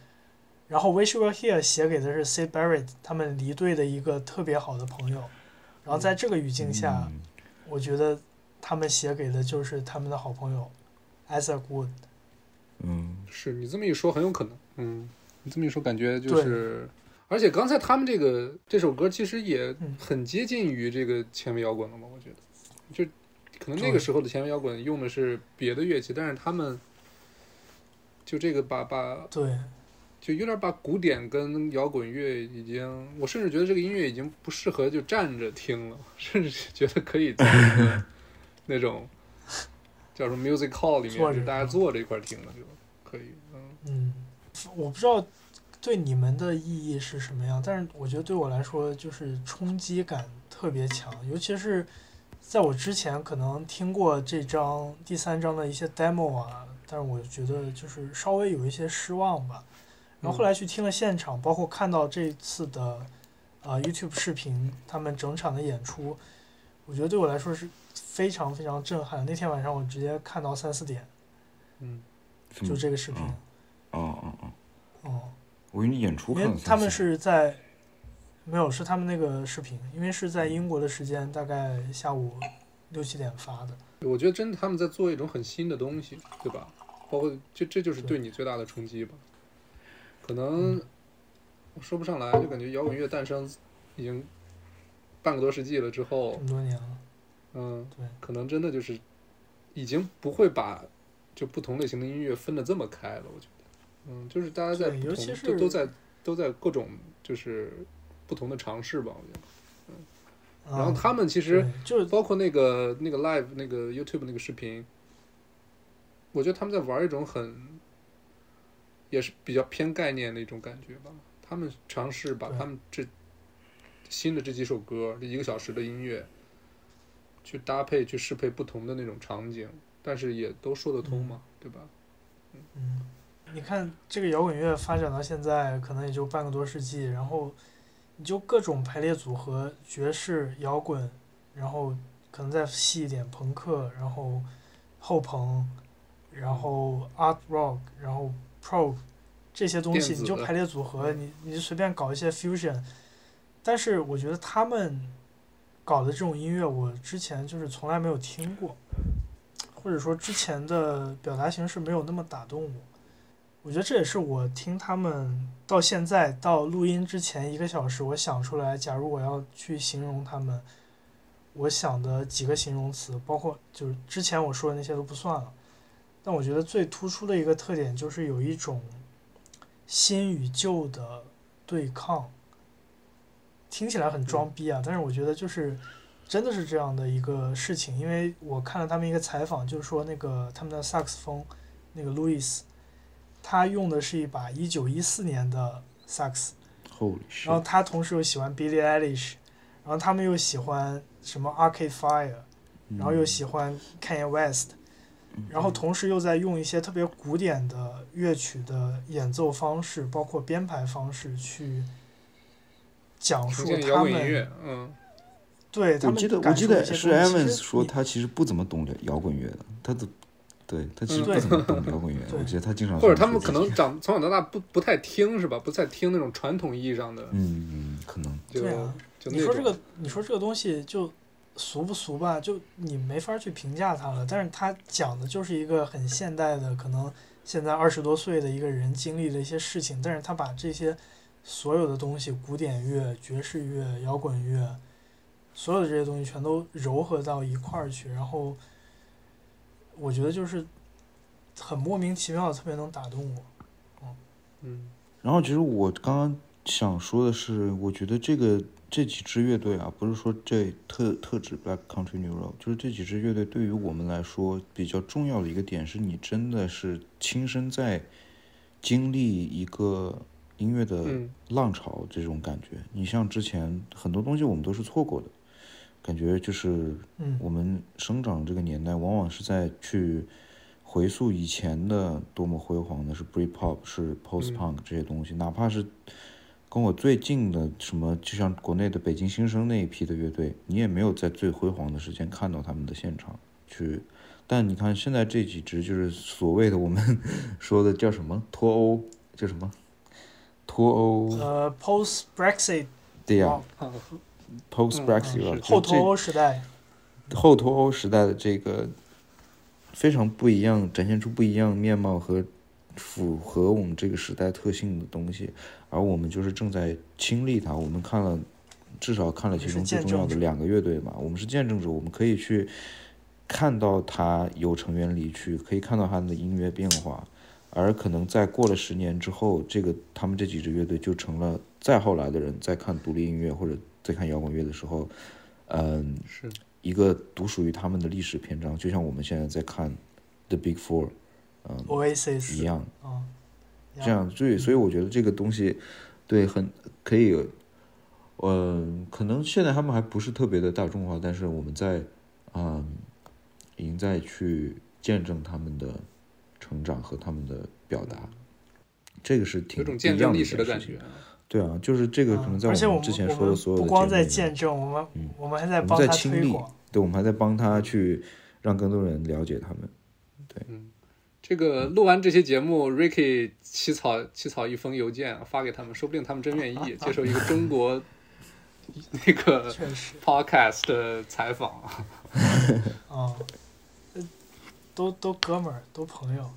然后《Wish You Were Here》写给的是 Sid Barrett 他们离队的一个特别好的朋友，然后在这个语境下，嗯我觉得他们写给的就是他们的好朋友 Isaac Wood。嗯是你这么一说，很有可能。嗯，你这么一说，感觉就是，而且刚才他们这个这首歌其实也嗯。很接近于这个前卫摇滚了嘛，我觉得，就可能那个时候的前卫摇滚用的是别的乐器，但是他们就这个把把对，就有点把古典跟摇滚乐已经，我甚至觉得这个音乐已经不适合就站着听了，甚至觉得可以在 那种叫什么 music hall 里面，就大家坐着一块儿听了就可以。嗯，嗯，我不知道对你们的意义是什么样，但是我觉得对我来说就是冲击感特别强，尤其是在我之前可能听过这张第三章的一些 demo 啊，但是我觉得就是稍微有一些失望吧。然后后来去听了现场，包括看到这次的呃 YouTube 视频，他们整场的演出，我觉得对我来说是非常非常震撼。那天晚上我直接看到三四点，嗯，就这个视频，哦哦哦，哦、我给你演出看了为他们是在没有是他们那个视频，因为是在英国的时间，大概下午六七点发的。我觉得真的他们在做一种很新的东西，对吧？包括这这就是对你最大的冲击吧。可能我说不上来，就感觉摇滚乐诞生已经半个多世纪了之后，么多年了，嗯，对，可能真的就是已经不会把就不同类型的音乐分得这么开了。我觉得，嗯，就是大家在不同对尤其是都都在都在各种就是不同的尝试吧。我觉得，嗯然后嗯他们其实就是包括那个那个 live 那个 YouTube 那个视频，我觉得他们在玩一种很，也是比较偏概念的一种感觉吧。他们尝试把他们这新的这几首歌，这一个小时的音乐，去搭配去适配不同的那种场景，但是也都说得通嘛，对吧？嗯，你看这个摇滚乐发展到现在，可能也就半个多世纪，然后你就各种排列组合，爵士、摇滚，然后可能再细一点朋克，然后后朋，然后 art rock，然后 prog 这些东西，你就排列组合，你你就随便搞一些 fusion。但是我觉得他们搞的这种音乐，我之前就是从来没有听过。或者说之前的表达形式没有那么打动我。我觉得这也是我听他们到现在到录音之前一个小时，我想出来，假如我要去形容他们，我想的几个形容词，包括就是之前我说的那些都不算了。但我觉得最突出的一个特点就是有一种新与旧的对抗，听起来很装逼啊，但是我觉得就是真的是这样的一个事情，因为我看了他们一个采访，就是说那个他们的萨克斯风，那个路易斯，他用的是一把一九一四年的萨克斯，Holy 然后他同时又喜欢 Billie Eilish，然后他们又喜欢什么 Arcade Fire，然后又喜欢 Kanye West，然后同时又在用一些特别古典的乐曲的演奏方式，包括编排方式去讲述他们，嗯，对他们我记得我记得是 Evans 说他其实不怎么懂摇滚乐的，他的对他其实嗯不怎么懂摇滚乐。我觉得他经常或者他们可能长从小到大不不太听是吧？不太听那种传统意义上的，嗯嗯可能对啊你说这个，你说这个东西就俗不俗吧，就你没法去评价它了。但是它讲的就是一个很现代的，可能现在二十多岁的一个人经历的一些事情，但是他把这些所有的东西，古典乐、爵士乐、摇滚乐，所有的这些东西全都糅合到一块儿去，然后我觉得就是很莫名其妙的，特别能打动我。嗯然后其实我刚刚想说的是，我觉得这个这几支乐队啊，不是说这特特指 Black Country New Road，就是这几支乐队对于我们来说比较重要的一个点，是你真的是亲身在经历一个音乐的嗯浪潮这种感觉。你像之前很多东西我们都是错过的，感觉就是嗯。我们生长这个年代，往往是在去回溯以前的多么辉煌的是 Britpop，是 Post Punk 这些东西，哪怕是跟我最近的什么，就像国内的北京新生那一批的乐队，你也没有在最辉煌的时间看到他们的现场去。但你看现在这几支就是所谓的我们 说的叫什么？脱欧，叫什么？脱欧？呃，Post Brexit 对呀、啊 p o s t Brexit 了，是后脱欧时代，后脱欧时代的这个非常不一样，展现出不一样面貌和符合我们这个时代特性的东西，而我们就是正在亲历它。我们看了，至少看了其中最重要的两个乐队嘛，我们是见证者，我们可以去看到它有成员离去，可以看到他们的音乐变化。而可能在过了十年之后，这个他们这几支乐队就成了再后来的人在看独立音乐或者在看摇滚乐的时候，嗯，是一个独属于他们的历史篇章，就像我们现在在看 The Big Four，嗯，Oasis 一样。啊，这样，所以所以我觉得这个东西，对，很可以，嗯，可能现在他们还不是特别的大众化，但是我们在，嗯，已经在去见证他们的成长和他们的表达，这个是挺有种见证历史的感觉。对啊，就是这个可能在我们们之前说的所有的不光在节目里面见证，我们、嗯我们还在帮他推广。对，我们还在帮他去让更多人了解他们。对，嗯这个录完这期节目，Ricky 起草起草一封邮件发给他们，说不定他们真愿意接受一个中国 那个 podcast 的采访。啊，呃都都哥们儿，都朋友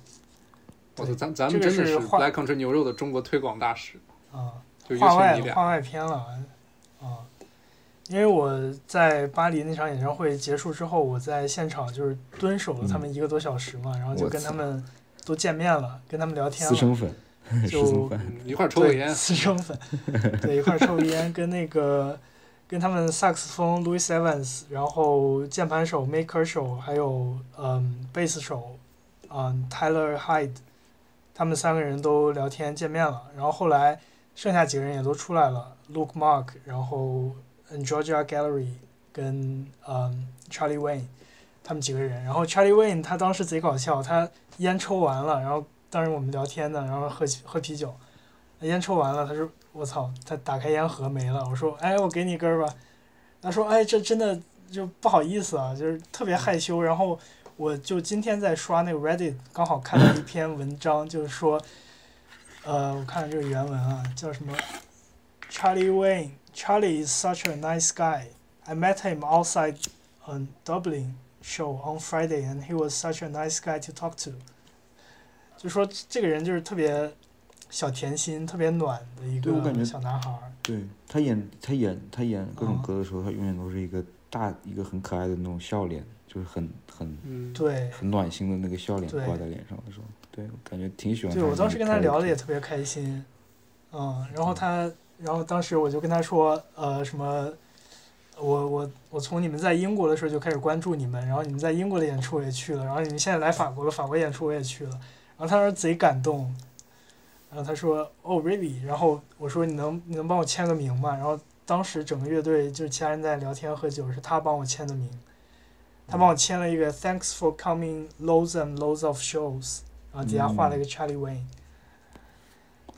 我操，咱咱们真的是 Black Country 牛肉的中国推广大使，啊。就尤话外其你俩。话外篇了啊，因为我在巴黎那场演唱会结束之后，我在现场就是蹲守了他们一个多小时嘛，然后就跟他们都见面了，跟他们聊天了，私生粉，私就生粉，嗯一块儿抽个烟，私生粉，对，一块儿抽个烟，跟那个跟他们萨克斯风 Louis Evans，然后键盘手 May Kershaw，还有嗯贝斯手嗯 Tyler Hyde，他们三个人都聊天见面了，然后后来剩下几个人也都出来了，Luke Mark，然后 Georgia Gallery 跟嗯 Charlie Wayne，他们几个人，然后 Charlie Wayne 他当时贼搞笑，他烟抽完了，然后当时我们聊天呢，然后喝喝啤酒。烟抽完了，他说：“我操！”他打开烟盒没了。我说：“哎，我给你一根吧。”他说：“哎，这真的就不好意思啊，就是特别害羞。”然后我就今天在刷那个 Reddit，刚好看到一篇文章，就是说，呃，我看看这个原文啊，叫什么？Charlie Wayne. Charlie is such a nice guy. I met him outside a Dublin show on Friday, and he was such a nice guy to talk to. 就说这个人就是特别小甜心，特别暖的一对我感觉个小男孩儿。对他演他演他演各种啊歌的时候，他永远都是一个大一个很可爱的那种笑脸，就是很很嗯，对，很暖心的那个笑脸挂在脸上的时候，对我感觉挺喜欢对。我当时跟他聊的也特别开心，嗯，然后他，然后当时我就跟他说，呃，什么，我我我从你们在英国的时候就开始关注你们，然后你们在英国的演出我也去了，然后你们现在来法国了，法国演出我也去了，然后他说贼感动，然后他说，哦，really，然后我说你能你能帮我签个名吗？然后当时整个乐队就是其他人在聊天喝酒，是他帮我签的名，他帮我签了一个 Thanks for coming loads and loads of shows，然后底下画了一个 Charlie Wayne，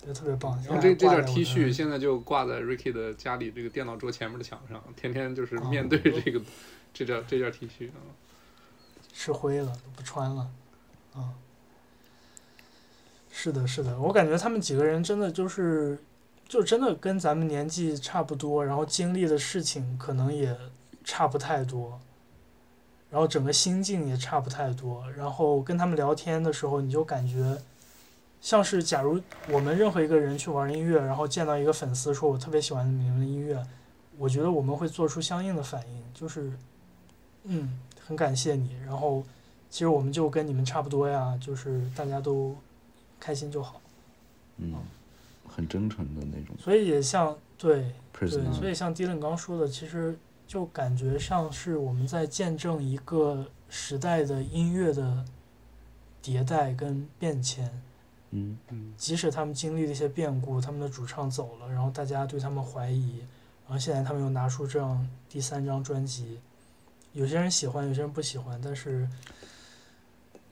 就特别棒。然后这这件 T 恤现在就挂在 Ricky 的家里这个电脑桌前面的墙上，天天就是哦面对这个这件这件 T 恤啊。吃灰了，不穿了，啊、是的，是的，我感觉他们几个人真的就是，就真的跟咱们年纪差不多，然后经历的事情可能也差不太多，然后整个心境也差不太多，然后跟他们聊天的时候，你就感觉像是假如我们任何一个人去玩音乐，然后见到一个粉丝说我特别喜欢你们的音乐，我觉得我们会做出相应的反应，就是嗯，很感谢你，然后其实我们就跟你们差不多呀，就是大家都开心就好，嗯，很真诚的那种所以也像对。对，所以像 Dylan 刚说的，其实就感觉像是我们在见证一个时代的音乐的迭代跟变迁。嗯嗯，即使他们经历了一些变故，他们的主唱走了，然后大家对他们怀疑，然后现在他们又拿出这样第三张专辑，有些人喜欢，有些人不喜欢，但是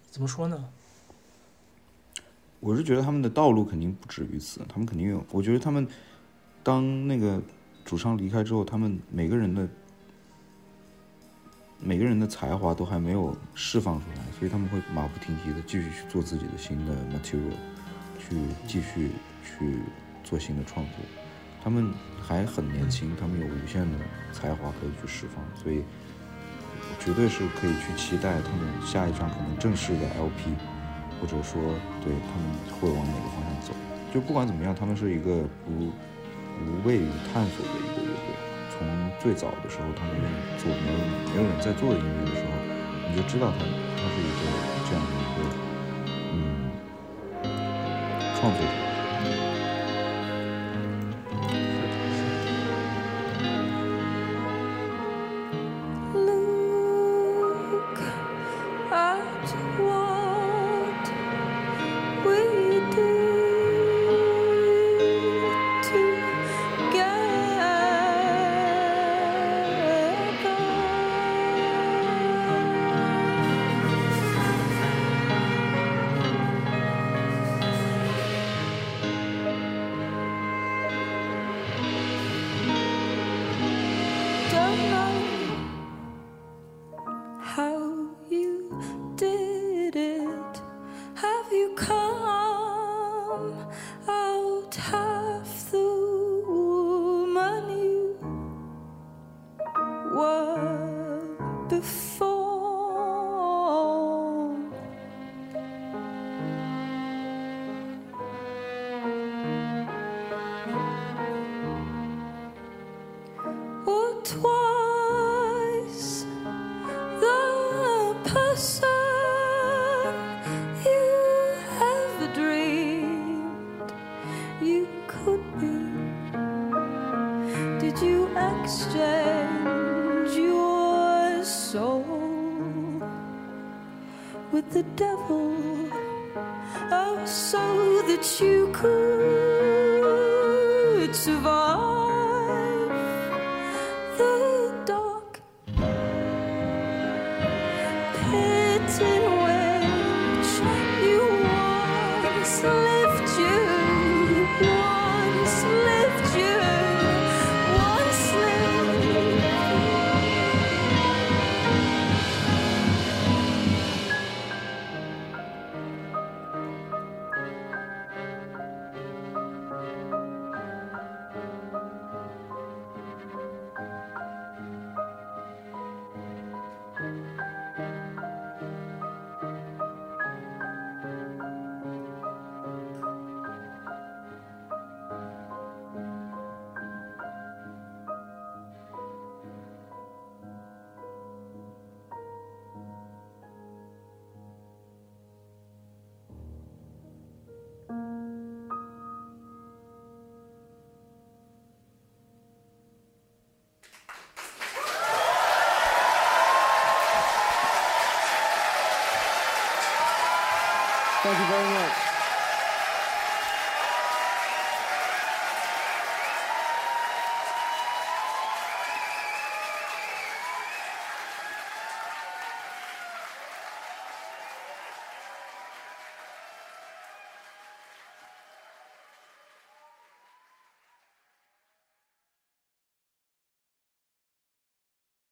怎么说呢？我是觉得他们的道路肯定不止于此，他们肯定有。我觉得他们当那个主唱离开之后，他们每个人的每个人的才华都还没有释放出来，所以他们会马不停蹄的继续去做自己的新的 material，去继续去做新的创作。他们还很年轻，他们有无限的才华可以去释放，所以绝对是可以去期待他们下一张可能正式的 LP。或者说对他们会往哪个方向走。就不管怎么样，他们是一个不无畏于探索的一个。从最早的时候，他们愿意做没有没有人在做的音乐的时候，你就知道他他是一个这样的一个嗯创作者。